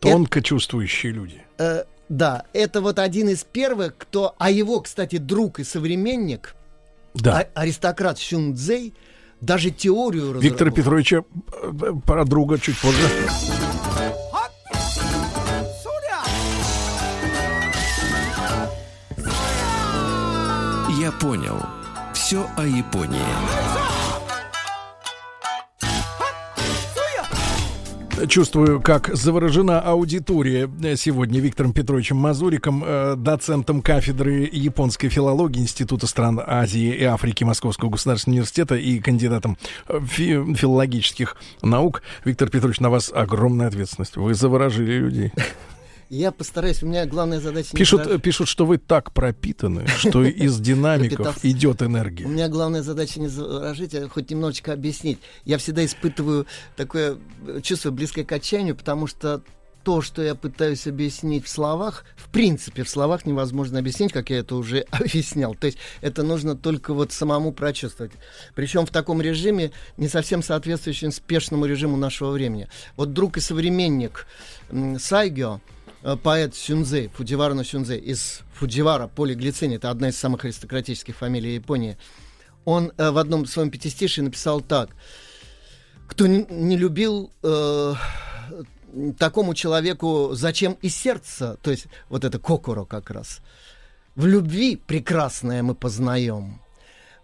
Тонко чувствующие люди. Э, да, это вот один из первых, кто, а его, кстати, друг и современник, Да. а- аристократ Сюнцзей, даже теорию Виктора. Петровича э, про друга чуть позже. Я понял. Все о Японии. Чувствую, как заворожена аудитория э, сегодня Виктором Петровичем Мазуриком, э, доцентом кафедры японской филологии Института стран Азии и Африки Московского государственного университета и кандидатом э, фи- филологических наук. Виктор Петрович, на вас огромная ответственность. Вы заворожили людей. Я постараюсь, у меня главная задача... не Пишут, э, пишут, что вы так пропитаны, что из динамиков идет У энергия. меня главная задача не заворожить, а хоть немножечко объяснить. Я всегда испытываю такое э, чувство близкое к отчаянию, потому что то, что я пытаюсь объяснить в словах, в принципе, в словах невозможно объяснить, как я это уже объяснял. То есть это нужно только вот самому прочувствовать. Причем в таком режиме, не совсем соответствующем спешному режиму нашего времени. Вот друг и современник э, поэт Сюнзей, Фудзивара но Сюнзей, из Фудзивара, полиглицин, это одна из самых аристократических фамилий Японии, он э, в одном своем пятистишии написал так. Кто не, не любил э, такому человеку зачем и сердце, то есть вот это кокоро как раз. В любви прекрасное мы познаем.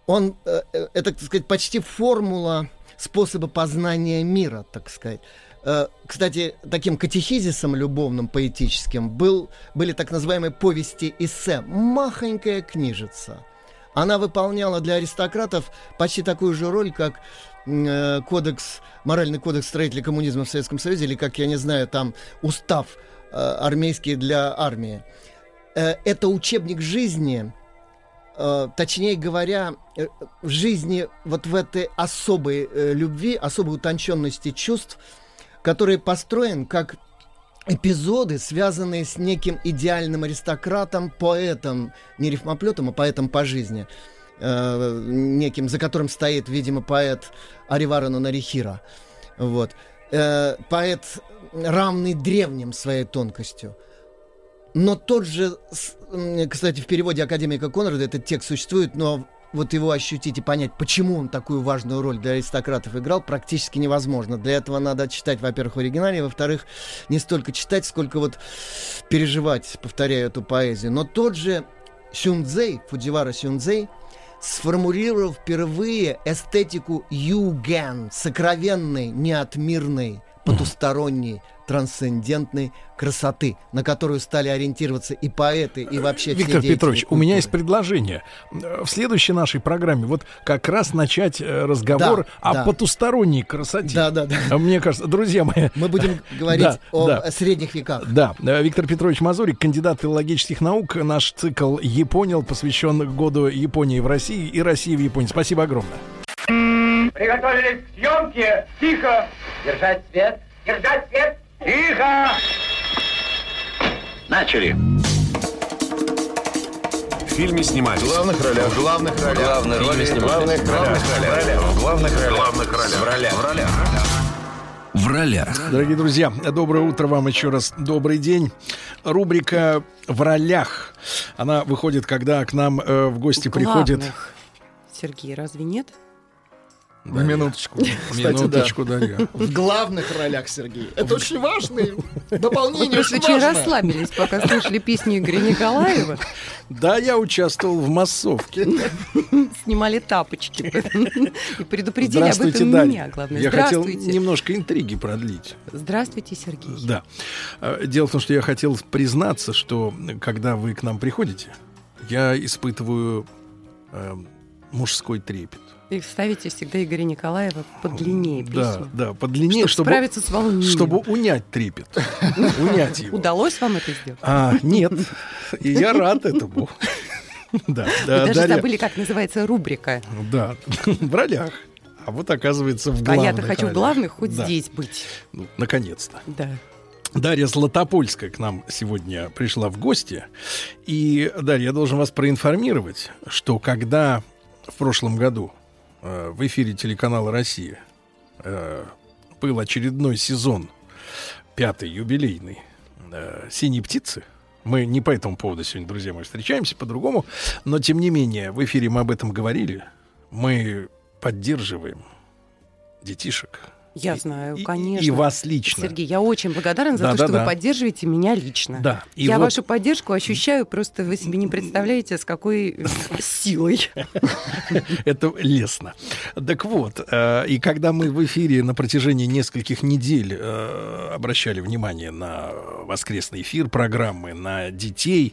он, э, э, это, так сказать, почти формула способа познания мира, так сказать. Э, Кстати, таким катехизисом любовным, поэтическим был, были так называемые повести эссе. Махонькая книжица. Она выполняла для аристократов почти такую же роль, как э, кодекс, моральный кодекс строителей коммунизма в Советском Союзе, или, как я не знаю, там устав э, армейский для армии. Э, это учебник жизни, э, точнее говоря, э, жизни вот в этой особой э, любви, особой утонченности чувств, который построен как эпизоды, связанные с неким идеальным аристократом, поэтом, не рифмоплетом, а поэтом по жизни, э, неким, за которым стоит, видимо, поэт Ариварана Нарихира. Вот. Э, поэт, равный древним своей тонкостью. Но тот же, кстати, в переводе академика Конрада этот текст существует, но вот его ощутить и понять, почему он такую важную роль для аристократов играл, практически невозможно. Для этого надо читать, во-первых, в оригинале, во-вторых, не столько читать, сколько вот переживать, повторяю эту поэзию. Но тот же Сюнцзэй, Фудзивара Сюнцзэй, сформулировал впервые эстетику юген, сокровенной, неотмирной, потусторонней, трансцендентной красоты, на которую стали ориентироваться и поэты, и вообще все Виктор деятели Петрович, у меня культуры. есть предложение. Э, В следующей нашей программе вот как раз начать э, разговор Да, о да. потусторонней красоте. Да, да, да. А Мне кажется, друзья мои... Мы будем говорить Да, о да. средних веках. Да, э, Виктор Петрович Мазурик, кандидат филологических наук. Наш цикл «Японил» посвящен году Японии в России и России в Японии. Спасибо огромное. Приготовились к съемке. Тихо. Держать свет. Держать свет. Тихо. Начали. В фильме снимались. В главных ролях. В главных ролях. Главные роли В главных ролях. В главных ролях. В главных ролях. В ролях. В ролях. В ролях. Дорогие друзья, доброе утро вам еще раз. Добрый день. Рубрика «В ролях». Она выходит, когда к нам э, в гости приходит... Главных. Сергей, разве нет? Да, Минуточку. Минуточку, да. Дарья. В главных ролях, Сергей. Это очень важно. Дополнение Вы очень расслабились, пока слушали песню Игоря Николаева. Да, я участвовал в массовке. Снимали тапочки. И предупредили об этом Дарья. меня, главное. Я хотел немножко интриги продлить. Здравствуйте, Сергей. Да. Э, Дело в том, что я хотел признаться, что когда вы к нам приходите, я испытываю э, мужской трепет. И ставите всегда Игоря Николаева подлиннее Да, песню. да, подлиннее, Чтобы чтобы, справиться с волнением. чтобы унять трепет. Унять его. Удалось вам это сделать? А, нет. И я рад этому. Да, Вы да, даже Дарья. забыли, как называется рубрика. Да, в ролях. А вот оказывается в А главных я-то хочу в главных хоть Да. здесь быть. Ну, наконец-то. Да. Дарья Златопольская к нам сегодня пришла в гости. И, Дарья, я должен вас проинформировать, что когда в прошлом году э, в эфире телеканала «Россия» э, был очередной сезон, пятый, юбилейный, э, «Синие птицы», мы не по этому поводу сегодня, друзья мои, встречаемся, по-другому, но, тем не менее, в эфире мы об этом говорили. Мы поддерживаем детишек, Я знаю, конечно. и вас лично. Сергей, я очень благодарна за Да, то, да, что да. вы поддерживаете меня лично. Да, и я вот- вашу поддержку ощущаю, просто вы себе не представляете, с какой э, силой. Это лестно. Так вот, э, и когда мы в эфире на протяжении нескольких недель э, обращали внимание на воскресный эфир программы, на детей,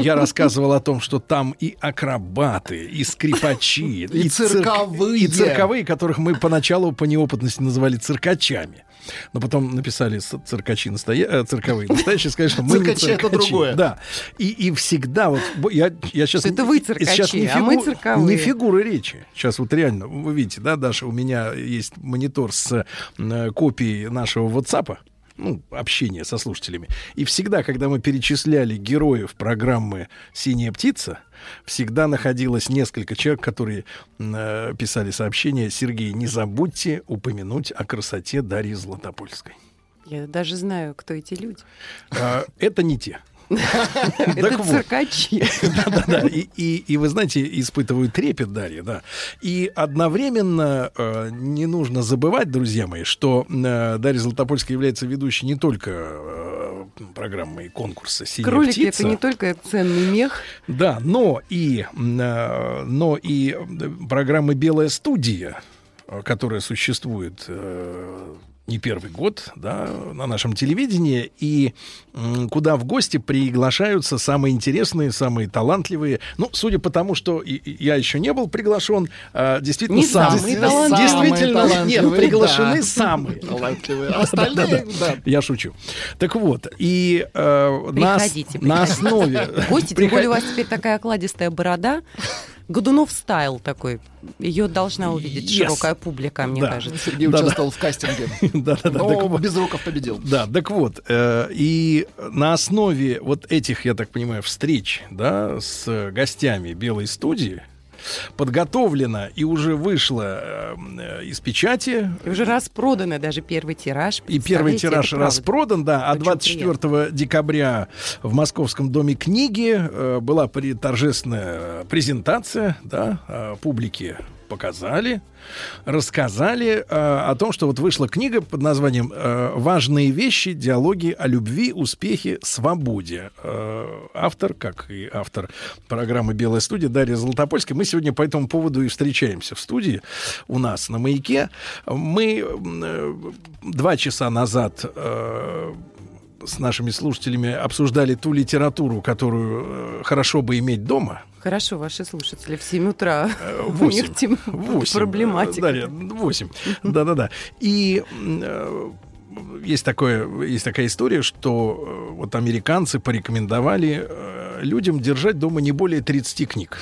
я рассказывал о том, что там и акробаты, и скрипачи, И цир- цирковые. и цирковые, которых мы поначалу по неопытности называли циркачами. Но потом написали циркачи настоя... э, цирковые настоящие, сказали, что мы не Циркачи — это циркачи. другое. Да. И, и всегда вот я, я сейчас... Это вы циркачи, а мы цирковые. Не фигуры речи. Сейчас вот реально, вы видите, да, Даша, у меня есть монитор с э, копией нашего WhatsApp, ну, общение со слушателями. И всегда, когда мы перечисляли героев программы «Синяя птица», всегда находилось несколько человек, которые э, писали сообщения. Сергей, не забудьте упомянуть о красоте Дарьи Златопольской. Я даже знаю, кто эти люди. А, Это не те. Это циркачи. Да-да-да. И, вы знаете, испытываю трепет, Дарья, да. И одновременно э, не нужно забывать, друзья мои, что э, Дарья Златопольская является ведущей не только э, программы и конкурса «Синяя Кролики птица». это не только ценный мех. Да, но и, но и программа «Белая студия», которая существует э, не первый год да, на нашем телевидении, и куда в гости приглашаются самые интересные, самые талантливые. Ну, судя по тому, что и- и я еще не был приглашен, э, действительно, Не сам- самые действительно, талантливые. действительно, Самые нет, талантливые, приглашены да. самые. Талантливые. Остальные, да, да. да. Я шучу. Так вот, и э, на, на основе... Гости, тем более у вас теперь такая окладистая борода. Годунов стайл такой. Ее должна увидеть Yes. широкая публика, мне Да. кажется. Сергей Да-да. участвовал в кастинге. Да-да-да, так Но вот. без руков победил. Да, так вот, э, и на основе вот этих, я так понимаю, встреч, да, с гостями Белой студии подготовлено и уже вышло э, э, из печати. И уже распроданы даже первый тираж. И первый тираж распродан, да, а Очень 24 декабря в Московском доме книги э, была торжественная презентация, да, э, публике показали, рассказали э, о том, что вот вышла книга под названием э, «Важные вещи. Диалоги о любви, успехе, свободе». Э, автор, как и автор программы «Белая студия» Дарья Золотопольская. Мы сегодня по этому поводу и встречаемся в студии у нас на «Маяке». Мы э, два часа назад э, с нашими слушателями обсуждали ту литературу, которую э, хорошо бы иметь дома. Хорошо, ваши слушатели в 7 утра. У Восемь. них тем Восемь. проблематика. Дарья, восемь. Да-да-да. И э, есть, такое, есть такая история, что э, вот американцы порекомендовали э, людям держать дома не более 30 книг.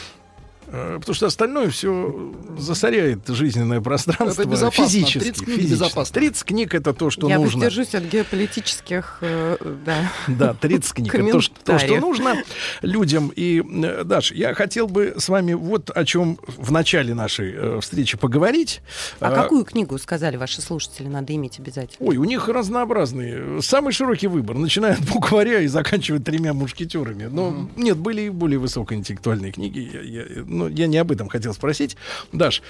Э, Потому что остальное все засоряет жизненное пространство Это безопасно. физически. 30 книг физически. безопасно. 30 книг это то, что Я нужно. воздержусь от геополитических, э, да. Да, 30 книг. Это то, что, то, что нужно людям. И, э, Даш, я хотел бы с вами вот о чем в начале нашей встречи поговорить. А Э, какую книгу, сказали ваши слушатели, надо иметь обязательно? Ой, у них разнообразные. Самый широкий выбор. Начиная от букваря и заканчивая тремя мушкетерами. Но нет, были и более высокоинтеллектуальные книги. Я, я- ну, я не об этом хотел спросить. Даш,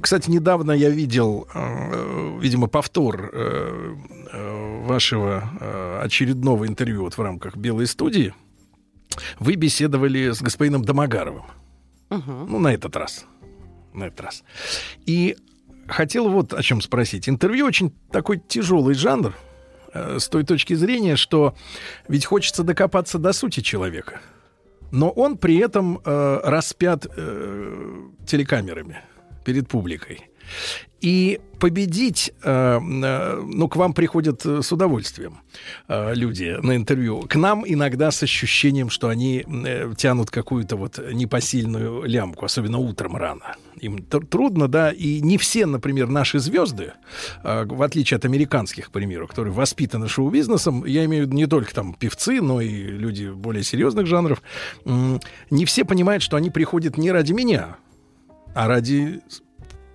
кстати, недавно я видел, э, видимо, повтор э, э, вашего э, очередного интервью вот в рамках Белой студии. Вы беседовали с господином Домогаровым. Ну, на этот раз. На этот раз. И хотел вот о чем спросить. Интервью очень такой тяжелый жанр, с той точки зрения, что ведь хочется докопаться до сути человека. Но он при этом э, распят э, телекамерами перед публикой. И победить, э, э, ну, к вам приходят э, с удовольствием э, люди на интервью. К нам иногда с ощущением, что они э, тянут какую-то вот непосильную лямку, особенно утром рано. Им тр- трудно, да, и не все, например, наши звезды, э, в отличие от американских, к примеру, которые воспитаны шоу-бизнесом, я имею в виду не только там певцы, но и люди более серьезных жанров, м, не все понимают, что они приходят не ради меня, а ради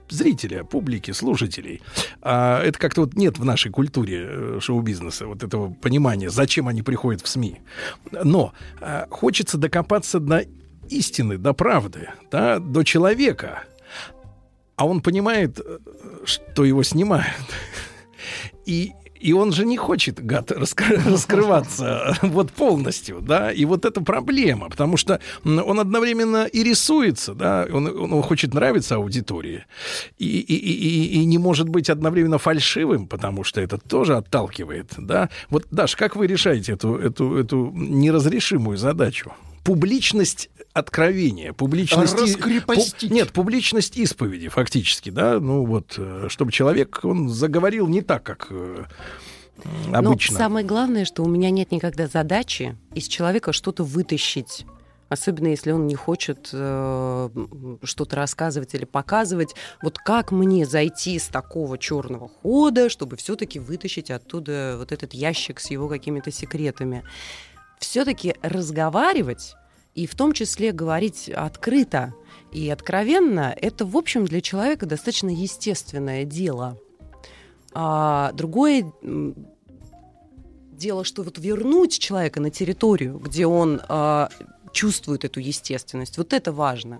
зрителя, публики, слушателей. А это как-то вот нет в нашей культуре э, шоу-бизнеса вот этого понимания, зачем они приходят в СМИ. Но а, хочется докопаться до истины, до правды, да, до человека. А он понимает, э, что его снимают. И и он же не хочет, гад, раскрываться вот полностью, да, и вот это проблема, потому что он одновременно и рисуется, да, он, он хочет нравиться аудитории, и, и, и, и- и не может быть одновременно фальшивым, потому что это тоже отталкивает, да. Вот, Даш, как вы решаете эту, эту, эту неразрешимую задачу? Публичность откровения, публичность... Раскрепостить. пу- нет, публичность исповеди, фактически, да, ну вот, э, чтобы человек, он заговорил не так, как э, обычно. Но самое главное, что у меня нет никогда задачи из человека что-то вытащить. Особенно если он не хочет э, что-то рассказывать или показывать. Вот как мне зайти с такого черного хода, чтобы все-таки вытащить оттуда вот этот ящик с его какими-то секретами. Все-таки разговаривать и в том числе говорить открыто и откровенно, это, в общем, для человека достаточно естественное дело. А другое дело, что вот вернуть человека на территорию, где он а, чувствует эту естественность, вот это важно.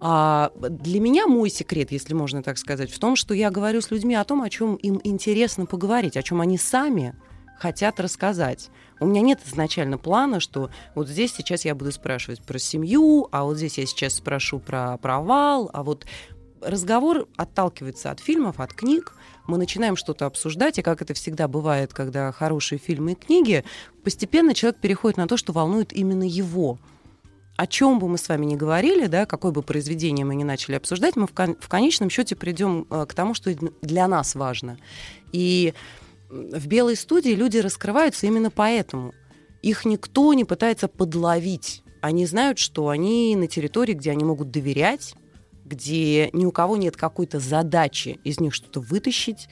А для меня мой секрет, если можно так сказать, в том, что я говорю с людьми о том, о чем им интересно поговорить, о чем они сами хотят рассказать. У меня нет изначально плана, что вот здесь сейчас я буду спрашивать про семью, а вот здесь я сейчас спрошу про провал, а вот разговор отталкивается от фильмов, от книг, мы начинаем что-то обсуждать, и как это всегда бывает, когда хорошие фильмы и книги, постепенно человек переходит на то, что волнует именно его. О чем бы мы с вами ни говорили, да, какое бы произведение мы ни начали обсуждать, мы в, кон- в конечном счете придем э, к тому, что для нас важно. И в белой студии люди раскрываются именно поэтому. Их никто не пытается подловить. Они знают, что они на территории, где они могут доверять, где ни у кого нет какой-то задачи из них что-то вытащить.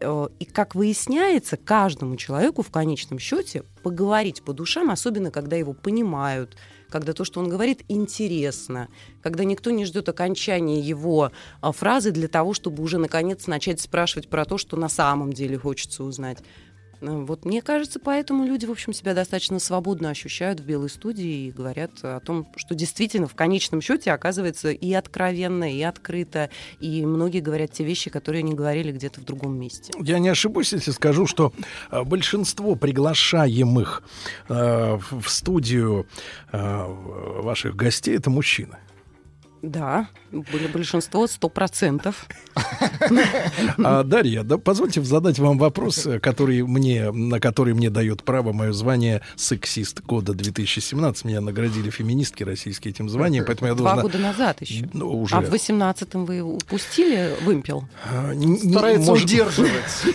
Э, И, как выясняется, каждому человеку в конечном счете поговорить по душам, особенно когда его понимают, когда то, что он говорит, интересно, когда никто не ждет окончания его а, фразы для того, чтобы уже наконец начать спрашивать про то, что на самом деле хочется узнать. Э, Вот мне кажется, поэтому люди, в общем, себя достаточно свободно ощущают в белой студии и говорят о том, что действительно в конечном счете оказывается и откровенно, и открыто, и многие говорят те вещи, которые они говорили где-то в другом месте. Я не ошибусь, если скажу, что э, большинство приглашаемых э, в студию э, ваших гостей это мужчины. Да, были большинство, сто процентов. А, Дарья, да, позвольте задать вам вопрос, э, который мне, на который мне дает право мое звание сексист года 2017. Меня наградили феминистки российские этим званием, поэтому я Два должна... года назад еще. Ну, уже. А в восемнадцатом вы упустили вымпел? А, Старается может- удерживать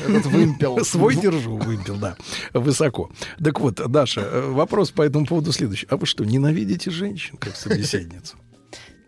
этот вымпел. Свой держу, вымпел, да, высоко. Так вот, Даша, э, вопрос по этому поводу следующий. А вы что, ненавидите женщин как собеседницу?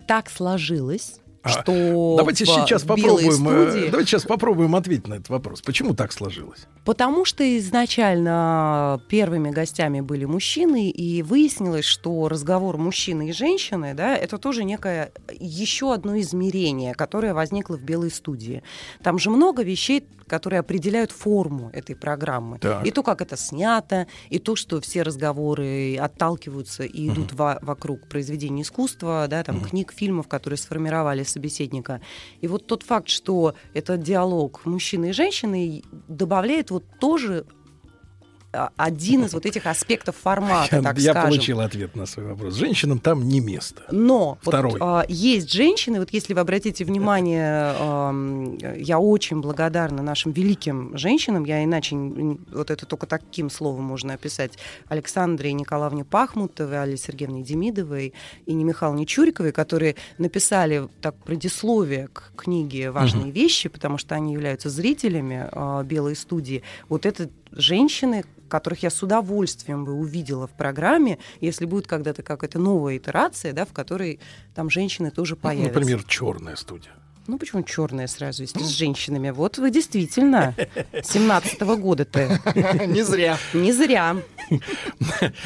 Так сложилось, что Давайте сейчас попробуем, э, студии- давайте сейчас попробуем ответить на этот вопрос. Почему так сложилось? Потому что изначально первыми гостями были мужчины, и выяснилось, что разговор мужчины и женщины, да, это тоже некое еще одно измерение, которое возникло в белой студии. Там же много вещей, которые определяют форму этой программы. Так. И то, как это снято, и то, что все разговоры отталкиваются и идут во- вокруг произведений искусства, да, там, книг, фильмов, которые сформировали собеседника. И вот тот факт, что этот диалог мужчины и женщины добавляет вот тоже один из вот этих аспектов формата, Я, так я скажем. получил ответ на свой вопрос. Женщинам там не место. Но вот, Второй. а, есть женщины, вот если вы обратите внимание, ам, я очень благодарна нашим великим женщинам, я иначе вот это только таким словом можно описать, Александре Николаевне Пахмутовой, Алле Сергеевне Демидовой и не Михайловне Чуриковой, которые написали так предисловие к книге «Важные Мгм. вещи», потому что они являются зрителями а, «Белой студии». Вот это женщины, которых я с удовольствием бы увидела в программе, если будет когда-то какая-то новая итерация, да, в которой там женщины тоже появятся. Ну, Например, черная студия. Ну почему черная сразу, если с женщинами? Вот вы действительно 17-го года-то. Не зря. Не зря.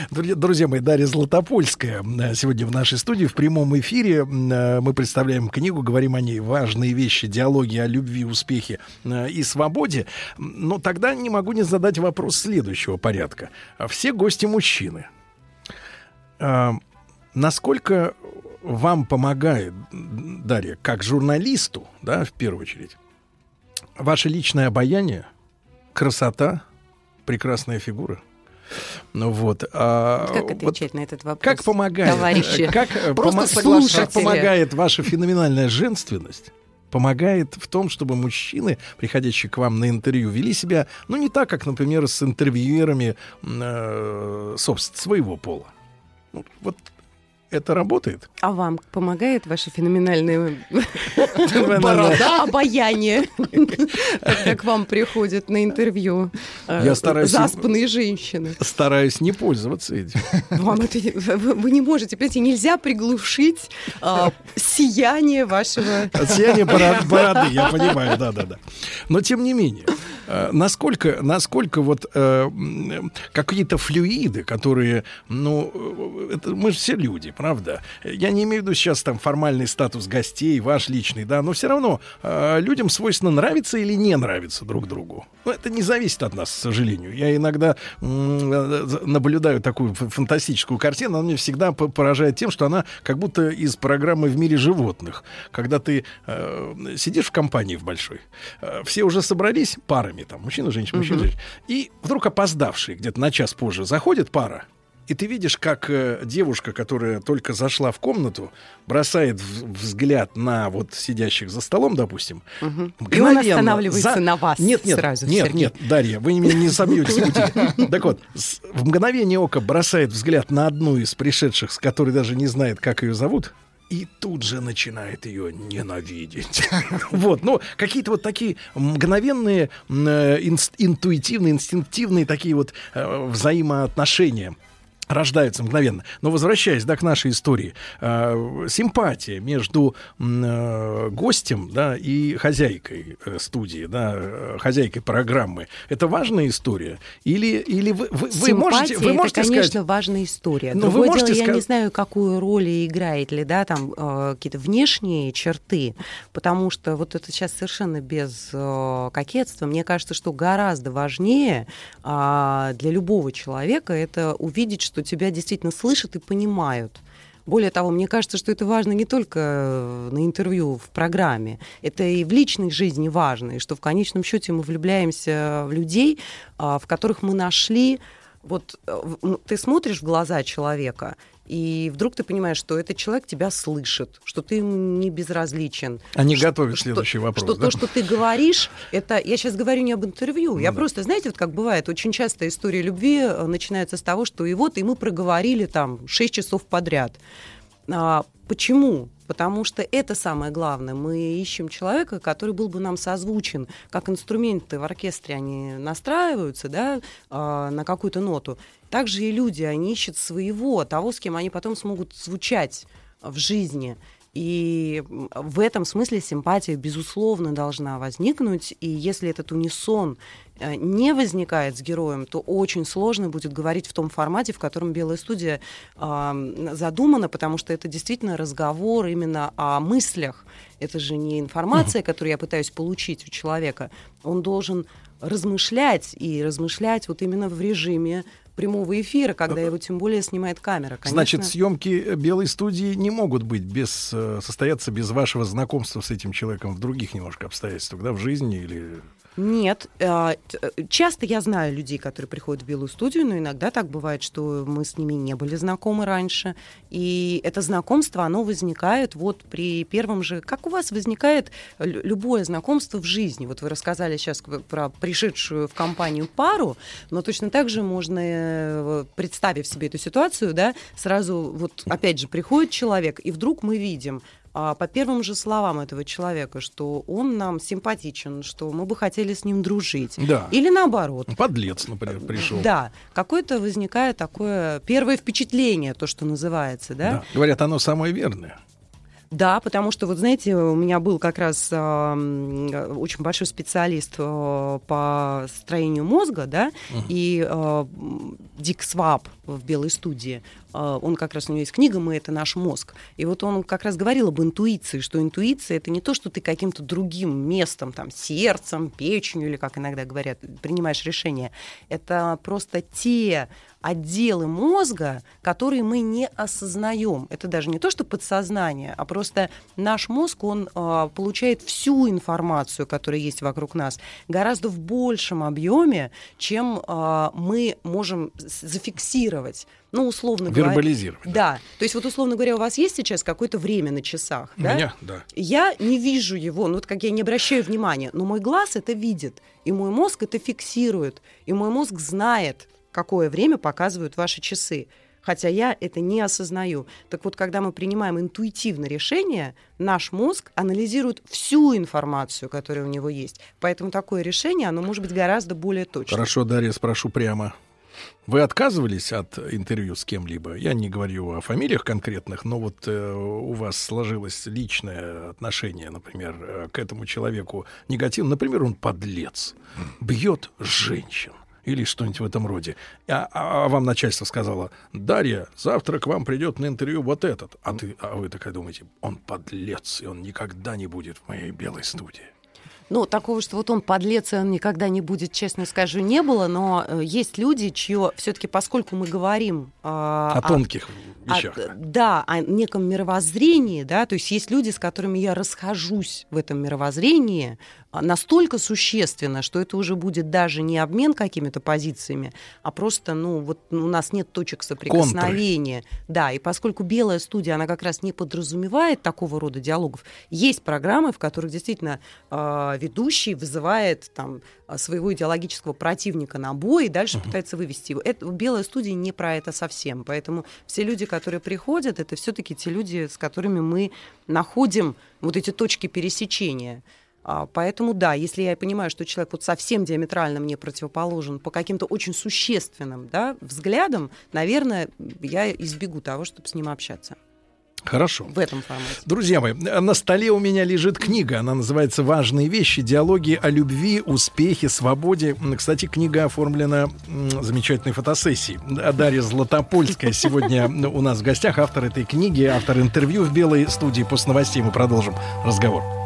Друзья, мои, Дарья Златопольская э, сегодня в нашей студии в прямом эфире. Э, Мы представляем книгу, говорим о ней. Важные вещи, диалоги о любви, успехе э, и свободе. Но тогда не могу не задать вопрос следующего порядка. Все гости мужчины. Насколько вам помогает, Дарья, как журналисту, да, в первую очередь, ваше личное обаяние, красота, прекрасная фигура? Ну вот. а, Как вот отвечать на этот вопрос? как помогает, Товарищи. как, э, помо- слушатели. как помогает ваша феноменальная женственность? Помогает в том, чтобы мужчины, приходящие к вам на интервью, вели себя, ну, не так, как, например, с интервьюерами э, собственно, своего пола. Ну, вот это работает? А вам помогает ваше феноменальное обаяние, когда к вам приходят на интервью э, заспанные женщины? Стараюсь не пользоваться этим. Вам это не- вы, не можете, понимаете, нельзя приглушить а, сияние вашего... Бора- бороды, я понимаю, да-да-да. Но тем не менее, э, насколько, насколько вот э, какие-то флюиды, которые, ну, мы же все люди, правда? Я не имею в виду сейчас там формальный статус гостей, ваш личный, да, но все равно э, людям свойственно нравиться или не нравиться друг другу. Ну, это не зависит от нас сожалению. Я иногда м, э, наблюдаю такую фантастическую картину, она меня всегда поражает тем, что она как будто из программы «В мире животных». Когда ты э, сидишь в компании в большой, э, все уже собрались парами, там, мужчина, женщина, мужчина, Мгм. женщина, и вдруг опоздавший, где-то на час позже, заходит пара, и ты видишь, как э, девушка, которая только зашла в комнату, бросает в- взгляд на вот сидящих за столом, допустим, И он останавливается за- на вас Нет, нет, сразу, нет, Сергей. нет, Дарья, вы меня не собьетесь пути. Так вот, в мгновение ока бросает взгляд на одну из пришедших, с которой даже не знает, как ее зовут, и тут же начинает ее ненавидеть. Вот, ну, какие-то вот такие мгновенные, э, интуитивные, инстинктивные такие вот э, взаимоотношения рождаются мгновенно. Но возвращаясь да, к нашей истории, э, симпатия между э, гостем да, и хозяйкой э, студии, да, э, хозяйкой программы, это важная история? Или, или вы, вы, вы можете, вы можете это, конечно, сказать... важная история. Ну, вы Другое можете дело, я ска- не знаю, какую роль играет ли, да, там э, какие-то внешние черты, потому что вот это сейчас совершенно без э, кокетства. Мне кажется, что гораздо важнее а, для любого человека это увидеть, что тебя действительно слышат и понимают. Более того, мне кажется, что это важно не только э, на интервью в программе, это и в личной жизни важно, и что в конечном счете мы влюбляемся в людей, а, в которых мы нашли вот э, ты смотришь в глаза человека, и вдруг ты понимаешь, что этот человек тебя слышит, что ты ему не безразличен. Они Что- готовят что- следующий вопрос. Что да? то, что ты говоришь, это я сейчас говорю не об интервью. Ну я просто, знаете, вот как бывает, очень часто история любви э, начинается с того, что и вот, и мы проговорили там 6 часов подряд. А, почему? Потому что это самое главное. Мы ищем человека, который был бы нам созвучен. Как инструменты в оркестре, они настраиваются да, а, на какую-то ноту. Также и люди, они ищут своего, того, с кем они потом смогут звучать в жизни. И в этом смысле симпатия, безусловно, должна возникнуть. И если этот унисон не возникает с героем, то очень сложно будет говорить в том формате, в котором «Белая студия» задумана, потому что это действительно разговор именно о мыслях. Это же не информация, которую я пытаюсь получить у человека. Он должен размышлять и размышлять вот именно в режиме прямого эфира, когда его тем более снимает камера. Конечно, Значит, съемки белой студии не могут быть без э, состояться без вашего знакомства с этим человеком в других немножко обстоятельствах, да, в жизни или Нет. э, э, Часто я знаю людей, которые приходят в белую студию, но иногда так бывает, что мы с ними не были знакомы раньше. И это знакомство, оно возникает вот при первом же... Как у вас возникает лю- любое знакомство в жизни? Вот вы рассказали сейчас про пришедшую в компанию пару, но точно так же можно, э, представив себе эту ситуацию, да, сразу вот опять же приходит человек, и вдруг мы видим, а, по первым же словам этого человека, что он нам симпатичен, что мы бы хотели с ним дружить. Да. Или наоборот. подлец, например, пришел. Да, какое-то возникает такое первое впечатление, то, что называется, да? Да. Говорят, оно самое верное. Да, потому что, вот знаете, у меня был как раз э, очень большой специалист э, по строению мозга, да, Мгм. и э, Дик Сваб в «Белой студии», э, он как раз, у него есть книга «Мы — это наш мозг», и вот он как раз говорил об интуиции, что интуиция — это не то, что ты каким-то другим местом, там, сердцем, печенью, или как иногда говорят, принимаешь решение, это просто те отделы мозга, которые мы не осознаем. Это даже не то, что подсознание, а просто наш мозг, он а, получает всю информацию, которая есть вокруг нас, гораздо в большем объеме, чем а, мы можем с- зафиксировать. Ну, условно говоря. Вербализировать, Да. То есть вот, условно говоря, у вас есть сейчас какое-то время на часах, У да? меня, да. Я не вижу его, ну вот как я не обращаю внимания, но мой глаз это видит, и мой мозг это фиксирует, и мой мозг знает, какое время показывают ваши часы. Хотя я это не осознаю. Так вот, когда мы принимаем интуитивно решение, наш мозг анализирует всю информацию, которая у него есть. Поэтому такое решение, оно может быть гораздо более точным. Хорошо, Дарья, спрошу прямо. Вы отказывались от интервью с кем-либо? Я не говорю о фамилиях конкретных, но вот э, у вас сложилось личное отношение, например, э, к этому человеку негативно. Например, он подлец, бьет женщин или что-нибудь в этом роде. А, а- а вам начальство сказало, Дарья, завтра к вам придет на интервью вот этот. А, ты, а вы такая думаете, он подлец, и он никогда не будет в моей белой студии. Ну, такого, что вот он подлец, и он никогда не будет, честно скажу, не было, но э, есть люди, чье все-таки, поскольку мы говорим э, О тонких о- вещах. да, о неком мировоззрении, да, то есть есть люди, с которыми я расхожусь в этом мировоззрении настолько существенно, что это уже будет даже не обмен какими-то позициями, а просто, ну, вот у нас нет точек соприкосновения. Да, и поскольку белая студия, она как раз не подразумевает такого рода диалогов, есть программы, в которых действительно э, ведущий вызывает там а, своего идеологического противника на бой и дальше пытается вывести его. Это, белая студия не про это совсем. Поэтому все люди, которые приходят, это все-таки те люди, с которыми мы находим вот эти точки пересечения. А, Поэтому да, если я понимаю, что человек вот совсем диаметрально мне противоположен по каким-то очень существенным да, взглядам, наверное, я избегу того, чтобы с ним общаться. Хорошо. В этом формате. Друзья мои, на столе у меня лежит книга. Она называется «Важные вещи. Диалоги о любви, успехе, свободе». Кстати, книга оформлена замечательной фотосессией. Дарья Златопольская сегодня у нас в гостях. Автор этой книги, автор интервью в белой студии. После новостей мы продолжим разговор.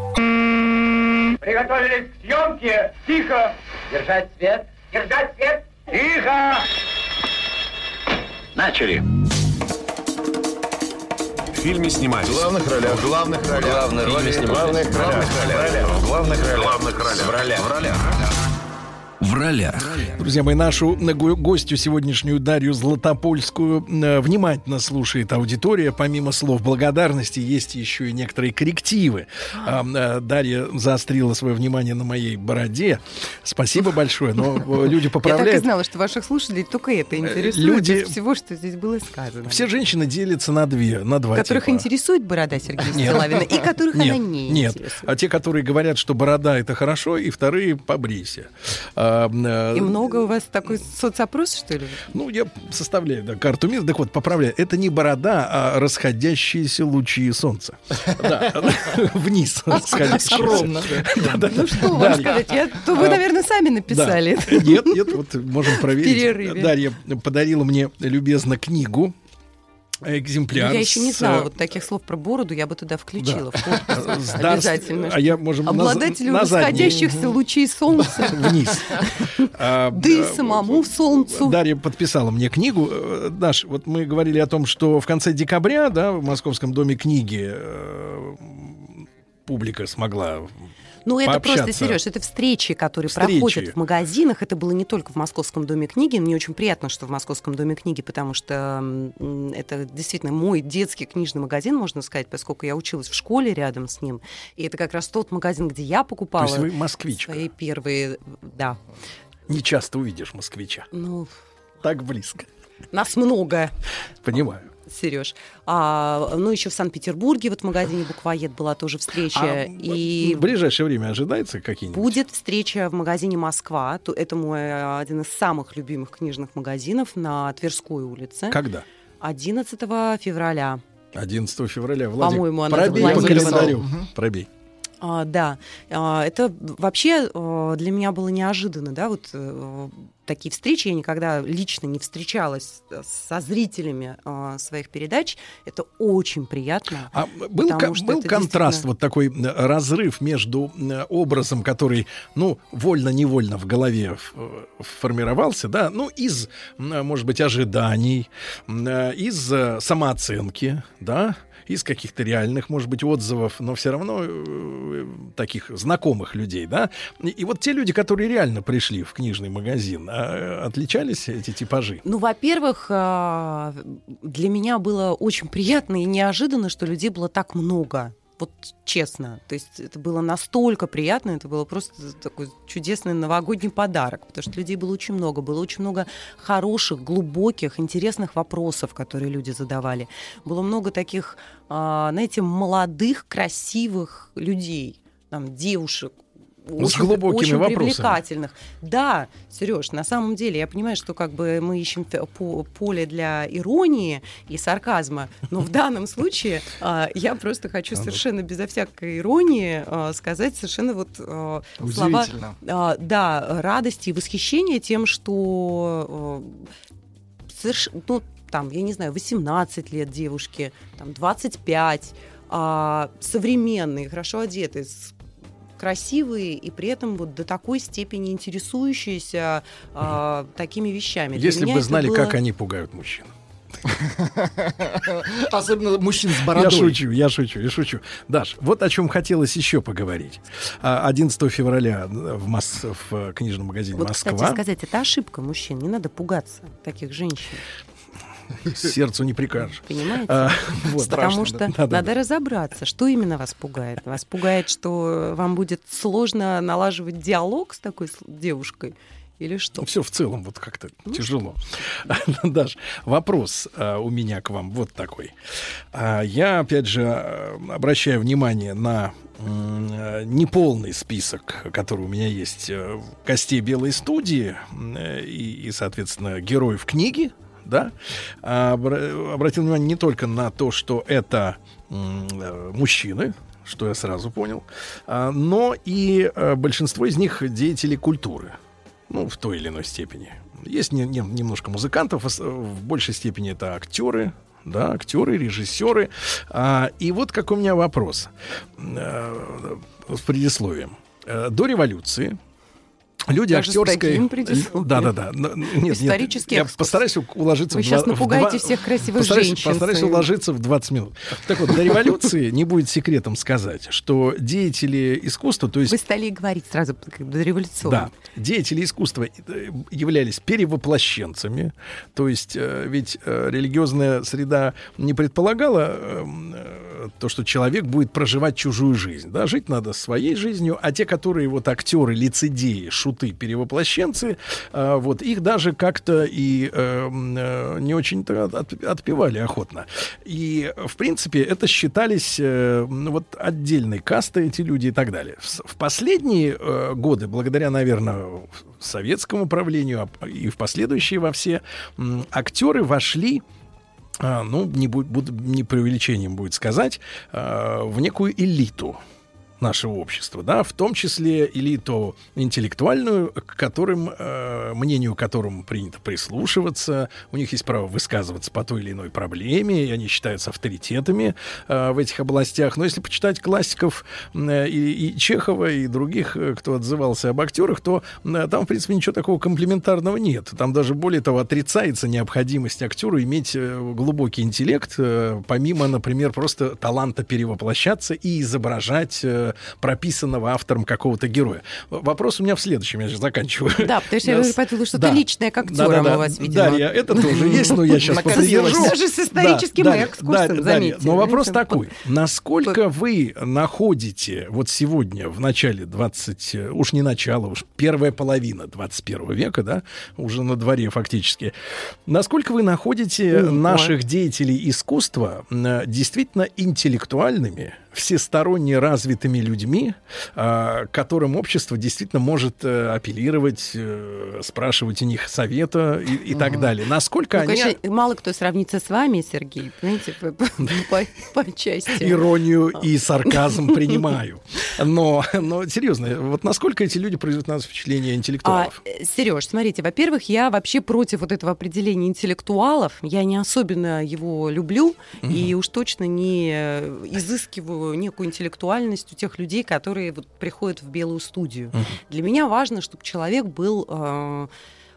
Приготовились к съемке. Тихо. Держать свет. Держать свет. Тихо. Начали. В фильме снимались. В главных ролях. В главных ролях. Главные роли снимались. Главных ролях. В главных ролях. В главных ролях. В ролях. В ролях. В ролях. Друзья мои, нашу го- гостью сегодняшнюю Дарью Златопольскую э, внимательно слушает аудитория. Помимо слов благодарности есть еще и некоторые коррективы. А, э, Дарья заострила свое внимание на моей бороде. Спасибо большое, но э, люди Я так и поправляют. знала, что ваших слушателей только это интересует люди- из всего, что здесь было сказано. Все женщины делятся на две, на два которых типа. интересует борода Сергея. Стилавина и которых нет, она не Нет, интересует. а те, которые говорят, что борода это хорошо, и вторые побрейся. А, И много у вас такой соцопрос, что ли? Ну, я составляю да, карту мира. Так вот, поправляю. Это не борода, а расходящиеся лучи солнца. Да, вниз. расходящиеся. Скромно. Ну что вам сказать? Вы, А, наверное, сами написали. Нет, нет, вот можем проверить. Дарья подарила мне любезно книгу. Экземпляр. Я еще не знала э, вот таких слов про бороду, я бы туда включила Да. в Обязательно. а я, можем, Обладателю на лучей солнца. Вниз. А, Да и а, самому солнцу. Дарья подписала мне книгу. Э, Даш, вот мы говорили о том, что в конце декабря, да, в Московском доме книги э, публика смогла Ну, это пообщаться. просто, Сереж, это встречи, которые Встречи. проходят в магазинах. Это было не только в Московском доме книги. Мне очень приятно, что в Московском доме книги, потому что это действительно мой детский книжный магазин, можно сказать, поскольку я училась в школе рядом с ним. И это как раз тот магазин, где я То покупала есть вы москвичка. свои первые... Да. Не часто увидишь москвича. Ну, Так близко. нас много. Понимаю. Сереж. А, ну, еще в Санкт-Петербурге, вот в магазине Буквоед была тоже встреча. А и В ближайшее время ожидается какие-нибудь? Будет встреча в магазине Москва. То- Это мой э, один из самых любимых книжных магазинов на Тверской улице. Когда? 11 февраля. 11 февраля. Владик, По-моему, она пробей по календарю. Мгм. Пробей. А, да, А, это вообще э, для меня было неожиданно, да, вот э, такие встречи. Я никогда лично не встречалась со зрителями э, своих передач. Это очень приятно. А был, ко- был контраст, действительно- вот такой э, разрыв между э, образом, который, ну, вольно-невольно в голове э, формировался, да, ну, из, может быть, ожиданий, э, из э, самооценки, да, из каких-то реальных, может быть, отзывов, но все равно э, таких знакомых людей, да. И, и вот те люди, которые реально пришли в книжный магазин, а, отличались эти типажи? Ну, во-первых, а, для меня было очень приятно и неожиданно, что людей было так много. Вот честно. То есть это было настолько приятно, это было просто такой чудесный новогодний подарок, потому что людей было очень много. Было очень много хороших, глубоких, интересных вопросов, которые люди задавали. Было много таких, а, знаете, молодых, красивых людей, там, девушек, С глубокими очень вопросами. привлекательных. Да, Сереж, на самом деле, я понимаю, что как бы мы ищем поле для иронии и сарказма, но в данном случае а, я просто хочу совершенно безо всякой иронии а, сказать совершенно вот а, слова да, радости и восхищения тем, что ну, там, я не знаю, 18 лет девушки, там, 25, а, современные, хорошо одетые, с красивые и при этом вот до такой степени интересующиеся а, такими вещами. Если бы знали, было- как они пугают мужчин. Особенно мужчин с Я бородой. шучу, я шучу, я шучу. Даш, вот о чем хотелось еще поговорить. А, 11 февраля в, Мос- в э, книжном магазине Вот, Москва. кстати, сказать, это ошибка мужчин. Не надо пугаться таких женщин. Сердцу не прикажешь. Понимаете? А, вот. Потому что Да-да-да. надо разобраться, что именно вас пугает. Вас пугает, что вам будет сложно налаживать диалог с такой девушкой? Или что? Все в целом вот как-то тяжело. Даш, вопрос а, у меня к вам вот такой. А, я, опять же, а, обращаю внимание на э, неполный список, который у меня есть э, гостей белой студии э, и, и, соответственно, героев книги. Да? А, обра- обратил внимание не только на то, что это э, мужчины, что я сразу понял, а, но и э, большинство из них деятели культуры ну, в той или иной степени. Есть не- не- немножко музыкантов, ос- в большей степени это актеры, да, актеры, режиссеры. А, и вот какой у меня вопрос э, с предисловием. До революции люди Даже актерской... Да, да, да. Нет, Исторический нет, я экскурс. постараюсь у- уложиться Вы в сейчас два- в напугаете два- всех красивых постараюсь, женщин Постараюсь своим. уложиться в 20 минут. Так вот, до революции не будет секретом сказать, что деятели искусства, то есть Вы стали говорить сразу до революционно. да, деятели искусства э, являлись перевоплощенцами, то есть э, ведь э, религиозная среда не предполагала э, э, то, что человек будет проживать чужую жизнь, да, жить надо своей жизнью, а те, которые вот актеры, лицедеи, шуты, перевоплощенцы, э, вот их даже как-то и э, э, не очень-то от- отпевали охотно. И, в принципе, это считались э, ну, вот отдельной кастой эти люди и так далее. В, последние э, годы, благодаря, наверное, советскому правлению а, и в последующие во все, м, актеры вошли ну, не, бу- буду, не преувеличением будет сказать, а, в некую элиту нашего общества, да, в том числе элиту интеллектуальную, к которым, э, мнению которым принято прислушиваться, у них есть право высказываться по той или иной проблеме, и они считаются авторитетами э, в этих областях. Но если почитать классиков э, и, и Чехова, и других, э, кто отзывался об актерах, то э, там, в принципе, ничего такого комплементарного нет. Там даже, более того, отрицается необходимость актеру иметь э, глубокий интеллект, э, помимо, например, просто таланта перевоплощаться и изображать э, прописанного автором какого-то героя. Вопрос у меня в следующем, я же заканчиваю. Да, потому что я поэтому что-то да. личное к актерам Да-да-да. у вас, видимо. Дарья, это тоже есть, но я сейчас подтвержу. Даже с историческим Да, экскурсом, заметьте. Но вопрос такой. Насколько вы находите вот сегодня, в начале 20... э, Уж не начало, уж первая половина 21 века, да, уже на дворе фактически. Насколько вы находите наших деятелей искусства э, действительно интеллектуальными, всесторонне развитыми людьми, а, которым общество действительно может э, апеллировать, э, спрашивать у них совета и, и так далее. Насколько Ну, они конечно, мало кто сравнится с вами, Сергей, понимаете, по, по- по- по части. иронию и сарказм принимаю. Но, но серьезно, вот насколько эти люди производят на нас впечатление интеллектуалов? А, Сереж, смотрите, во-первых, я вообще против вот этого определения интеллектуалов. Я не особенно его люблю и уж точно не э, изыскиваю некую интеллектуальность у тех людей, которые вот приходят в белую студию. Для меня важно, чтобы человек был э,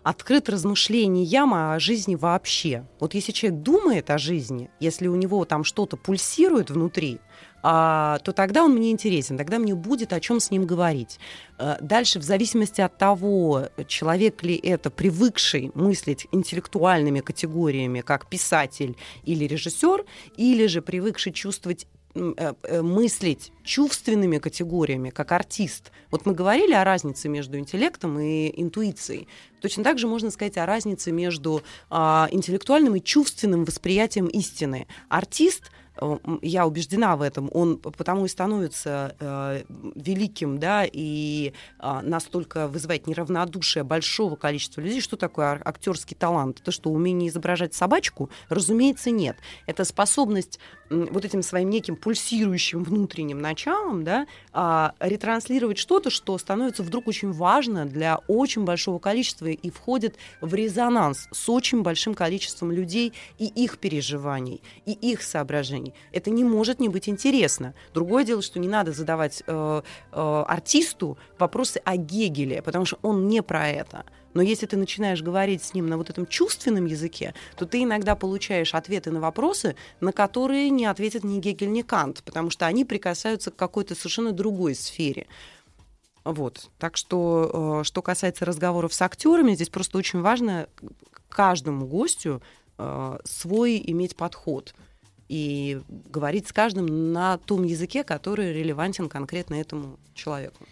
открыт размышлениям о жизни вообще. Вот если человек думает о жизни, если у него там что-то пульсирует внутри, а, то тогда он мне интересен, тогда мне будет о чем с ним говорить. Э, Дальше, в зависимости от того, человек ли это привыкший мыслить интеллектуальными категориями, как писатель или режиссер, или же привыкший чувствовать мыслить чувственными категориями, как артист. Вот мы говорили о разнице между интеллектом и интуицией. Точно так же можно сказать о разнице между а, интеллектуальным и чувственным восприятием истины. Артист э, я убеждена в этом, он потому и становится э, великим, да, и а, настолько вызывает неравнодушие большого количества людей. Что такое актерский талант? Это что, умение изображать собачку? Разумеется, нет. Это способность м, вот этим своим неким пульсирующим внутренним началом, да, а, ретранслировать что-то, что становится вдруг очень важно для очень большого количества и входит в резонанс с очень большим количеством людей и их переживаний, и их соображений. Произведений. Это не может не быть интересно. Другое дело, что не надо задавать э, э, артисту вопросы о Гегеле, потому что он не про это. Но если ты начинаешь говорить с ним на вот этом чувственном языке, то ты иногда получаешь ответы на вопросы, на которые не ответит ни Гегель, ни Кант, потому что они прикасаются к какой-то совершенно другой сфере. Вот. Так что, э, что касается разговоров с актерами, здесь просто очень важно каждому гостю э, свой иметь подход и говорить с каждым на том языке, который релевантен конкретно этому человеку.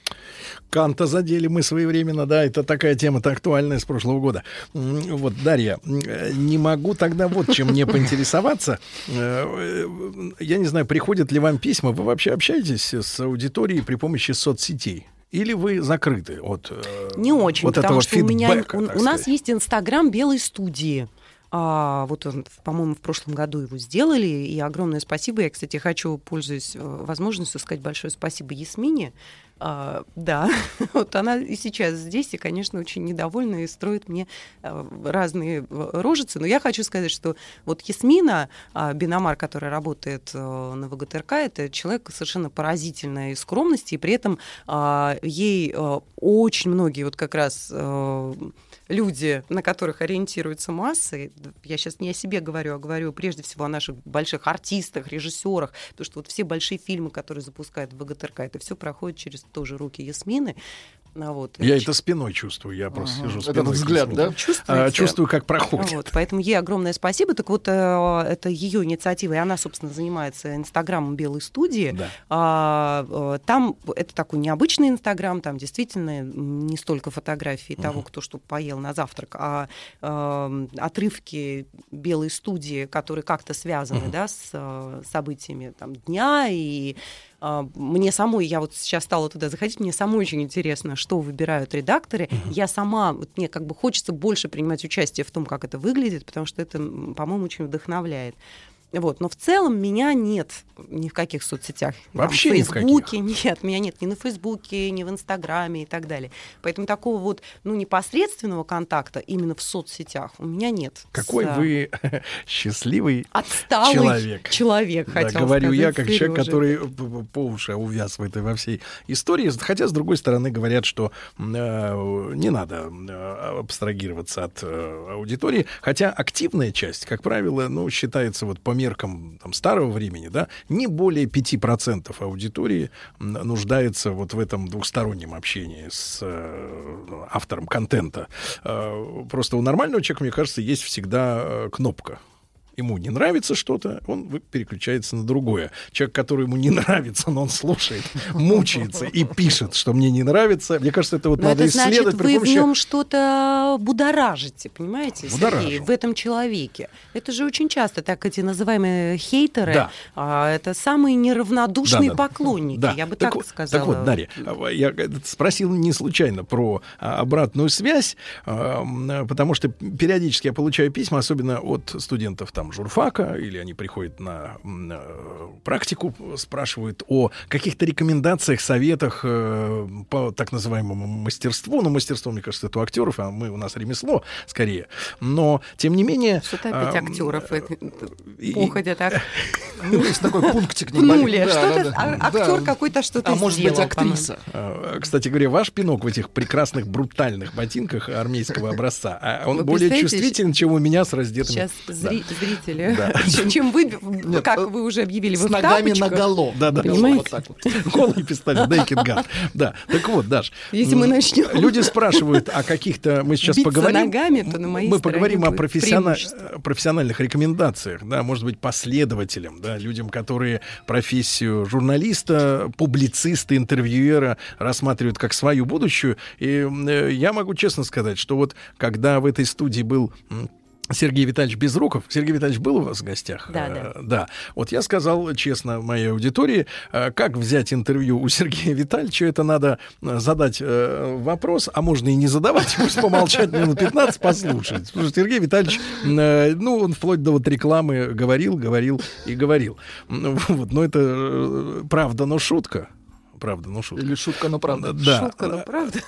Канта задели мы своевременно, да, это такая тема-то актуальная с прошлого года. Вот, Дарья, э, не могу тогда вот чем мне поинтересоваться. Э, э, Я не знаю, приходят ли вам письма, вы вообще общаетесь с аудиторией при помощи соцсетей? Или вы закрыты от Не очень, вот потому этого что у меня у, у нас есть Инстаграм белой студии. А, вот по-моему, в прошлом году его сделали, и огромное спасибо. Я, кстати, хочу, пользуясь э, возможностью, сказать большое спасибо Ясмине. А, да, вот она и сейчас здесь, и, конечно, очень недовольна и строит мне э, разные э, рожицы. Но я хочу сказать, что вот Ясмина а, Биномар, которая работает на ВГТРК, это человек совершенно поразительной скромности, и при этом а, ей очень многие вот как раз люди, на которых ориентируются массы, я сейчас не о себе говорю, а говорю прежде всего о наших больших артистах, режиссерах, потому что вот все большие фильмы, которые запускают ВГТРК, это все проходит через тоже руки Ясмины. Вот. Я это спиной чувствую, я просто Ага. сижу спиной. к взгляд, да? Чувствуете? А, Чувствую, как проходит. Вот, поэтому ей огромное спасибо. Так вот, э, это ее инициатива, и она, собственно, занимается инстаграмом Белой студии. Да. А, э, там это такой необычный инстаграм, там действительно не столько фотографий того, кто что поел на завтрак, а э, отрывки Белой студии, которые как-то связаны да, с событиями там, дня и мне самой, я вот сейчас стала туда заходить, мне самой очень интересно, что выбирают редакторы. Я сама, вот мне как бы хочется больше принимать участие в том, как это выглядит, потому что это, по-моему, очень вдохновляет. Вот. Но в целом меня нет ни в каких соцсетях. Там, Вообще ни в каких? Фейсбуке нет, меня нет ни на Фейсбуке, ни в Инстаграме и так далее. Поэтому такого вот ну, непосредственного контакта именно в соцсетях у меня нет. Какой с, вы счастливый отсталый человек. человек, Да, говорю я, сказать как человек, Серёжа. который по уши увяз в этой во всей истории. Хотя, с другой стороны, говорят, что э, не надо э, абстрагироваться от э, аудитории. Хотя активная часть, как правило, ну, считается вот по меркам там, старого времени, да, не более 5% аудитории нуждается вот в этом двухстороннем общении с э, автором контента. Э, Просто у нормального человека, мне кажется, есть всегда э, кнопка ему не нравится что-то, он переключается на другое. Человек, который ему не нравится, но он слушает, мучается и пишет, что мне не нравится. Мне кажется, это вот Но надо это значит, исследовать вы в нем что-то будоражите, понимаете, Сергей, Будоражу. в этом человеке. Это же очень часто так эти называемые хейтеры, Да. а, это самые неравнодушные Да, да. поклонники, Да. я бы так, вот- сказала. Так вот, Дарья, а, я э, спросил не случайно про а, обратную связь, потому что периодически я получаю письма, особенно от студентов там журфака, или они приходят на м, э, практику, спрашивают о каких-то рекомендациях, советах э, по так называемому мастерству. Ну, мастерство, мне кажется, это у актеров, а мы у нас ремесло скорее. Но, тем не менее... Что-то опять а, актеров и- походя так. Ну, есть такой пунктик Что-то да, а- актер какой-то что-то А может быть, актриса. А, Кстати говоря, ваш пинок в этих прекрасных брутальных ботинках армейского образца, а он более чувствителен, чем у меня с раздетыми. Сейчас Да. Да. чем- вы, как э, вы уже объявили, С вы в ногами тапочках. наголо. Да, да, Понимаете? Голый пистолет, naked gun. Да, так вот, Даш. Если мы начнем Люди спрашивают о каких-то... Мы сейчас поговорим... ногами, то на моей Мы поговорим о преимущество. профессиональных рекомендациях, да, может быть, последователям, да, людям, которые профессию журналиста, публициста, интервьюера рассматривают как свою будущую. И э, я могу честно сказать, что вот когда в этой студии был Сергей Витальевич Безруков. Сергей Витальевич был у вас в гостях? Да, Э, да. Вот я сказал честно моей аудитории, э, как взять интервью у Сергея Витальевича. Это надо э, задать вопрос, а можно и не задавать, пусть помолчать минут 15, послушать. Потому что Сергей Витальевич, ну, он вплоть до вот рекламы говорил, говорил и говорил. Ну, Вот, но это правда, но шутка. Правда, но шутка. Или шутка, но правда. Да. Шутка, ну правда.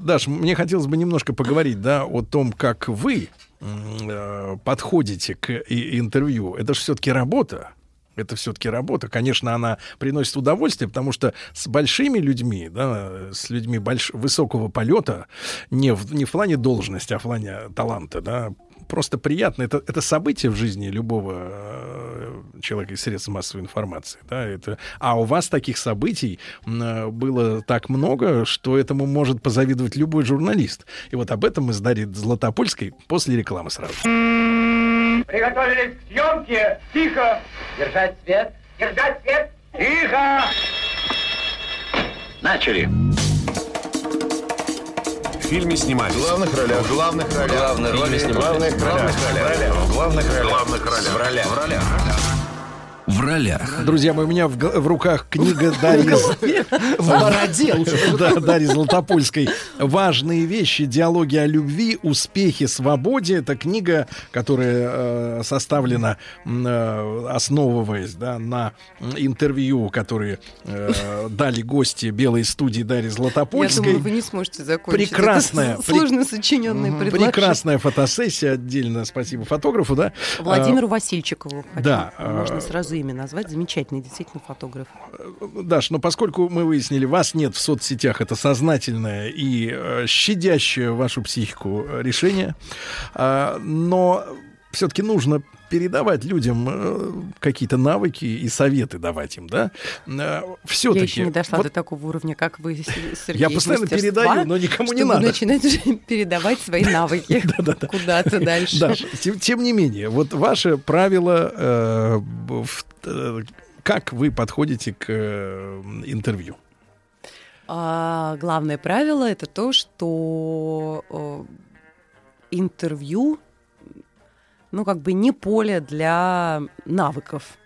Даш, мне хотелось бы немножко поговорить, да, о том, как вы э, подходите к интервью. Это же все-таки работа. Это все-таки работа. Конечно, она приносит удовольствие, потому что с большими людьми, да, с людьми больш... высокого полета, не в, не в плане должности, а в плане таланта, да, просто приятно. Это, это событие в жизни любого э, человека из средств массовой информации. Да, это... А у вас таких событий было так много, что этому может позавидовать любой журналист. И вот об этом мы с Дарьей Златопольской после рекламы сразу. Приготовились к съемке. Тихо. Держать свет. Держать свет. Тихо. Начали. В фильме снимались. В главных ролях. В главных ролях. В главных ролях. В главных ролях. В главных ролях. В ролях. В ролях. В ролях. Друзья мои, у меня в, в руках книга Дарьи... В бороде Да. Дарьи Золотопольской. «Важные вещи. Диалоги о любви, успехе, свободе». Это книга, которая э, составлена, э, основываясь да, на интервью, которые э, дали гости белой студии Дарьи Я Золотопольской. думаю, вы не сможете закончить. Прекрасная, Это сложно предложение. Прекрасная фотосессия. Отдельно спасибо фотографу, да. Владимиру Васильчикову. хочу. да, Можно а- сразу имя назвать. Замечательный действительно фотограф. Даш, но поскольку мы выяснили, вас нет в соцсетях, это сознательное и э, щадящее вашу психику э, решение, а, но все-таки нужно передавать людям э, какие-то навыки и советы давать им, да? Все-таки. Я еще не дошла до такого уровня, как вы, Сергей. Я постоянно передаю, но никому не надо. начинать уже передавать свои навыки куда-то дальше. Даш, тем, тем не менее, вот ваше правило, э, в- э, как вы подходите к э, интервью? А, главное правило это то, что э, интервью, ну как бы не поле для навыков.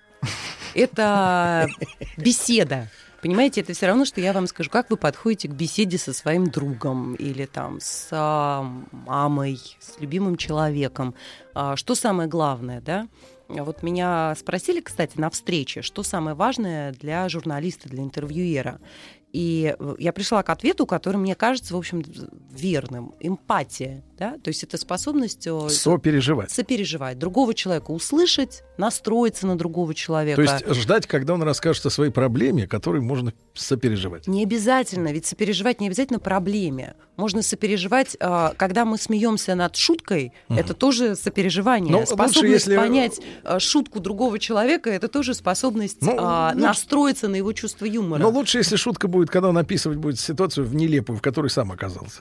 Это беседа. Понимаете, это все равно, что я вам скажу, как вы подходите к беседе со своим другом или там с а, мамой, с любимым человеком. А, что самое главное, да? Вот меня спросили, кстати, на встрече, что самое важное для журналиста, для интервьюера. И э, я пришла к ответу, который мне кажется, в общем, верным. Эмпатия, да? То есть это способность э, Сопереживать. сопереживать, другого человека услышать, настроиться на другого человека. То есть ждать, когда он расскажет о своей проблеме, которой можно сопереживать. Не обязательно, ведь сопереживать не обязательно проблеме. Можно сопереживать, а, когда мы смеемся над шуткой, это тоже сопереживание. Лучше, способность если- понять а, шутку другого человека, это тоже способность Ну, лучше- настроиться на его чувство юмора. Но лучше, если шутка будет, когда он описывать будет ситуацию в нелепую, в которой сам оказался.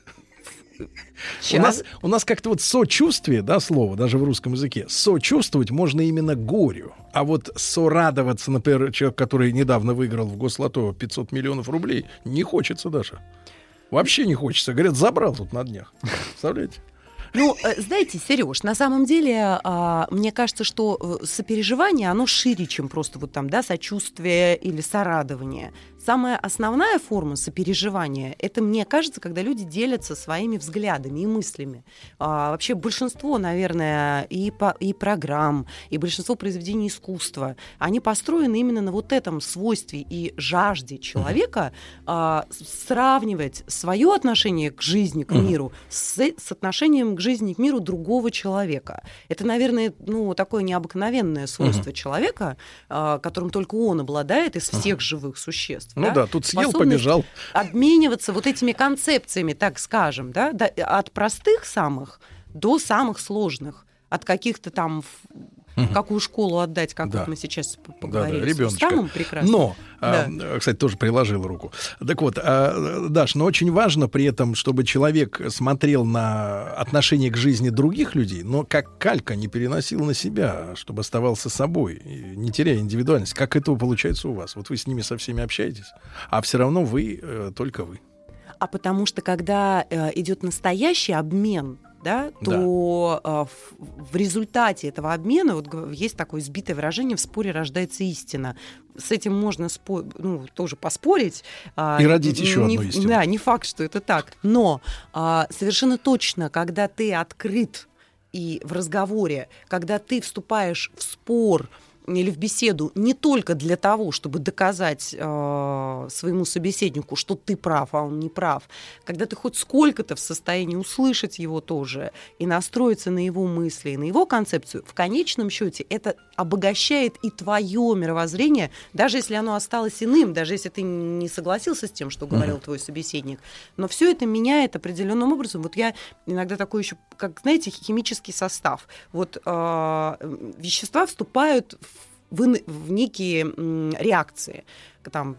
У Щас. нас, у нас как-то вот сочувствие, да, слово, даже в русском языке, сочувствовать можно именно горю. А вот сорадоваться, например, человек, который недавно выиграл в Гослото 500 миллионов рублей, не хочется даже. Вообще не хочется. Говорят, забрал тут на днях. Представляете? Ну, э, знаете, Сереж, на самом деле, а, мне кажется, что э, сопереживание, оно шире, чем просто вот там, да, сочувствие или сорадование. Самая основная форма сопереживания, это, мне кажется, когда люди делятся своими взглядами и мыслями. А, вообще большинство, наверное, и, по- и программ, и большинство произведений искусства, они построены именно на вот этом свойстве и жажде человека а, сравнивать свое отношение к жизни, к миру с, с отношением к жизни, к миру другого человека. Это, наверное, ну, такое необыкновенное свойство человека, а, которым только он обладает из всех живых существ. Ну да, тут съел, побежал. Обмениваться вот этими концепциями, так скажем, да, да, от простых самых до самых сложных, от каких-то там в какую школу отдать, как Да. вот мы сейчас п- Да, да, поговорили, ребеночка. самым прекрасным. Но, а, Да. кстати, тоже приложил руку. Так вот, а, Даш, но очень важно при этом, чтобы человек смотрел на отношение к жизни других людей, но как калька не переносил на себя, чтобы оставался собой, не теряя индивидуальность. Как это получается у вас? Вот вы с ними со всеми общаетесь, а все равно вы э, только вы. А потому что когда э, идет настоящий обмен, да, то э, в, результате этого обмена, вот есть такое избитое выражение, в споре рождается истина. С этим можно спо- ну, тоже поспорить. а, И родить еще не- одну истину. Да, не факт, что это так. Но а, совершенно точно, когда ты открыт и в разговоре, когда ты вступаешь в спор или в беседу не только для того, чтобы доказать э, своему собеседнику, что ты прав, а он не прав, когда ты хоть сколько-то в состоянии услышать его тоже и настроиться на его мысли, на его концепцию, в конечном счете это обогащает и твое мировоззрение, даже если оно осталось иным, даже если ты не согласился с тем, что говорил Мгм. твой собеседник. Но все это меняет определенным образом. Вот я иногда такой еще, как, знаете, химический состав. Вот э, вещества вступают в, в в некие м, реакции. Там,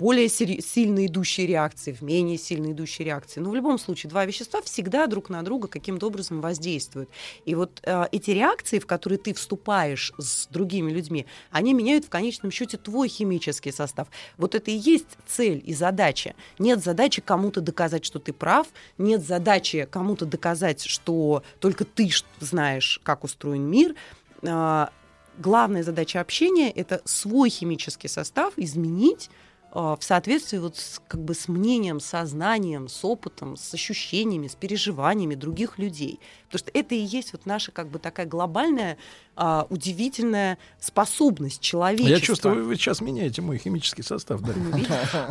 более сильно идущие реакции, в менее сильно идущие реакции. Но в любом случае два вещества всегда друг на друга каким-то образом воздействуют. И вот э, эти реакции, в которые ты вступаешь с другими людьми, они меняют в конечном счете твой химический состав. Вот это и есть цель и задача. Нет задачи кому-то доказать, что ты прав, нет задачи кому-то доказать, что только ты знаешь, как устроен мир. А, Главная задача общения — это свой химический состав изменить а, в соответствии вот с, как бы с мнением, сознанием, с опытом, с ощущениями, с переживаниями других людей. Потому что это и есть вот наша как бы такая глобальная, а, удивительная способность человечества. Я чувствую, вы сейчас меняете мой химический состав. Дарья. Ну?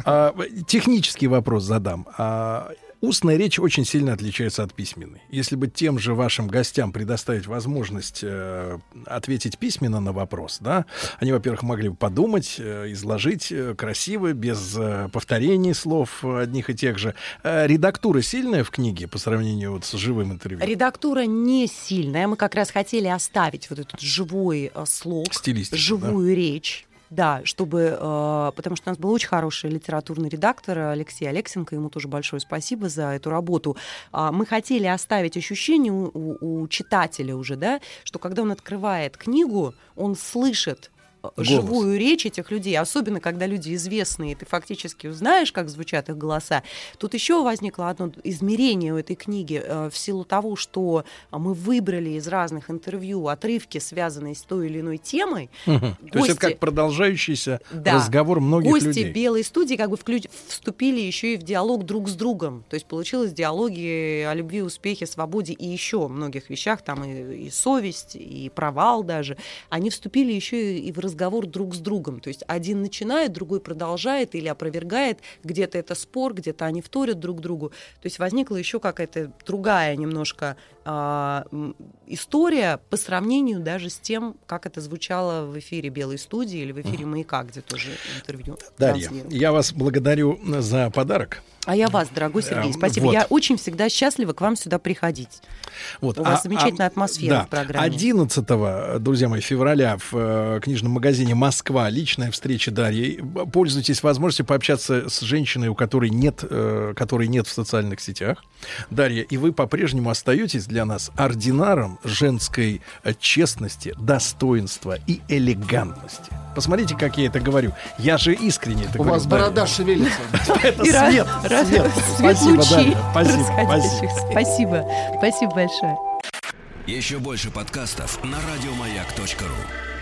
А, технический вопрос задам. А, устная речь очень сильно отличается от письменной. Если бы тем же вашим гостям предоставить возможность э, ответить письменно на вопрос, да, они, во-первых, могли бы подумать, э, изложить э, красиво, без э, повторений слов одних и тех же. Э, редактура сильная в книге по сравнению вот с живым интервью? Редактура не сильная. Мы как раз хотели оставить вот этот живой э, слог, Стилистику, живую речь. Да, чтобы, э, потому что у нас был очень хороший литературный редактор Алексей Алексенко, ему тоже большое спасибо за эту работу. А, мы хотели оставить ощущение у, у- у читателя уже, да, что когда он открывает книгу, он слышит э, Голос. живую речь этих людей, особенно когда люди известные, ты фактически узнаешь, как звучат их голоса. Тут еще возникло одно измерение у этой книги э, в силу того, что мы выбрали из разных интервью отрывки, связанные с той или иной темой. Мгм. То есть это Гости- как продолжающийся да. разговор многих Гости людей. белой студии как бы вступили еще и в диалог друг с другом. То есть получилось диалоги о любви, успехе, свободе и еще многих вещах, там и, и совесть, и провал даже. Они вступили еще и, и в разговор друг с другом. То есть один начинает, другой продолжает или опровергает. Где-то это спор, где-то они вторят друг другу. То есть возникла еще какая-то другая немножко м, история по сравнению даже с тем, как это звучало в эфире Белой студии или в эфире Маяка, где тоже интервью. Дарья, я вас благодарю за подарок. А я вас, дорогой Сергей, Эм, спасибо. вот. Я очень всегда счастлива к вам сюда приходить. Вот. У вас а- замечательная а- атмосфера да. в программе. 11, друзья мои, февраля в э, книжном магазине «Москва» личная встреча Дарьи. Пользуйтесь возможностью пообщаться с женщиной, у которой нет, э, которой нет в социальных сетях. Дарья, и вы по-прежнему остаетесь для нас ординаром женской э, честности, достоинства и элегантности. Посмотрите, как я это говорю. Я же искренне это У говорю. вас Дарья. борода шевелится. Это свет, свет. Спасибо, лучей. Спасибо. Спасибо большое. Еще больше подкастов на радиомаяк.ру.